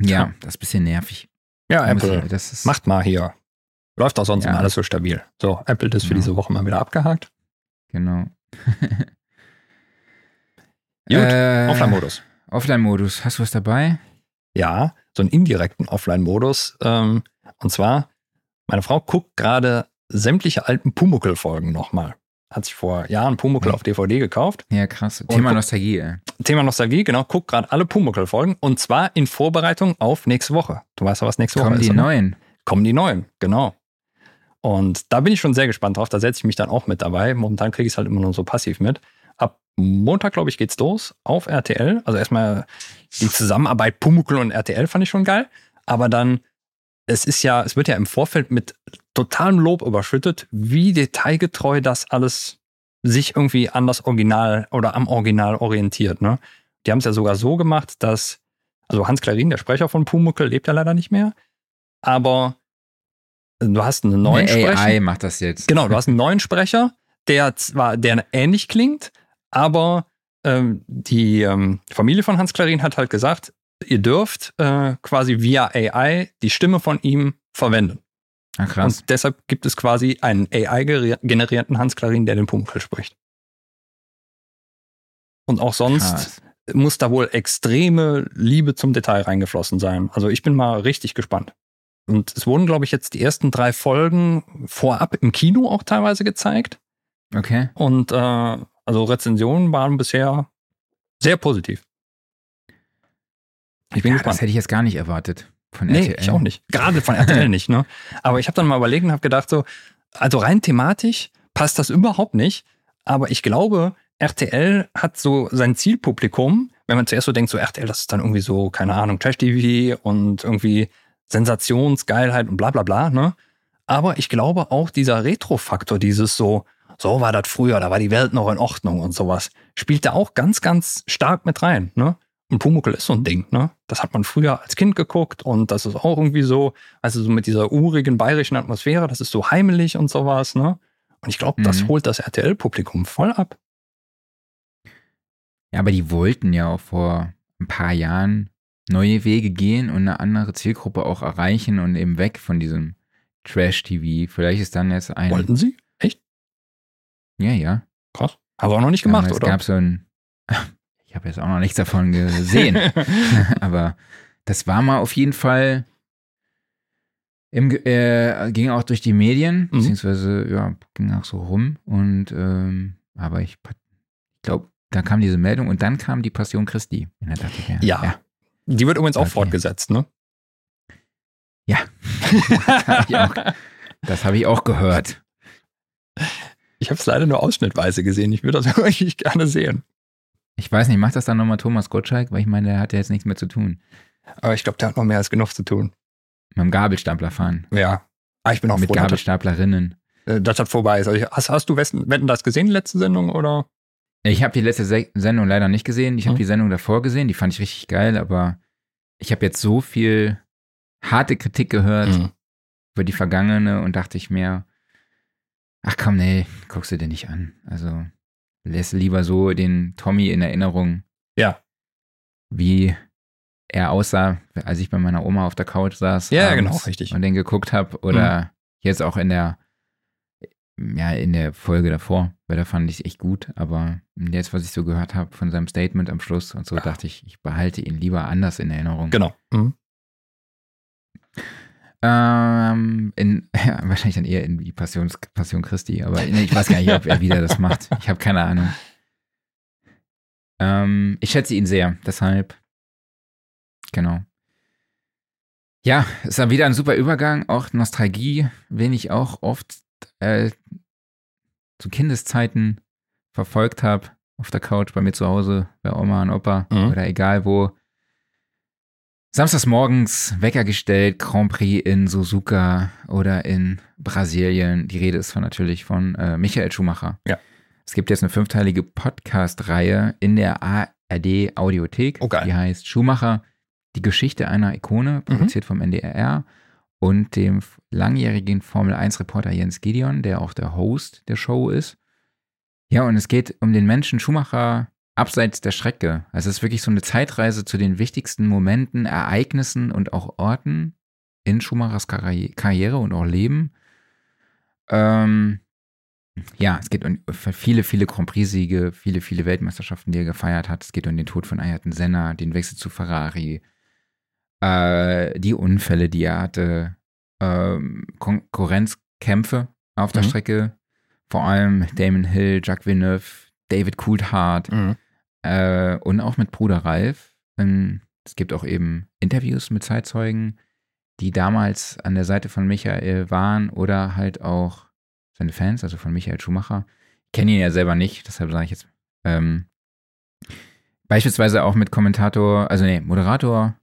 [SPEAKER 2] Ja,
[SPEAKER 1] Ja.
[SPEAKER 2] das ist ein bisschen nervig.
[SPEAKER 1] Ja, Apple,
[SPEAKER 2] ich- das ist,
[SPEAKER 1] macht mal hier. Läuft auch sonst
[SPEAKER 2] Ja.
[SPEAKER 1] immer alles so stabil. So, Apple ist für
[SPEAKER 2] Genau.
[SPEAKER 1] diese Woche mal wieder abgehakt.
[SPEAKER 2] Genau.
[SPEAKER 1] Gut,
[SPEAKER 2] Äh,
[SPEAKER 1] Offline-Modus.
[SPEAKER 2] Offline-Modus. Hast du was dabei?
[SPEAKER 1] Ja, so einen indirekten Offline-Modus. Ähm, und zwar, meine Frau guckt gerade sämtliche alten Pumuckl-Folgen nochmal. Hat sich vor Jahren Pumuckl auf DVD gekauft.
[SPEAKER 2] Ja, krass. Thema
[SPEAKER 1] guck-
[SPEAKER 2] Nostalgie, ey.
[SPEAKER 1] Thema Nostalgie, genau, guckt gerade alle Pumuckl-Folgen und zwar in Vorbereitung auf nächste Woche. Du weißt ja, was nächste Woche
[SPEAKER 2] Kommen
[SPEAKER 1] ist.
[SPEAKER 2] die
[SPEAKER 1] oder?
[SPEAKER 2] neuen?
[SPEAKER 1] Kommen die neuen, genau. Und da bin ich schon sehr gespannt drauf. Da setze ich mich dann auch mit dabei. Momentan kriege ich es halt immer nur so passiv mit. Ab Montag, glaube ich, geht's los auf RTL. Also erstmal die Zusammenarbeit Pumuckl und RTL fand ich schon geil. Aber dann, es ist ja, es wird ja im Vorfeld mit totalem Lob überschüttet, wie detailgetreu das alles sich irgendwie an das Original oder am Original orientiert. Ne? Die haben es ja sogar so gemacht, dass, also Hans Klarin, der Sprecher von Pumuckl, lebt ja leider nicht mehr. Aber du hast einen neuen
[SPEAKER 2] Eine
[SPEAKER 1] Sprecher.
[SPEAKER 2] AI macht das jetzt.
[SPEAKER 1] Genau, du hast einen neuen Sprecher, der zwar, der ähnlich klingt, aber ähm, die ähm, Familie von Hans Klarin hat halt gesagt, ihr dürft äh, quasi via AI die Stimme von ihm verwenden.
[SPEAKER 2] Ah, krass.
[SPEAKER 1] Und deshalb gibt es quasi einen AI-generierten Hans Klarin, der den Pumuckl spricht. Und auch sonst
[SPEAKER 2] Krass.
[SPEAKER 1] muss da wohl extreme Liebe zum Detail reingeflossen sein. Also ich bin mal richtig gespannt. Und es wurden, glaube ich, jetzt die ersten drei Folgen vorab im Kino auch teilweise gezeigt.
[SPEAKER 2] Okay.
[SPEAKER 1] Und äh, also Rezensionen waren bisher sehr positiv. Ich bin
[SPEAKER 2] ja,
[SPEAKER 1] gespannt.
[SPEAKER 2] das hätte ich jetzt gar nicht erwartet von
[SPEAKER 1] Nee,
[SPEAKER 2] RTL.
[SPEAKER 1] ich auch nicht. Gerade von RTL nicht, ne? Aber ich habe dann mal überlegt und habe gedacht, so, also rein thematisch passt das überhaupt nicht. Aber ich glaube, RTL hat so sein Zielpublikum, wenn man zuerst so denkt, so RTL, das ist dann irgendwie so, keine Ahnung, Trash-TV und irgendwie Sensationsgeilheit und bla bla bla, ne? Aber ich glaube auch dieser Retro-Faktor, dieses so, so war das früher, da war die Welt noch in Ordnung und sowas, spielt da auch ganz, ganz stark mit rein, ne? Und Pumuckl ist so ein Ding, ne? Das hat man früher als Kind geguckt und das ist auch irgendwie so, also so mit dieser urigen bayerischen Atmosphäre, das ist so heimelig und sowas, ne? Und ich glaube, das
[SPEAKER 2] Mhm.
[SPEAKER 1] holt das RTL-Publikum voll ab.
[SPEAKER 2] Ja, aber die wollten ja auch vor ein paar Jahren neue Wege gehen und eine andere Zielgruppe auch erreichen und eben weg von diesem Trash-TV. Vielleicht ist dann jetzt ein.
[SPEAKER 1] Wollten sie? Echt?
[SPEAKER 2] Ja, ja.
[SPEAKER 1] Krass. Haben sie auch noch nicht gemacht,
[SPEAKER 2] Damals
[SPEAKER 1] oder?
[SPEAKER 2] gab so ein. Ich habe jetzt auch noch nichts davon gesehen. aber das war mal auf jeden Fall. Im, äh, ging auch durch die Medien,
[SPEAKER 1] Mhm.
[SPEAKER 2] beziehungsweise ja, ging auch so rum. Und ähm, aber ich, ich glaube, da kam diese Meldung und dann kam die Passion Christi. Dachte ich mir,
[SPEAKER 1] Ja.
[SPEAKER 2] ja.
[SPEAKER 1] Die wird übrigens auch
[SPEAKER 2] Okay.
[SPEAKER 1] fortgesetzt, ne?
[SPEAKER 2] Ja. hab ich auch. Das habe ich auch gehört.
[SPEAKER 1] Ich habe es leider nur ausschnittweise gesehen. Ich würde das wirklich gerne sehen.
[SPEAKER 2] Ich weiß nicht, macht das dann nochmal Thomas Gottschalk? Weil ich meine, der hat ja jetzt nichts mehr zu tun.
[SPEAKER 1] Aber ich glaube, der hat noch mehr als genug zu tun.
[SPEAKER 2] Mit dem Gabelstapler fahren.
[SPEAKER 1] Ja. Ah, ich bin auch
[SPEAKER 2] Mit
[SPEAKER 1] froh, dass das,
[SPEAKER 2] Gabelstaplerinnen.
[SPEAKER 1] äh, dass das vorbei ist. Also hast, hast du Wetten, Wetten das gesehen, die letzte Sendung, oder?
[SPEAKER 2] Ich habe die letzte Se Sendung leider nicht gesehen. Ich habe
[SPEAKER 1] Mhm.
[SPEAKER 2] die Sendung davor gesehen. Die fand ich richtig geil, aber ich habe jetzt so viel harte Kritik gehört
[SPEAKER 1] Mhm.
[SPEAKER 2] über die vergangene und dachte ich mir, ach komm, nee, guckst du dir nicht an. Also lässt lieber so den Tommy in Erinnerung,
[SPEAKER 1] Ja.
[SPEAKER 2] wie er aussah, als ich bei meiner Oma auf der Couch saß.
[SPEAKER 1] Ja, genau, richtig. Mhm.
[SPEAKER 2] Und den geguckt habe. Oder jetzt auch in der, ja, in der Folge davor, weil da fand ich es echt gut. Aber jetzt, was ich so gehört habe von seinem Statement am Schluss und so,
[SPEAKER 1] Ja.
[SPEAKER 2] dachte ich, ich behalte ihn lieber anders in Erinnerung.
[SPEAKER 1] Genau. Mhm.
[SPEAKER 2] Ähm, in, ja, wahrscheinlich dann eher in die Passion, Passion Christi, aber nee, ich weiß gar nicht, ob er wieder das macht. Ich habe keine Ahnung. Ähm, ich schätze ihn sehr, deshalb. Genau. Ja, es war wieder ein super Übergang, auch Nostalgie, wen ich auch oft äh, zu Kindeszeiten verfolgt habe, auf der Couch bei mir zu Hause, bei Oma und Opa
[SPEAKER 1] Mhm.
[SPEAKER 2] oder egal wo. Samstags morgens Wecker gestellt, Grand Prix in Suzuka oder in Brasilien. Die Rede ist von natürlich von äh, Michael Schumacher.
[SPEAKER 1] Ja.
[SPEAKER 2] Es gibt jetzt eine fünfteilige Podcast-Reihe in der ARD Audiothek.
[SPEAKER 1] Oh.
[SPEAKER 2] Die heißt Schumacher, die Geschichte einer Ikone, produziert vom NDR und dem langjährigen Formel-1-Reporter Jens Gideon, der auch der Host der Show ist. Ja, und es geht um den Menschen Schumacher abseits der Strecke. Also es ist wirklich so eine Zeitreise zu den wichtigsten Momenten, Ereignissen und auch Orten in Schumachers Karri- Karriere und auch Leben. Ähm, ja, es geht um viele, viele Grand Prix-Siege, viele, viele Weltmeisterschaften, die er gefeiert hat. Es geht um den Tod von Ayrton Senna, den Wechsel zu Ferrari, äh, die Unfälle, die er hatte, ähm, Konkurrenzkämpfe auf der
[SPEAKER 1] Mhm.
[SPEAKER 2] Strecke, vor allem Damon Hill, Jacques Villeneuve, David Coulthard
[SPEAKER 1] Mhm.
[SPEAKER 2] Äh, und auch mit Bruder Ralf. Ähm, Es gibt auch eben Interviews mit Zeitzeugen, die damals an der Seite von Michael waren oder halt auch seine Fans, also von Michael Schumacher. Ich kenne ihn ja selber nicht, deshalb sage ich jetzt. Ähm, beispielsweise auch mit Kommentator, also nee, Moderator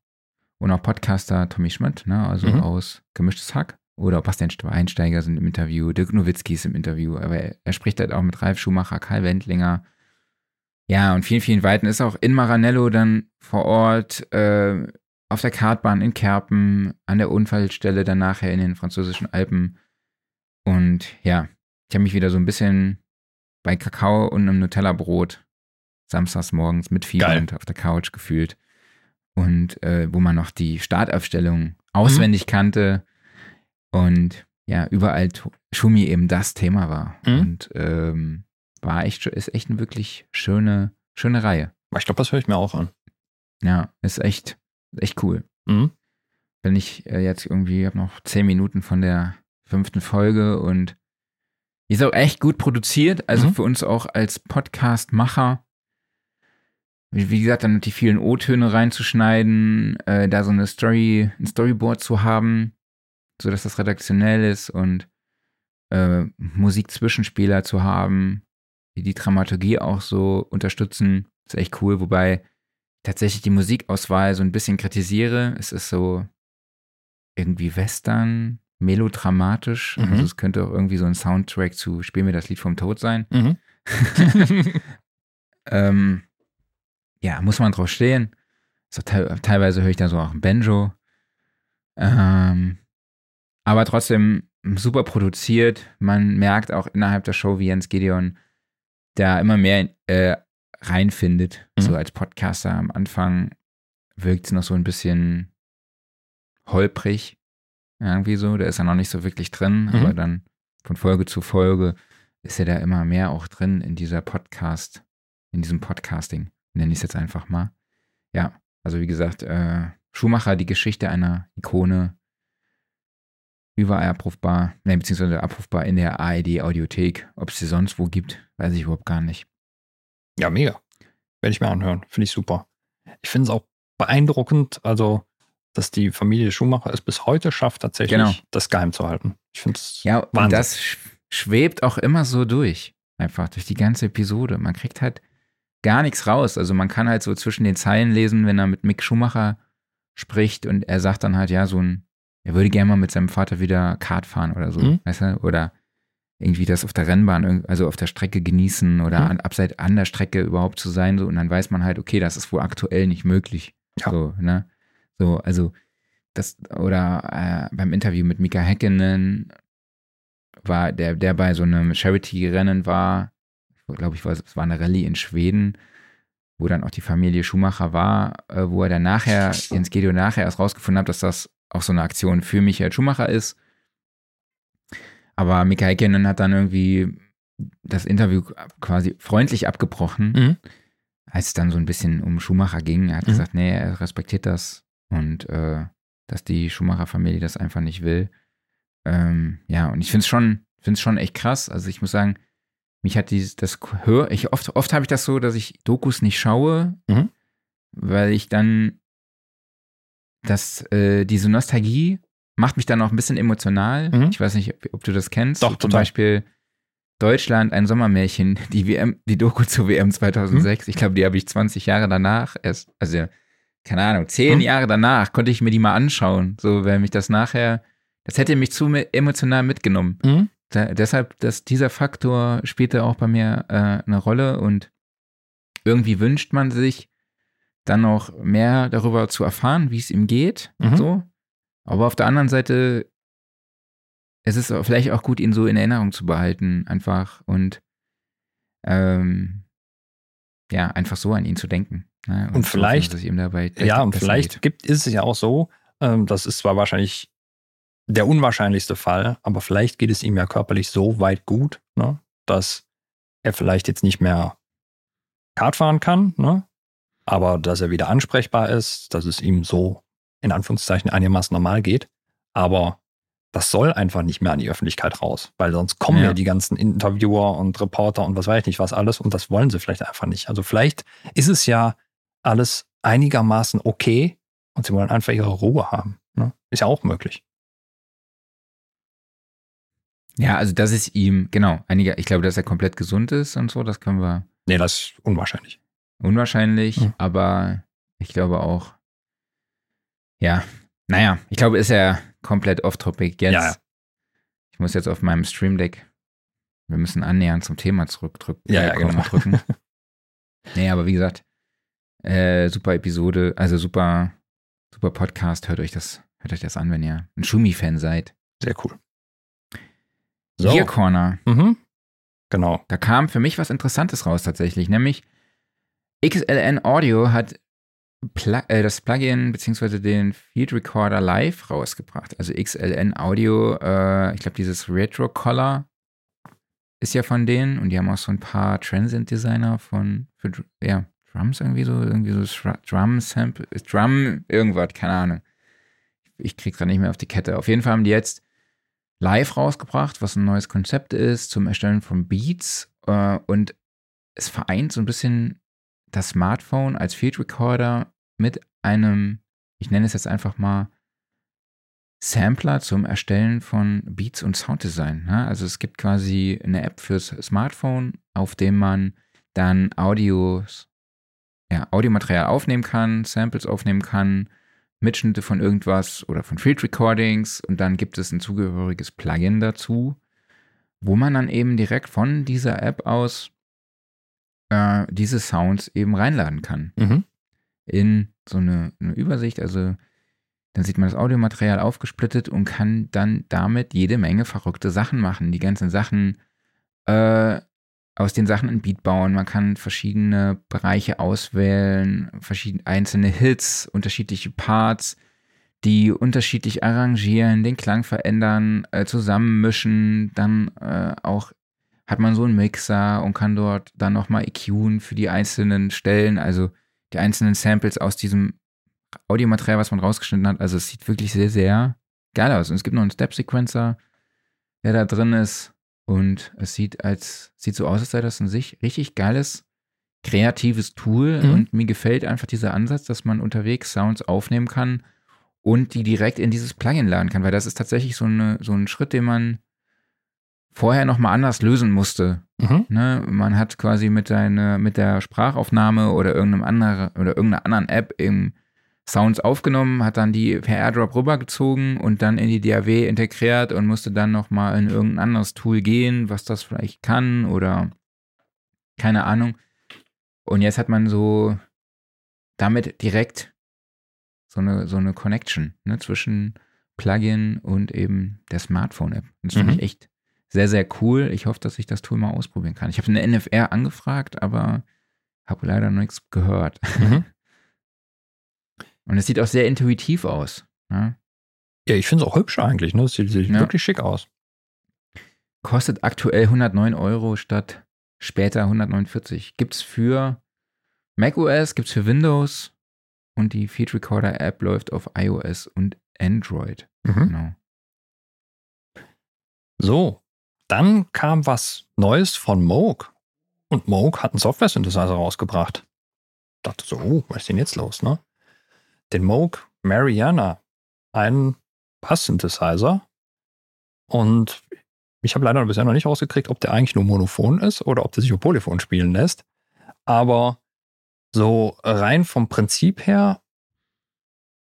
[SPEAKER 2] und auch Podcaster Tommy Schmidt, ne, also
[SPEAKER 1] Mhm.
[SPEAKER 2] aus Gemischtes Hack. Oder auch Bastian Einsteiger sind im Interview, Dirk Nowitzki ist im Interview, aber er, er spricht halt auch mit Ralf Schumacher, Karl Wendlinger. Ja, und vielen, vielen Weiten ist auch in Maranello dann vor Ort, äh, auf der Kartbahn in Kerpen, an der Unfallstelle dann nachher in den französischen Alpen. Und ja, ich habe mich wieder so ein bisschen bei Kakao und einem Nutella-Brot samstags morgens mitfiebernd auf der Couch gefühlt. Und äh, wo man noch die Startaufstellung auswendig kannte und ja, überall Schumi eben das Thema war.
[SPEAKER 1] Mhm.
[SPEAKER 2] Und ähm, war echt, ist echt eine wirklich schöne, schöne Reihe.
[SPEAKER 1] Ich glaube, das höre ich mir auch an.
[SPEAKER 2] Ja, ist echt, echt cool.
[SPEAKER 1] Mhm.
[SPEAKER 2] Wenn ich äh, jetzt irgendwie, habe noch zehn Minuten von der fünften Folge und ist auch echt gut produziert. Also
[SPEAKER 1] Mhm.
[SPEAKER 2] für uns auch als Podcast-Macher. Wie, wie gesagt, dann die vielen O-Töne reinzuschneiden, äh, da so eine Story, ein Storyboard zu haben, so dass das redaktionell ist und äh, Musik-Zwischenspieler zu haben, die die Dramaturgie auch so unterstützen, ist echt cool. Wobei tatsächlich die Musikauswahl so ein bisschen kritisiere. Es ist so irgendwie Western, melodramatisch.
[SPEAKER 1] Mhm.
[SPEAKER 2] Also es könnte auch irgendwie so ein Soundtrack zu Spiel mir das Lied vom Tod sein.
[SPEAKER 1] Mhm.
[SPEAKER 2] Ähm, ja, muss man drauf stehen. So te teilweise höre ich da so auch ein Banjo. Ähm, aber trotzdem super produziert. Man merkt auch innerhalb der Show, wie Jens Gideon da immer mehr äh, reinfindet.
[SPEAKER 1] Mhm.
[SPEAKER 2] So als Podcaster am Anfang wirkt es noch so ein bisschen holprig. Irgendwie so. Da ist er noch nicht so wirklich drin,
[SPEAKER 1] Mhm.
[SPEAKER 2] aber dann von Folge zu Folge ist er da immer mehr auch drin in dieser Podcast, in diesem Podcasting, nenne ich es jetzt einfach mal. Ja, also wie gesagt, äh, Schumacher, die Geschichte einer Ikone, überall abrufbar, ne, beziehungsweise abrufbar in der ARD-Audiothek. Ob es sie sonst wo gibt, weiß ich überhaupt gar nicht.
[SPEAKER 1] Ja, mega. Werde ich mir anhören. Finde ich super. Ich finde es auch beeindruckend, also, dass die Familie Schumacher es bis heute schafft, tatsächlich
[SPEAKER 2] Genau.
[SPEAKER 1] das geheim zu halten. Ich finde es
[SPEAKER 2] Ja, und
[SPEAKER 1] Wahnsinn.
[SPEAKER 2] das sch- schwebt auch immer so durch. Einfach durch die ganze Episode. Man kriegt halt gar nichts raus. Also man kann halt so zwischen den Zeilen lesen, wenn er mit Mick Schumacher spricht und er sagt dann halt, ja, so ein, er würde gerne mal mit seinem Vater wieder Kart fahren oder so,
[SPEAKER 1] Mhm.
[SPEAKER 2] weißt du? Oder irgendwie das auf der Rennbahn, also auf der Strecke genießen oder
[SPEAKER 1] Mhm.
[SPEAKER 2] an, abseits an der Strecke überhaupt zu sein. So, und dann weiß man halt, okay, das ist wohl aktuell nicht möglich.
[SPEAKER 1] Ja.
[SPEAKER 2] So, ne? So, also das, oder äh, beim Interview mit Mika Häkkinen war, der, der bei so einem Charity-Rennen war, glaube ich, war, es war eine Rallye in Schweden, wo dann auch die Familie Schumacher war, äh, wo er dann nachher, Jens Gedio nachher erst rausgefunden hat, dass das auch so eine Aktion für Michael Schumacher ist. Aber Mika Häkkinen hat dann irgendwie das Interview quasi freundlich abgebrochen,
[SPEAKER 1] Mhm.
[SPEAKER 2] als es dann so ein bisschen um Schumacher ging. Er hat
[SPEAKER 1] Mhm.
[SPEAKER 2] gesagt, nee, er respektiert das und äh, dass die Schumacher-Familie das einfach nicht will. Ähm, ja, und ich finde es schon, finde es schon echt krass. Also ich muss sagen, mich hat dieses, das hör, ich oft, oft habe ich das so, dass ich Dokus nicht schaue,
[SPEAKER 1] Mhm.
[SPEAKER 2] weil ich dann, dass äh, diese Nostalgie macht mich dann auch ein bisschen emotional.
[SPEAKER 1] Mhm.
[SPEAKER 2] Ich weiß nicht, ob, ob du das kennst.
[SPEAKER 1] Doch,
[SPEAKER 2] So zum
[SPEAKER 1] total.
[SPEAKER 2] Beispiel Deutschland, ein Sommermärchen, die WM, die Doku zur WM
[SPEAKER 1] Mhm.
[SPEAKER 2] 2006. Ich glaube, die habe ich 20 Jahre danach erst, also keine Ahnung, zehn
[SPEAKER 1] Mhm.
[SPEAKER 2] Jahre danach konnte ich mir die mal anschauen. So, weil mich das nachher, das hätte mich zu emotional mitgenommen.
[SPEAKER 1] Mhm.
[SPEAKER 2] Da, deshalb, dass dieser Faktor spielte auch bei mir äh, eine Rolle und irgendwie wünscht man sich dann noch mehr darüber zu erfahren, wie es ihm geht.
[SPEAKER 1] Mhm.
[SPEAKER 2] So. Aber auf der anderen Seite, es ist vielleicht auch gut, ihn so in Erinnerung zu behalten, einfach und ähm, ja, einfach so an ihn zu denken. Ne?
[SPEAKER 1] Und
[SPEAKER 2] zu
[SPEAKER 1] vielleicht-
[SPEAKER 2] hoffen,
[SPEAKER 1] Ja, und vielleicht
[SPEAKER 2] geht.
[SPEAKER 1] gibt, ist es ja auch so, ähm, das ist zwar wahrscheinlich der unwahrscheinlichste Fall, aber vielleicht geht es ihm ja körperlich so weit gut, ne, dass er vielleicht jetzt nicht mehr Kart fahren kann, ne, aber dass er wieder ansprechbar ist, dass es ihm so in Anführungszeichen einigermaßen normal geht. Aber das soll einfach nicht mehr an die Öffentlichkeit raus, weil sonst kommen ja,
[SPEAKER 2] Ja.
[SPEAKER 1] die ganzen Interviewer und Reporter und was weiß ich nicht was alles und das wollen sie vielleicht einfach nicht. Also vielleicht ist es ja alles einigermaßen okay und sie wollen einfach ihre Ruhe haben. Ne? Ist ja auch möglich.
[SPEAKER 2] Ja, also das ist ihm, genau, einige, ich glaube, dass er komplett gesund ist und so, das können wir
[SPEAKER 1] Nee, das ist unwahrscheinlich.
[SPEAKER 2] Unwahrscheinlich,
[SPEAKER 1] Mhm.
[SPEAKER 2] aber ich glaube auch, ja, naja, ich glaube, ist er komplett off-topic jetzt.
[SPEAKER 1] Ja, ja.
[SPEAKER 2] Ich muss jetzt auf meinem Stream Deck, wir müssen annähernd zum Thema zurückdrücken.
[SPEAKER 1] Ja, ja,
[SPEAKER 2] kommen,
[SPEAKER 1] genau.
[SPEAKER 2] drücken. nee, aber wie gesagt, äh, super Episode, also super, super Podcast, hört euch das, hört euch das an, wenn ihr ein Schumi-Fan seid.
[SPEAKER 1] Sehr cool.
[SPEAKER 2] Gear Corner.
[SPEAKER 1] Mhm. Genau.
[SPEAKER 2] Da kam für mich was Interessantes raus tatsächlich, nämlich XLN Audio hat Plu äh, das Plugin bzw. den Field Recorder live rausgebracht. Also XLN Audio, äh, ich glaube dieses Retro Color ist ja von denen und die haben auch so ein paar Transient Designer von für ja, Drums irgendwie so, irgendwie so Drum Sample, Drum irgendwas, keine Ahnung. Ich krieg's gerade nicht mehr auf die Kette. Auf jeden Fall haben die jetzt live rausgebracht, was ein neues Konzept ist zum Erstellen von Beats äh, und es vereint so ein bisschen das Smartphone als Field Recorder mit einem, ich nenne es jetzt einfach mal Sampler zum Erstellen von Beats und Sounddesign. Ne? Also es gibt quasi eine App fürs Smartphone, auf dem man dann Audios, ja, Audiomaterial aufnehmen kann, Samples aufnehmen kann, Mitschnitte von irgendwas oder von Field Recordings und dann gibt es ein zugehöriges Plugin dazu, wo man dann eben direkt von dieser App aus äh, diese Sounds eben reinladen kann
[SPEAKER 1] Mhm.
[SPEAKER 2] in so eine, eine Übersicht. Also dann sieht man das Audiomaterial aufgesplittet und kann dann damit jede Menge verrückte Sachen machen. Die ganzen Sachen, äh, aus den Sachen ein Beat bauen. Man kann verschiedene Bereiche auswählen, verschiedene einzelne Hits, unterschiedliche Parts, die unterschiedlich arrangieren, den Klang verändern, äh, zusammenmischen. Dann äh, auch hat man so einen Mixer und kann dort dann nochmal EQen für die einzelnen Stellen, also die einzelnen Samples aus diesem Audiomaterial, was man rausgeschnitten hat. Also es sieht wirklich sehr, sehr geil aus. Und es gibt noch einen Step-Sequencer, der da drin ist. Und es sieht als, sieht so aus, als sei das ein sich richtig geiles, kreatives Tool.
[SPEAKER 1] Mhm.
[SPEAKER 2] Und mir gefällt einfach dieser Ansatz, dass man unterwegs Sounds aufnehmen kann und die direkt in dieses Plugin laden kann. Weil das ist tatsächlich so, eine, so ein Schritt, den man vorher nochmal anders lösen musste.
[SPEAKER 1] Mhm.
[SPEAKER 2] Ne? Man hat quasi mit, seine, mit der Sprachaufnahme oder irgendeinem anderen oder irgendeiner anderen App eben Sounds aufgenommen, hat dann die per AirDrop rübergezogen und dann in die DAW integriert und musste dann nochmal in irgendein anderes Tool gehen, was das vielleicht kann oder keine Ahnung. Und jetzt hat man so damit direkt so eine, so eine Connection ne, zwischen Plugin und eben der Smartphone-App. Das finde
[SPEAKER 1] Mhm.
[SPEAKER 2] ich echt sehr, sehr cool. Ich hoffe, dass ich das Tool mal ausprobieren kann. Ich habe eine NFR angefragt, aber habe leider noch nichts gehört. Mhm. Und es sieht auch sehr intuitiv aus. Ne?
[SPEAKER 1] Ja, ich finde es auch hübsch eigentlich. Ne? Es sieht, sieht ja. wirklich schick aus.
[SPEAKER 2] Kostet aktuell 109 Euro statt später 149. Gibt es für macOS, gibt es für Windows und die Feed Recorder App läuft auf iOS und Android. Mhm. Genau.
[SPEAKER 1] So, dann kam was Neues von Moog. Und Moog hat einen Software-Synthesizer rausgebracht. Ich dachte so, oh, was ist denn jetzt los, ne? Den Moog Mariana, einen Bass-Synthesizer. Und ich habe leider bisher noch nicht rausgekriegt, ob der eigentlich nur monophon ist oder ob der sich auf Polyphon spielen lässt. Aber so rein vom Prinzip her,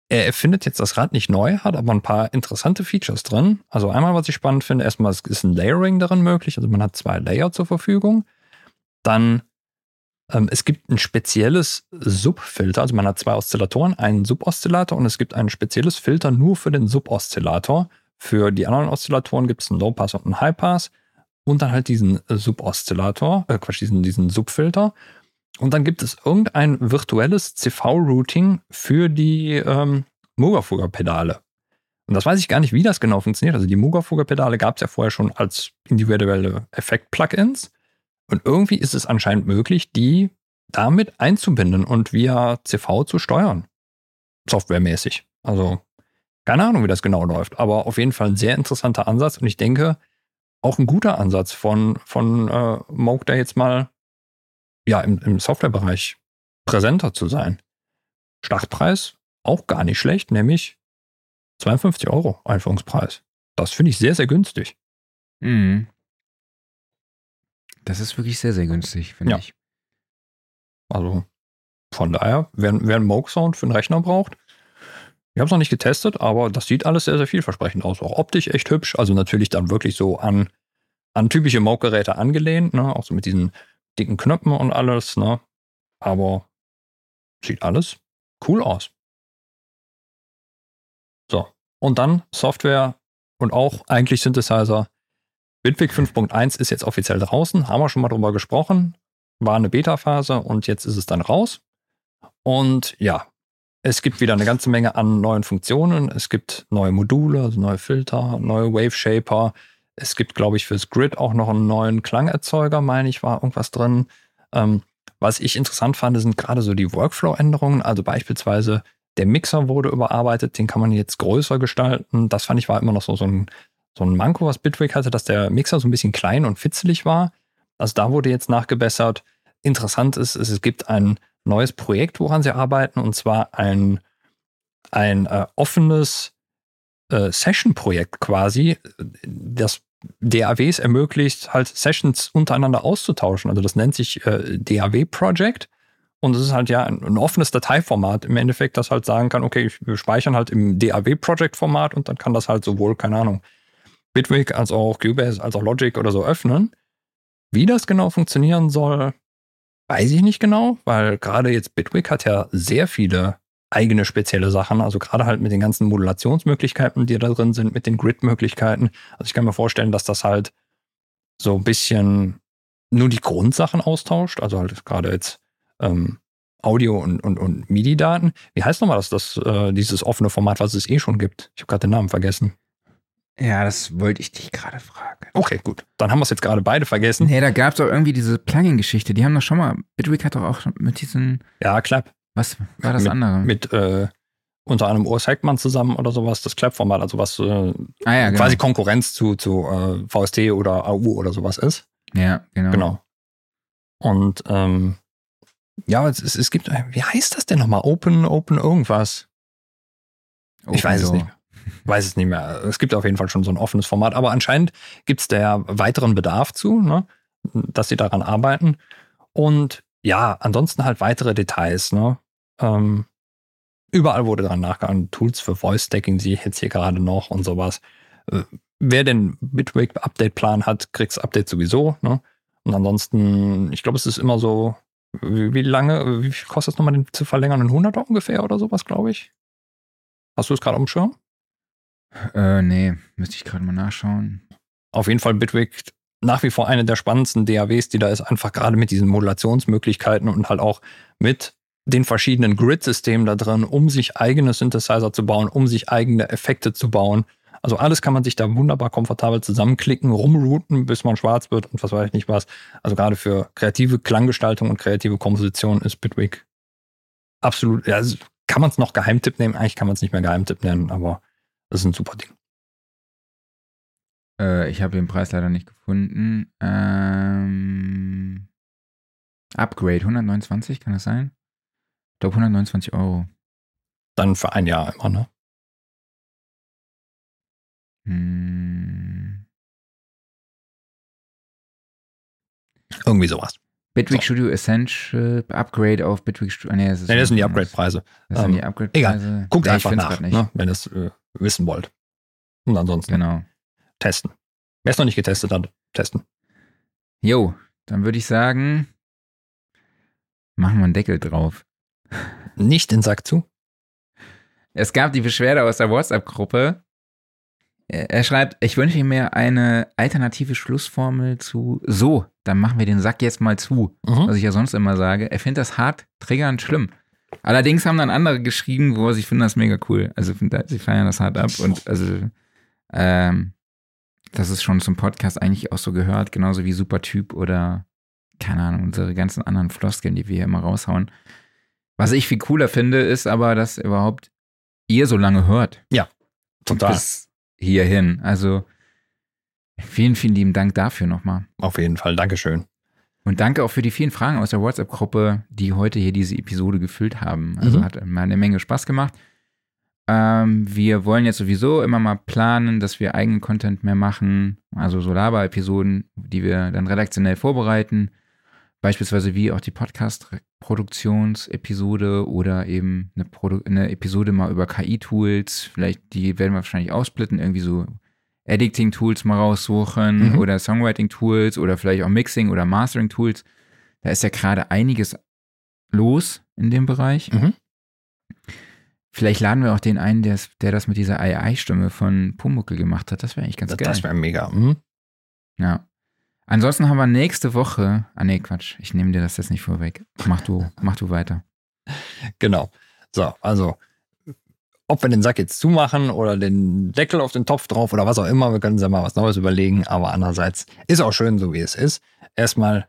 [SPEAKER 1] er erfindet jetzt das Rad nicht neu, hat aber ein paar interessante Features drin. Also einmal, was ich spannend finde, erstmal ist ein Layering darin möglich. Also man hat zwei Layer zur Verfügung. Dann ähm, es gibt ein spezielles Subfilter, also man hat zwei Oszillatoren, einen Suboszillator und es gibt ein spezielles Filter nur für den Suboszillator. Für die anderen Oszillatoren gibt es einen Low-Pass und einen High-Pass und dann halt diesen Suboszillator, äh Quatsch, diesen, diesen Subfilter. Und dann gibt es irgendein virtuelles CV-Routing für die ähm, Mugafuga-Pedale. Und das weiß ich gar nicht, wie das genau funktioniert. Also die Mugafuga-Pedale gab es ja vorher schon als individuelle Effekt-Plugins. Und irgendwie ist es anscheinend möglich, die damit einzubinden und via CV zu steuern. Softwaremäßig. Also keine Ahnung, wie das genau läuft, aber auf jeden Fall ein sehr interessanter Ansatz und ich denke auch ein guter Ansatz von, von äh, Moog, da jetzt mal ja, im, im Softwarebereich präsenter zu sein. Startpreis auch gar nicht schlecht, nämlich 52 Euro Einführungspreis. Das finde ich sehr, sehr günstig.
[SPEAKER 2] Mhm. Das ist wirklich sehr, sehr günstig, finde ja. ich.
[SPEAKER 1] Also von daher, wer, wer einen Moog Sound für einen Rechner braucht, ich habe es noch nicht getestet, aber das sieht alles sehr, sehr vielversprechend aus. Auch optisch echt hübsch. Also natürlich dann wirklich so an, an typische Moog-Geräte angelehnt, ne? auch so mit diesen dicken Knöpfen und alles. Ne? Aber sieht alles cool aus. So, und dann Software und auch eigentlich Synthesizer Bitwig 5.1 ist jetzt offiziell draußen, haben wir schon mal drüber gesprochen. War eine Beta-Phase und jetzt ist es dann raus. Und ja, es gibt wieder eine ganze Menge an neuen Funktionen. Es gibt neue Module, also neue Filter, neue Wave Shaper. Es gibt, glaube ich, fürs Grid auch noch einen neuen Klangerzeuger, meine ich, war irgendwas drin. Ähm, was ich interessant fand, sind gerade so die Workflow-Änderungen. Also beispielsweise der Mixer wurde überarbeitet, den kann man jetzt größer gestalten. Das fand ich war immer noch so, so ein so ein Manko, was Bitwig hatte, dass der Mixer so ein bisschen klein und fitzelig war. Also da wurde jetzt nachgebessert. Interessant ist, es gibt ein neues Projekt, woran sie arbeiten, und zwar ein, ein äh, offenes äh, Session-Projekt quasi, das DAWs ermöglicht, halt Sessions untereinander auszutauschen. Also das nennt sich äh, DAW Project. Und es ist halt ja ein, ein, offenes Dateiformat im Endeffekt, das halt sagen kann, okay, wir speichern halt im DAW Project Format und dann kann das halt sowohl, keine Ahnung, Bitwig als auch Cubase als auch Logic oder so öffnen. Wie das genau funktionieren soll, weiß ich nicht genau, weil gerade jetzt Bitwig hat ja sehr viele eigene spezielle Sachen, also gerade halt mit den ganzen Modulationsmöglichkeiten, die da drin sind, mit den Grid-Möglichkeiten. Also ich kann mir vorstellen, dass das halt so ein bisschen nur die Grundsachen austauscht, also halt gerade jetzt ähm, Audio und, und, und MIDI-Daten. Wie heißt nochmal das, das äh, dieses offene Format, was es eh schon gibt? Ich habe gerade den Namen vergessen.
[SPEAKER 2] Ja, das wollte ich dich gerade fragen.
[SPEAKER 1] Okay, gut. Dann haben wir es jetzt gerade beide vergessen.
[SPEAKER 2] Nee, da gab es doch irgendwie diese Plugin-Geschichte. Die haben doch schon mal, Bitwig hat doch auch mit diesen.
[SPEAKER 1] Ja, Clap.
[SPEAKER 2] Was war das
[SPEAKER 1] mit,
[SPEAKER 2] andere?
[SPEAKER 1] Mit äh, unter anderem Urs Heckmann zusammen oder sowas, das Clap-Format, also was äh,
[SPEAKER 2] ah, ja, genau.
[SPEAKER 1] quasi Konkurrenz zu, zu äh, VST oder AU oder sowas ist.
[SPEAKER 2] Ja, genau.
[SPEAKER 1] Genau. Und ähm, ja, es, es, gibt, wie heißt das denn nochmal? Open, Open irgendwas. Open ich weiß es nicht. Weiß es nicht mehr. Es gibt auf jeden Fall schon so ein offenes Format, aber anscheinend gibt es da ja weiteren Bedarf zu, ne? dass sie daran arbeiten. Und ja, ansonsten halt weitere Details. Ne? Ähm, überall wurde daran nachgegangen. Tools für Voice-Stacking sehe ich jetzt hier gerade noch und sowas. Äh, wer den Bitwig-Update-Plan hat, kriegt das Update sowieso. Ne? Und ansonsten, ich glaube, es ist immer so, wie, wie lange, wie viel kostet es nochmal, den zu verlängern? Ein 100 ungefähr oder sowas, glaube ich. Hast du es gerade am Schirm?
[SPEAKER 2] Äh, nee, müsste ich gerade mal nachschauen.
[SPEAKER 1] auf jeden Fall Bitwig nach wie vor eine der spannendsten DAWs, die da ist, einfach gerade mit diesen Modulationsmöglichkeiten und halt auch mit den verschiedenen Grid-Systemen da drin, um sich eigene Synthesizer zu bauen, um sich eigene Effekte zu bauen. Also alles kann man sich da wunderbar komfortabel zusammenklicken, rumrouten, bis man schwarz wird und was weiß ich nicht was. Also gerade für kreative Klanggestaltung und kreative Komposition ist Bitwig absolut, ja, also kann man es noch Geheimtipp nehmen? Eigentlich kann man es nicht mehr Geheimtipp nennen, aber das ist ein super Ding.
[SPEAKER 2] Äh, ich habe den Preis leider nicht gefunden. Ähm, Upgrade 129, kann das sein? Ich glaube 129 Euro.
[SPEAKER 1] Dann für ein Jahr immer, ne?
[SPEAKER 2] Hm.
[SPEAKER 1] Irgendwie sowas.
[SPEAKER 2] Bitwig
[SPEAKER 1] So.
[SPEAKER 2] Studio Essential Upgrade auf Bitwig Studio. Nee, das, ist
[SPEAKER 1] Nee, das sind die. Upgrade-Preise.
[SPEAKER 2] Das sind
[SPEAKER 1] Ähm,
[SPEAKER 2] die Upgrade-Preise.
[SPEAKER 1] Guckt
[SPEAKER 2] Nee, ich
[SPEAKER 1] einfach nach, ne, wenn ihr es äh, wissen wollt. Und ansonsten
[SPEAKER 2] Genau.
[SPEAKER 1] testen. Wer es noch nicht getestet hat, testen.
[SPEAKER 2] Jo, dann würde ich sagen, machen wir einen Deckel drauf.
[SPEAKER 1] Nicht den Sack zu.
[SPEAKER 2] Es gab die Beschwerde aus der WhatsApp-Gruppe. Er schreibt, ich wünsche mir eine alternative Schlussformel zu so, dann machen wir den Sack jetzt mal zu.
[SPEAKER 1] Mhm.
[SPEAKER 2] Was ich ja sonst immer sage. Er findet das hart, triggernd, schlimm. Allerdings haben dann andere geschrieben, wo sie finden das mega cool. Also sie feiern das hart ab und also ähm, das ist schon zum Podcast eigentlich auch so gehört, genauso wie Supertyp oder keine Ahnung, unsere ganzen anderen Floskeln, die wir hier immer raushauen. Was ich viel cooler finde, ist aber, dass überhaupt ihr so lange hört.
[SPEAKER 1] Total.
[SPEAKER 2] Bis hierhin. Also vielen, vielen lieben Dank dafür nochmal.
[SPEAKER 1] Auf jeden Fall. Dankeschön.
[SPEAKER 2] Und danke auch für die vielen Fragen aus der WhatsApp-Gruppe, die heute hier diese Episode gefüllt haben. Also
[SPEAKER 1] Mhm.
[SPEAKER 2] hat mal eine Menge Spaß gemacht. Ähm, wir wollen jetzt sowieso immer mal planen, dass wir eigenen Content mehr machen. Also so Laber-Episoden, die wir dann redaktionell vorbereiten. Beispielsweise wie auch die Podcast-Produktionsepisode oder eben eine, Produ eine Episode mal über KI-Tools. Vielleicht, die werden wir wahrscheinlich aufsplitten, irgendwie so Editing-Tools mal raussuchen
[SPEAKER 1] Mhm.
[SPEAKER 2] oder Songwriting-Tools oder vielleicht auch Mixing- oder Mastering-Tools. Da ist ja gerade einiges los in dem Bereich.
[SPEAKER 1] Mhm.
[SPEAKER 2] Vielleicht laden wir auch den ein, der, der das mit dieser AI-Stimme von Pumuckel gemacht hat. Das wäre eigentlich ganz
[SPEAKER 1] Das,
[SPEAKER 2] geil.
[SPEAKER 1] das wäre mega. Mhm.
[SPEAKER 2] ja. Ansonsten haben wir nächste Woche. Ah, nee, Quatsch. Ich nehme dir das jetzt nicht vorweg. Mach du, mach du weiter.
[SPEAKER 1] Genau. So, also, ob wir den Sack jetzt zumachen oder den Deckel auf den Topf drauf oder was auch immer, wir können uns ja mal was Neues überlegen. Aber andererseits ist auch schön, so wie es ist. Erstmal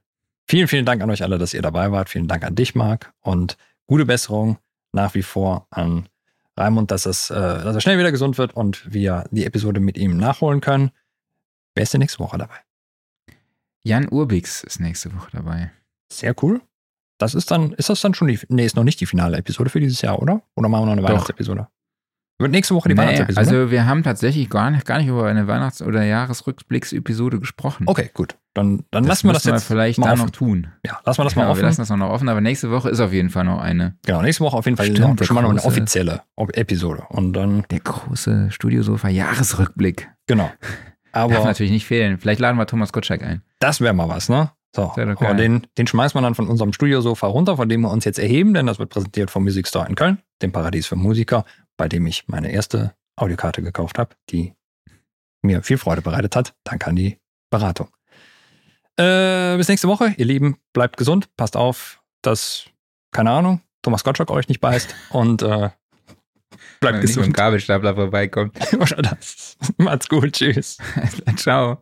[SPEAKER 1] vielen, vielen Dank an euch alle, dass ihr dabei wart. Vielen Dank an dich, Marc. Und gute Besserung nach wie vor an Raimund, dass, es, äh, dass er schnell wieder gesund wird und wir die Episode mit ihm nachholen können. Wer ist denn nächste Woche dabei?
[SPEAKER 2] Jan Urbix ist nächste Woche dabei.
[SPEAKER 1] Sehr cool. Das ist dann, ist das dann schon die, nee, ist noch nicht die finale Episode für dieses Jahr, oder? Oder machen wir noch eine
[SPEAKER 2] Doch.
[SPEAKER 1] Weihnachtsepisode? Wird nächste Woche die
[SPEAKER 2] Nee,
[SPEAKER 1] Weihnachtsepisode?
[SPEAKER 2] also wir haben tatsächlich gar nicht, gar nicht über eine Weihnachts- oder Jahresrückblicksepisode gesprochen.
[SPEAKER 1] okay, gut. Dann, dann
[SPEAKER 2] das
[SPEAKER 1] lassen wir das jetzt
[SPEAKER 2] vielleicht
[SPEAKER 1] mal
[SPEAKER 2] da noch tun.
[SPEAKER 1] Ja, lassen wir das mal
[SPEAKER 2] Genau,
[SPEAKER 1] offen.
[SPEAKER 2] wir lassen das noch offen, aber nächste Woche ist auf jeden Fall noch eine.
[SPEAKER 1] genau, nächste Woche auf jeden Fall
[SPEAKER 2] Stimmt,
[SPEAKER 1] noch, schon mal noch eine offizielle Episode. Und dann,
[SPEAKER 2] Der große Studiosofa-Jahresrückblick.
[SPEAKER 1] genau.
[SPEAKER 2] Darf
[SPEAKER 1] Aber
[SPEAKER 2] natürlich nicht fehlen. Vielleicht laden wir Thomas Gottschalk ein.
[SPEAKER 1] Das wäre mal was, ne? So, aber
[SPEAKER 2] geil.
[SPEAKER 1] den, den schmeißen wir dann von unserem Studiosofa runter, von dem wir uns jetzt erheben, denn das wird präsentiert vom Music Store in Köln, dem Paradies für Musiker, bei dem ich meine erste Audiokarte gekauft habe, die mir viel Freude bereitet hat. Danke an die Beratung. Äh, bis nächste Woche, ihr Lieben. Bleibt gesund, passt auf, dass, keine Ahnung, Thomas Gottschalk euch nicht beißt und äh, bleibt
[SPEAKER 2] Wenn nicht mit dem
[SPEAKER 1] gesund.
[SPEAKER 2] Gabelstapler vorbeikommt.
[SPEAKER 1] Macht's gut, tschüss.
[SPEAKER 2] Ciao.